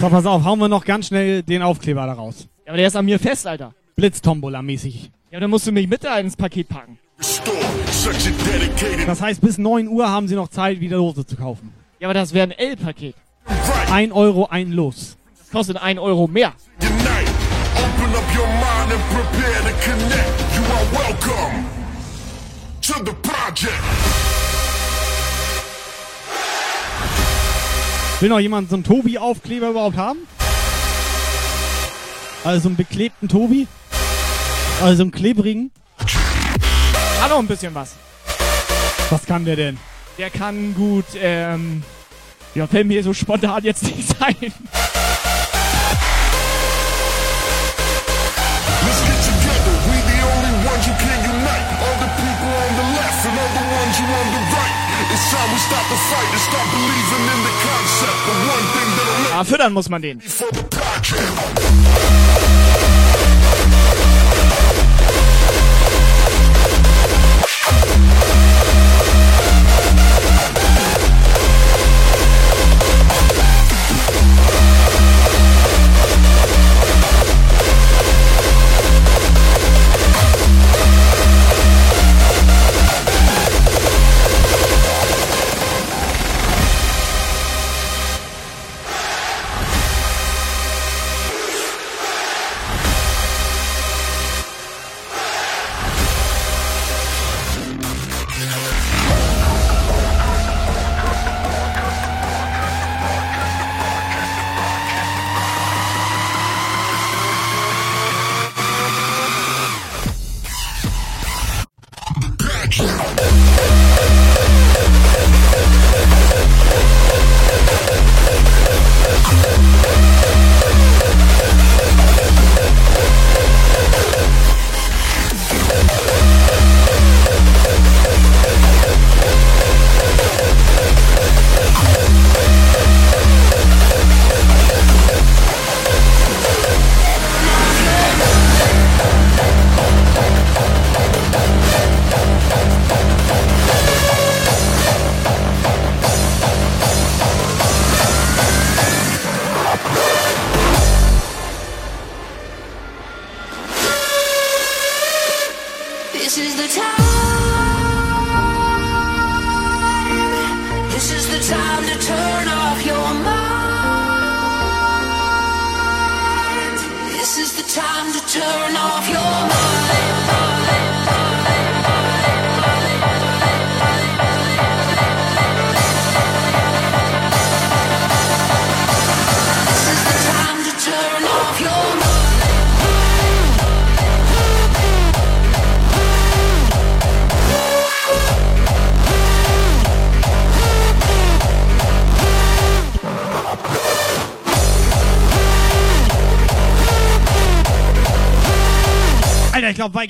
So, pass auf, hauen wir noch ganz schnell den Aufkleber da raus. Ja, aber der ist an mir fest, Alter. Blitztombola-mäßig. Ja, aber dann musst du mich mit da ins Paket packen. Das heißt, bis 9 Uhr haben sie noch Zeit, wieder Lose zu kaufen. Ja, aber das wäre ein L-Paket. 1 Euro, ein Los. Das kostet 1 Euro mehr. Open Will noch jemand so einen Tobi-Aufkleber überhaupt haben? Also einen beklebten Tobi? Also einen klebrigen? Hat noch ein bisschen was. Was kann der denn? Der kann gut, ähm. Ja, fällt mir so spontan jetzt nicht sein. Let's get together. We the only ones who can unite. All the people on the left and all the ones who on the right. It's time we stop the fight and start believing in the concept. Ah, füttern muss man den.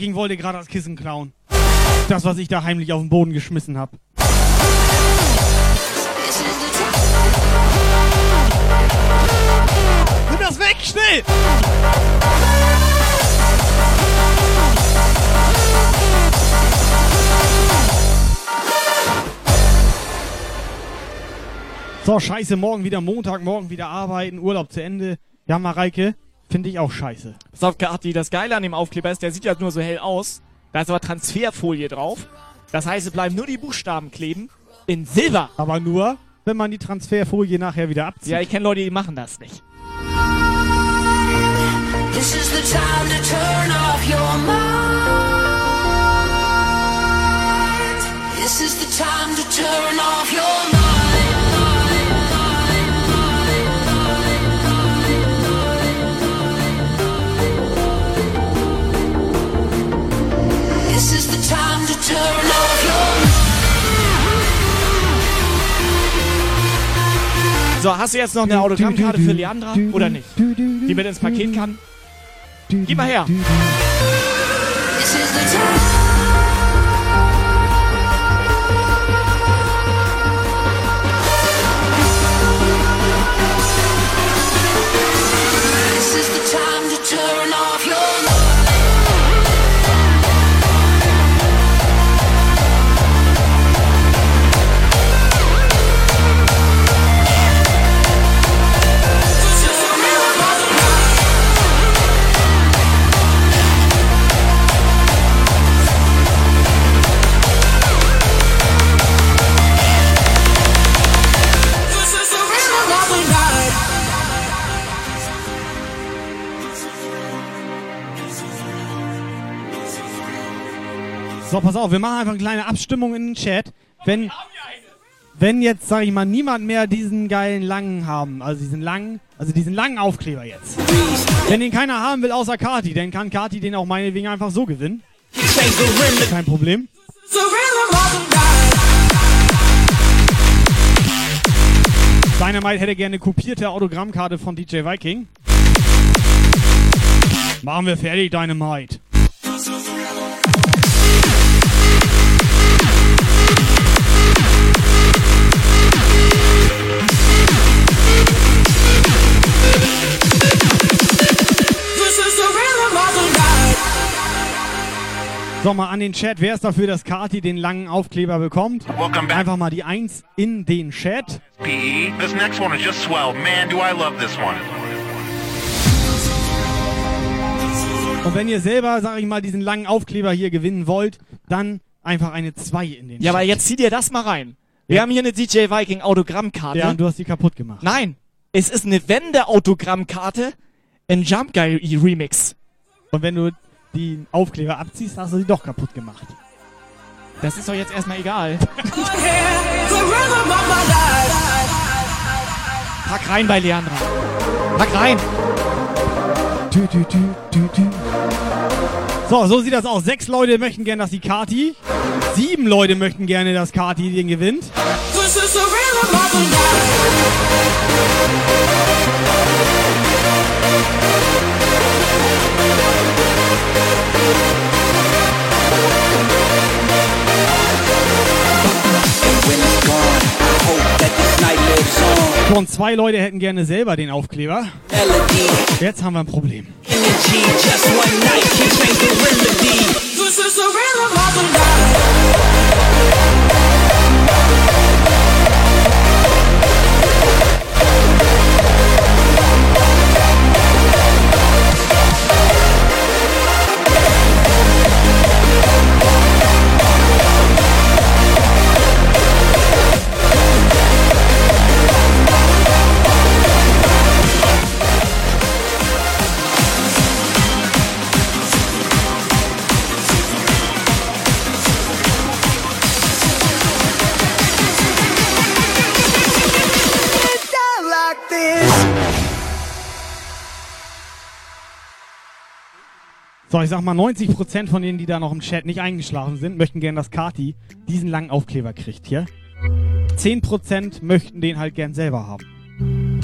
Viking wollte gerade das Kissen klauen. Das, was ich da heimlich auf den Boden geschmissen habe. Nimm das weg, schnell! So, scheiße, morgen wieder Montag, morgen wieder arbeiten, Urlaub zu Ende. Ja, Mareike, finde ich auch scheiße. Pass auf, Kati, das Geile an dem Aufkleber ist, der sieht ja nur so hell aus. Da ist aber Transferfolie drauf. Das heißt, es bleiben nur die Buchstaben kleben. In Silber. Aber nur, wenn man die Transferfolie nachher wieder abzieht. Ja, ich kenne Leute, die machen das nicht. This is the time to turn off your mind. This is the time to turn off So, hast du jetzt noch eine Autogrammkarte für Leandra oder nicht? Die mit ins Paket kann? Gib mal her. So, pass auf, wir machen einfach eine kleine Abstimmung in den Chat. Wenn, wenn jetzt, sag ich mal, niemand mehr diesen geilen langen haben, also diesen langen, also diesen langen Aufkleber jetzt. Wenn den keiner haben will außer Kati, dann kann Kati den auch meinetwegen einfach so gewinnen. Kein Problem. Dynamite hätte gerne kopierte Autogrammkarte von DJ Viking. Machen wir fertig, Dynamite. So, mal an den Chat. Wer ist dafür, dass Kati den langen Aufkleber bekommt? Einfach mal die 1 in den Chat. PE. This next one is just swell. Man, do I love this one. Und wenn ihr selber, sag ich mal, diesen langen Aufkleber hier gewinnen wollt, dann einfach eine 2 in den Chat. Ja, aber jetzt zieh dir das mal rein. Wir Ja. haben hier eine DJ Viking Autogrammkarte. Ja, und du hast die kaputt gemacht. Nein, es ist eine Wende-Autogrammkarte in Jump Guy Remix. Und wenn du die Aufkleber abziehst, hast du sie doch kaputt gemacht. Das ist doch jetzt erstmal egal. Pack rein bei Leandra. Pack rein. Tü, tü, tü. So, so sieht das aus. Sechs Leute möchten gerne, dass die Kati. Sieben Leute möchten gerne, dass Kati den gewinnt. This is the rhythm of the night. Und zwei Leute hätten gerne selber den Aufkleber. Jetzt haben wir ein Problem. This So, ich sag mal, 90% von denen, die da noch im Chat nicht eingeschlafen sind, möchten gerne, dass Kati diesen langen Aufkleber kriegt hier. 10% möchten den halt gern selber haben.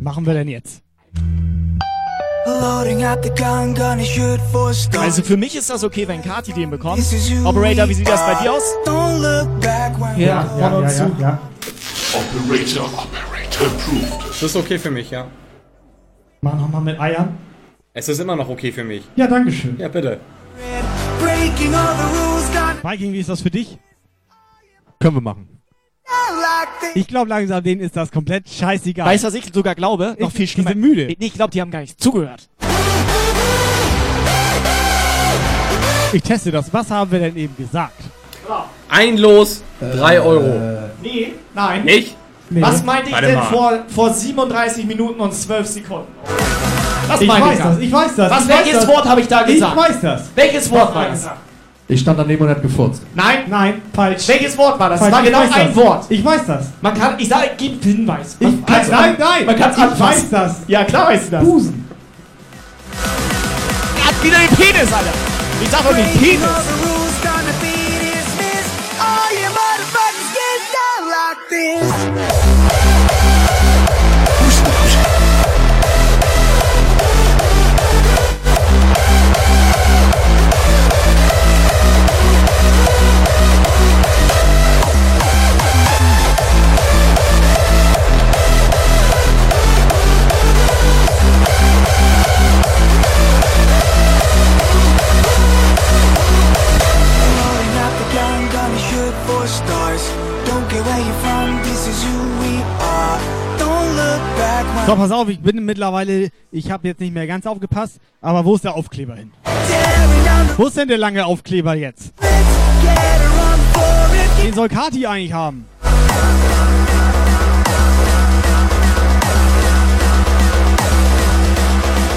Machen wir denn jetzt? Also für mich ist das okay, wenn Kati den bekommt. Operator, wie sieht das bei dir aus? When Ja, von uns zu. Operator, Operator approved. Das ist okay für mich, ja. Mach nochmal mit Eiern. Es ist immer noch okay für mich. Ja, dankeschön. Ja, bitte. breaking all the rules, gonna Viking, wie ist das für dich? Können wir machen. Ich glaube langsam, denen ist das komplett scheißegal. Weißt du, was ich sogar glaube? Noch Ich- viel die schlimmer. sind müde. Ich, glaube, die haben gar nicht zugehört. Ich teste das. Was haben wir denn eben gesagt? Ein Los, 3 Euro. Nee, nein. Nicht? Nee. Was meinte ich Warte denn mal. vor, vor 37 Minuten und 12 Sekunden? Was Ich meinte weiß da? das, ich weiß das, Was, ich weiß welches das. Wort habe ich da Ich gesagt? weiß das. Welches Wort war das? Ich stand daneben und hat gefurzt. Nein, Nein, falsch. welches Wort war das? Falsch, Es war ich genau weiß ein das. Wort. Ich weiß das. Man kann, ich sage, gib Hinweis. Ich, Man kann's nein, an- nein, Man kann es ich anfassen. weiß das. Ja, klar weißt du das. Busen. Er hat wieder den Penis, Alter. Ich sag doch nicht Penis. Rolling So, pass auf, ich bin mittlerweile, ich habe jetzt nicht mehr ganz aufgepasst, aber wo ist der Aufkleber hin? Wo ist denn der lange Aufkleber jetzt? Den soll Kati eigentlich haben.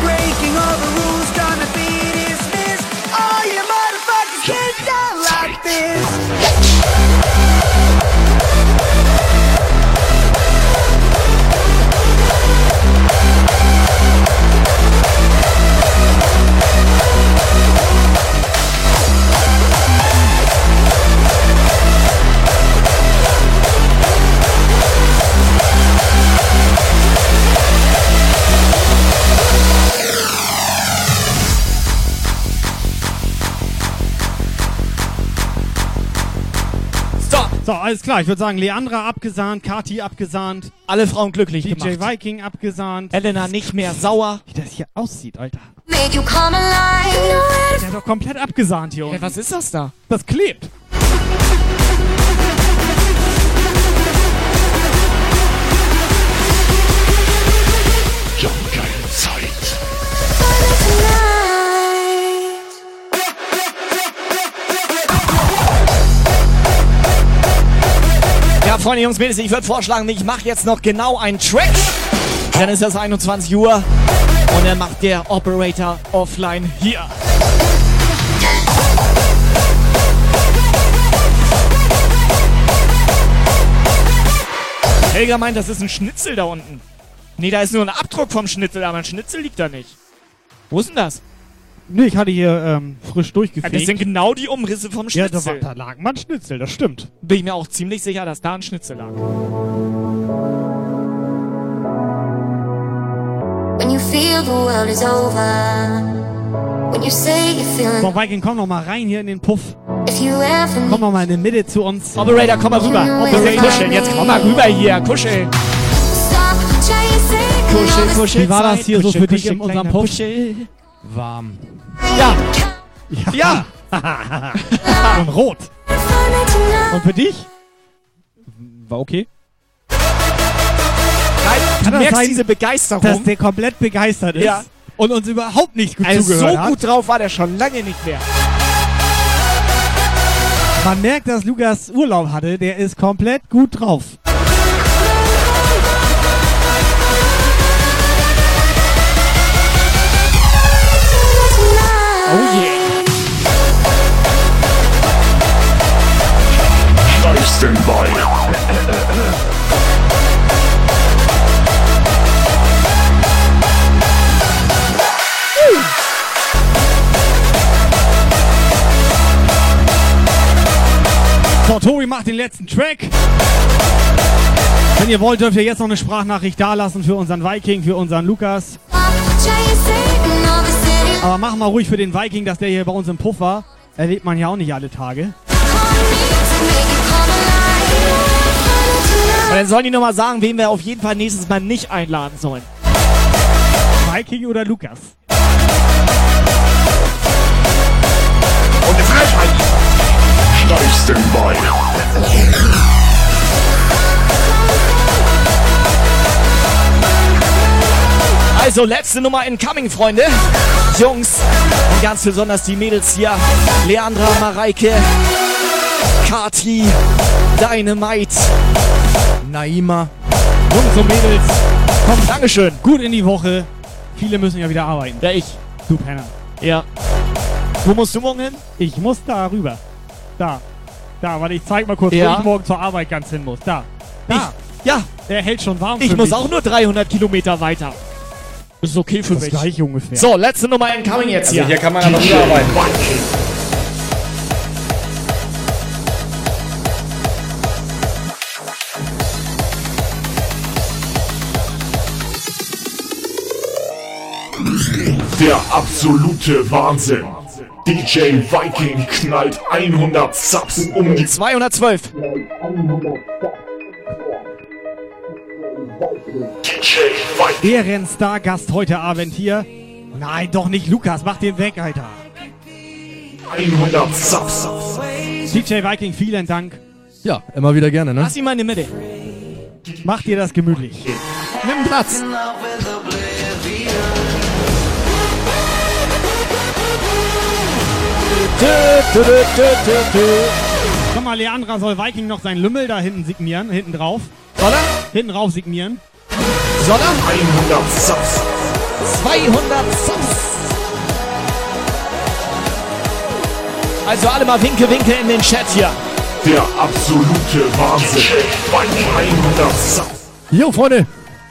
breaking all the rules, gonna be dismissed. All you motherfuckers get down like this. So, alles klar. Ich würde sagen, Leandra abgesahnt, Kati abgesahnt. Alle Frauen glücklich DJ gemacht. Viking abgesahnt. Helena nicht mehr sauer. Wie das hier aussieht, Alter. Make you come alive. Der hat doch komplett abgesahnt hier Hey, unten. was ist das da? Das klebt. Freunde, Jungs, Mädels, ich würde vorschlagen, ich mache jetzt noch genau einen Track. Dann ist das 21 Uhr und dann macht der Operator offline hier. Helga meint, das ist ein Schnitzel da unten. Nee, da ist nur ein Abdruck vom Schnitzel, aber ein Schnitzel liegt da nicht. Wo ist denn das? Nee, ich hatte hier ähm, frisch Ja, durchgefegt. das sind genau die Umrisse vom ja, da, Schnitzel. war, da lag mal ein Schnitzel, das stimmt. Bin ich mir auch ziemlich sicher, dass da ein Schnitzel lag. So, Viking, komm noch mal rein hier in den Puff. Komm noch mal in die Mitte zu uns. Operator, komm mal rüber. Operator, kuscheln. Jetzt komm mal rüber hier. Kuscheln. stop chasing. Kuschel, kuschel. Wie war das hier so Kuschel, für dich kuschel, in unserem Puff? Kuschel. Warm. Ja. Ja. Und rot. Und für dich? War okay. Kann du merkst sein, diese Begeisterung. Dass der komplett begeistert ist Ja. und uns überhaupt nicht gut Also so zugehört hat. gut drauf war der schon lange nicht mehr. Man merkt, dass Lukas Urlaub hatte. Der ist komplett gut drauf. Oh yeah. Standby. So, Tobi macht den letzten Track. Wenn ihr wollt, dürft ihr jetzt noch eine Sprachnachricht dalassen für unseren Viking, für unseren Lukas. Aber machen wir ruhig für den Viking, dass der hier bei uns im Puff war. Erlebt man ja auch nicht alle Tage. Und dann sollen die nochmal sagen, wen wir auf jeden Fall nächstes Mal nicht einladen sollen. Viking oder Lukas? Und die Frechheit. Steif Standby. Also, letzte Nummer incoming, Freunde. Jungs und ganz besonders die Mädels hier. Leandra, Mareike, Kati, Dynamite, Naima. Jungs und Mädels, kommt Dankeschön. gut in die Woche. Viele müssen ja wieder arbeiten. Ja, ich. Du Penner. Ja. Wo musst du morgen hin? Ich muss da rüber. Da. Da, weil ich zeig mal kurz, Ja. wo ich morgen zur Arbeit ganz hin muss. Da. Da. Ja, Der hält schon warm ich für muss mich. auch nur 300 Kilometer weiter. Das ist okay für das mich. gleiche ungefähr. So, letzte Nummer incoming jetzt Also hier. hier kann man aber nur arbeiten. Der absolute Wahnsinn. DJ Viking knallt 100 Subs um die 212. DJ Viking. Ehrenstar-Gast heute Abend hier. Nein, doch nicht Lukas. Mach den weg, Alter. 100 Subs. DJ Viking, vielen Dank. Ja, immer wieder gerne, ne? Lass ihn mal in die Mitte. Mach dir das gemütlich. Nimm Platz. Komm mal, Leandra soll Viking noch seinen Lümmel da hinten signieren. Hinten drauf. Soll er? Hinten drauf signieren. Soll er? 100 Subs. 200 Subs. Also alle mal Winke, Winke in den Chat hier. Der absolute Wahnsinn. DJ Viking 100 Subs. Jo, Freunde.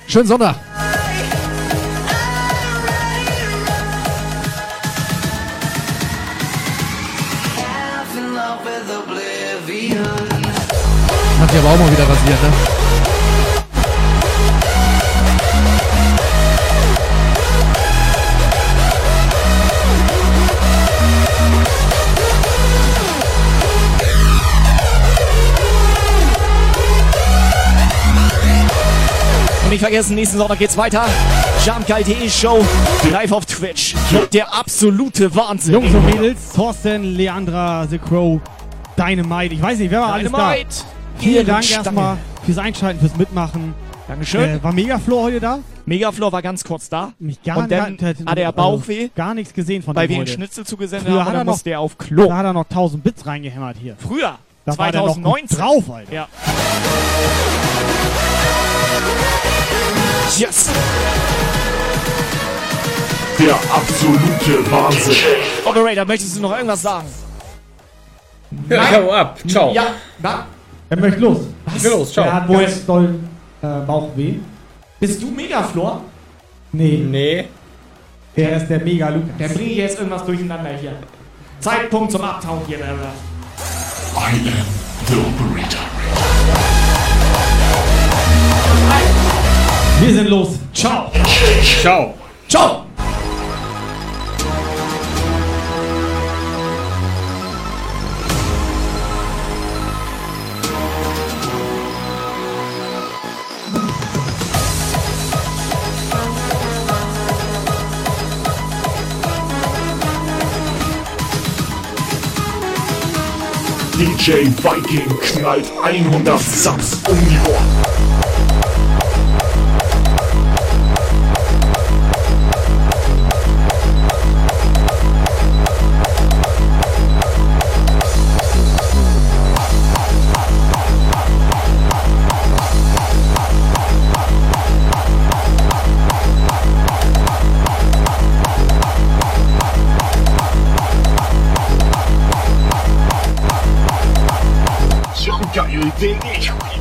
Schönen Sonntag. Hat sich aber auch mal wieder rasiert, ne? Nicht vergessen, nächsten Sonntag geht's weiter. Jumpgeil.de Show live auf Twitch. Der absolute Wahnsinn. Jungs und Mädels, Thorsten, Leandra, The Crow, Dynamite. Ich weiß nicht, wer war alles da? Dynamite. Vielen Dank Ehrenstange. erstmal fürs Einschalten, fürs Mitmachen. Dankeschön. Äh, war Megaflor heute da? Megaflor war ganz kurz da. Mich gar Und dann nicht- hat er Bauchweh. Also gar nichts gesehen von Weil wir ihn. Schnitzel zugesendet Früher haben, hat er noch, musste er auf Klo. Da hat er noch 1000 Bits reingehämmert hier. Früher. Da war der noch 2019. drauf, Alter. Ja. Yes. Der absolute Wahnsinn. Operator, möchtest du noch irgendwas sagen? Ja, hau ab. Ciao. Ja, na, Er möchte los. Ich will los. Ciao. Er hat Wo ganz ist- doll äh, Bauchweh. bist du Megaflor? Nee, Nee. er ist der Mega Lukas. Der bringe ich jetzt irgendwas durcheinander hier. Zeitpunkt zum Abtauchen hier. I am the operator. Wir sind los. Ciao. Ciao. Ciao. DJ Viking knallt 100 Subs um die Ohren. Geil, den ich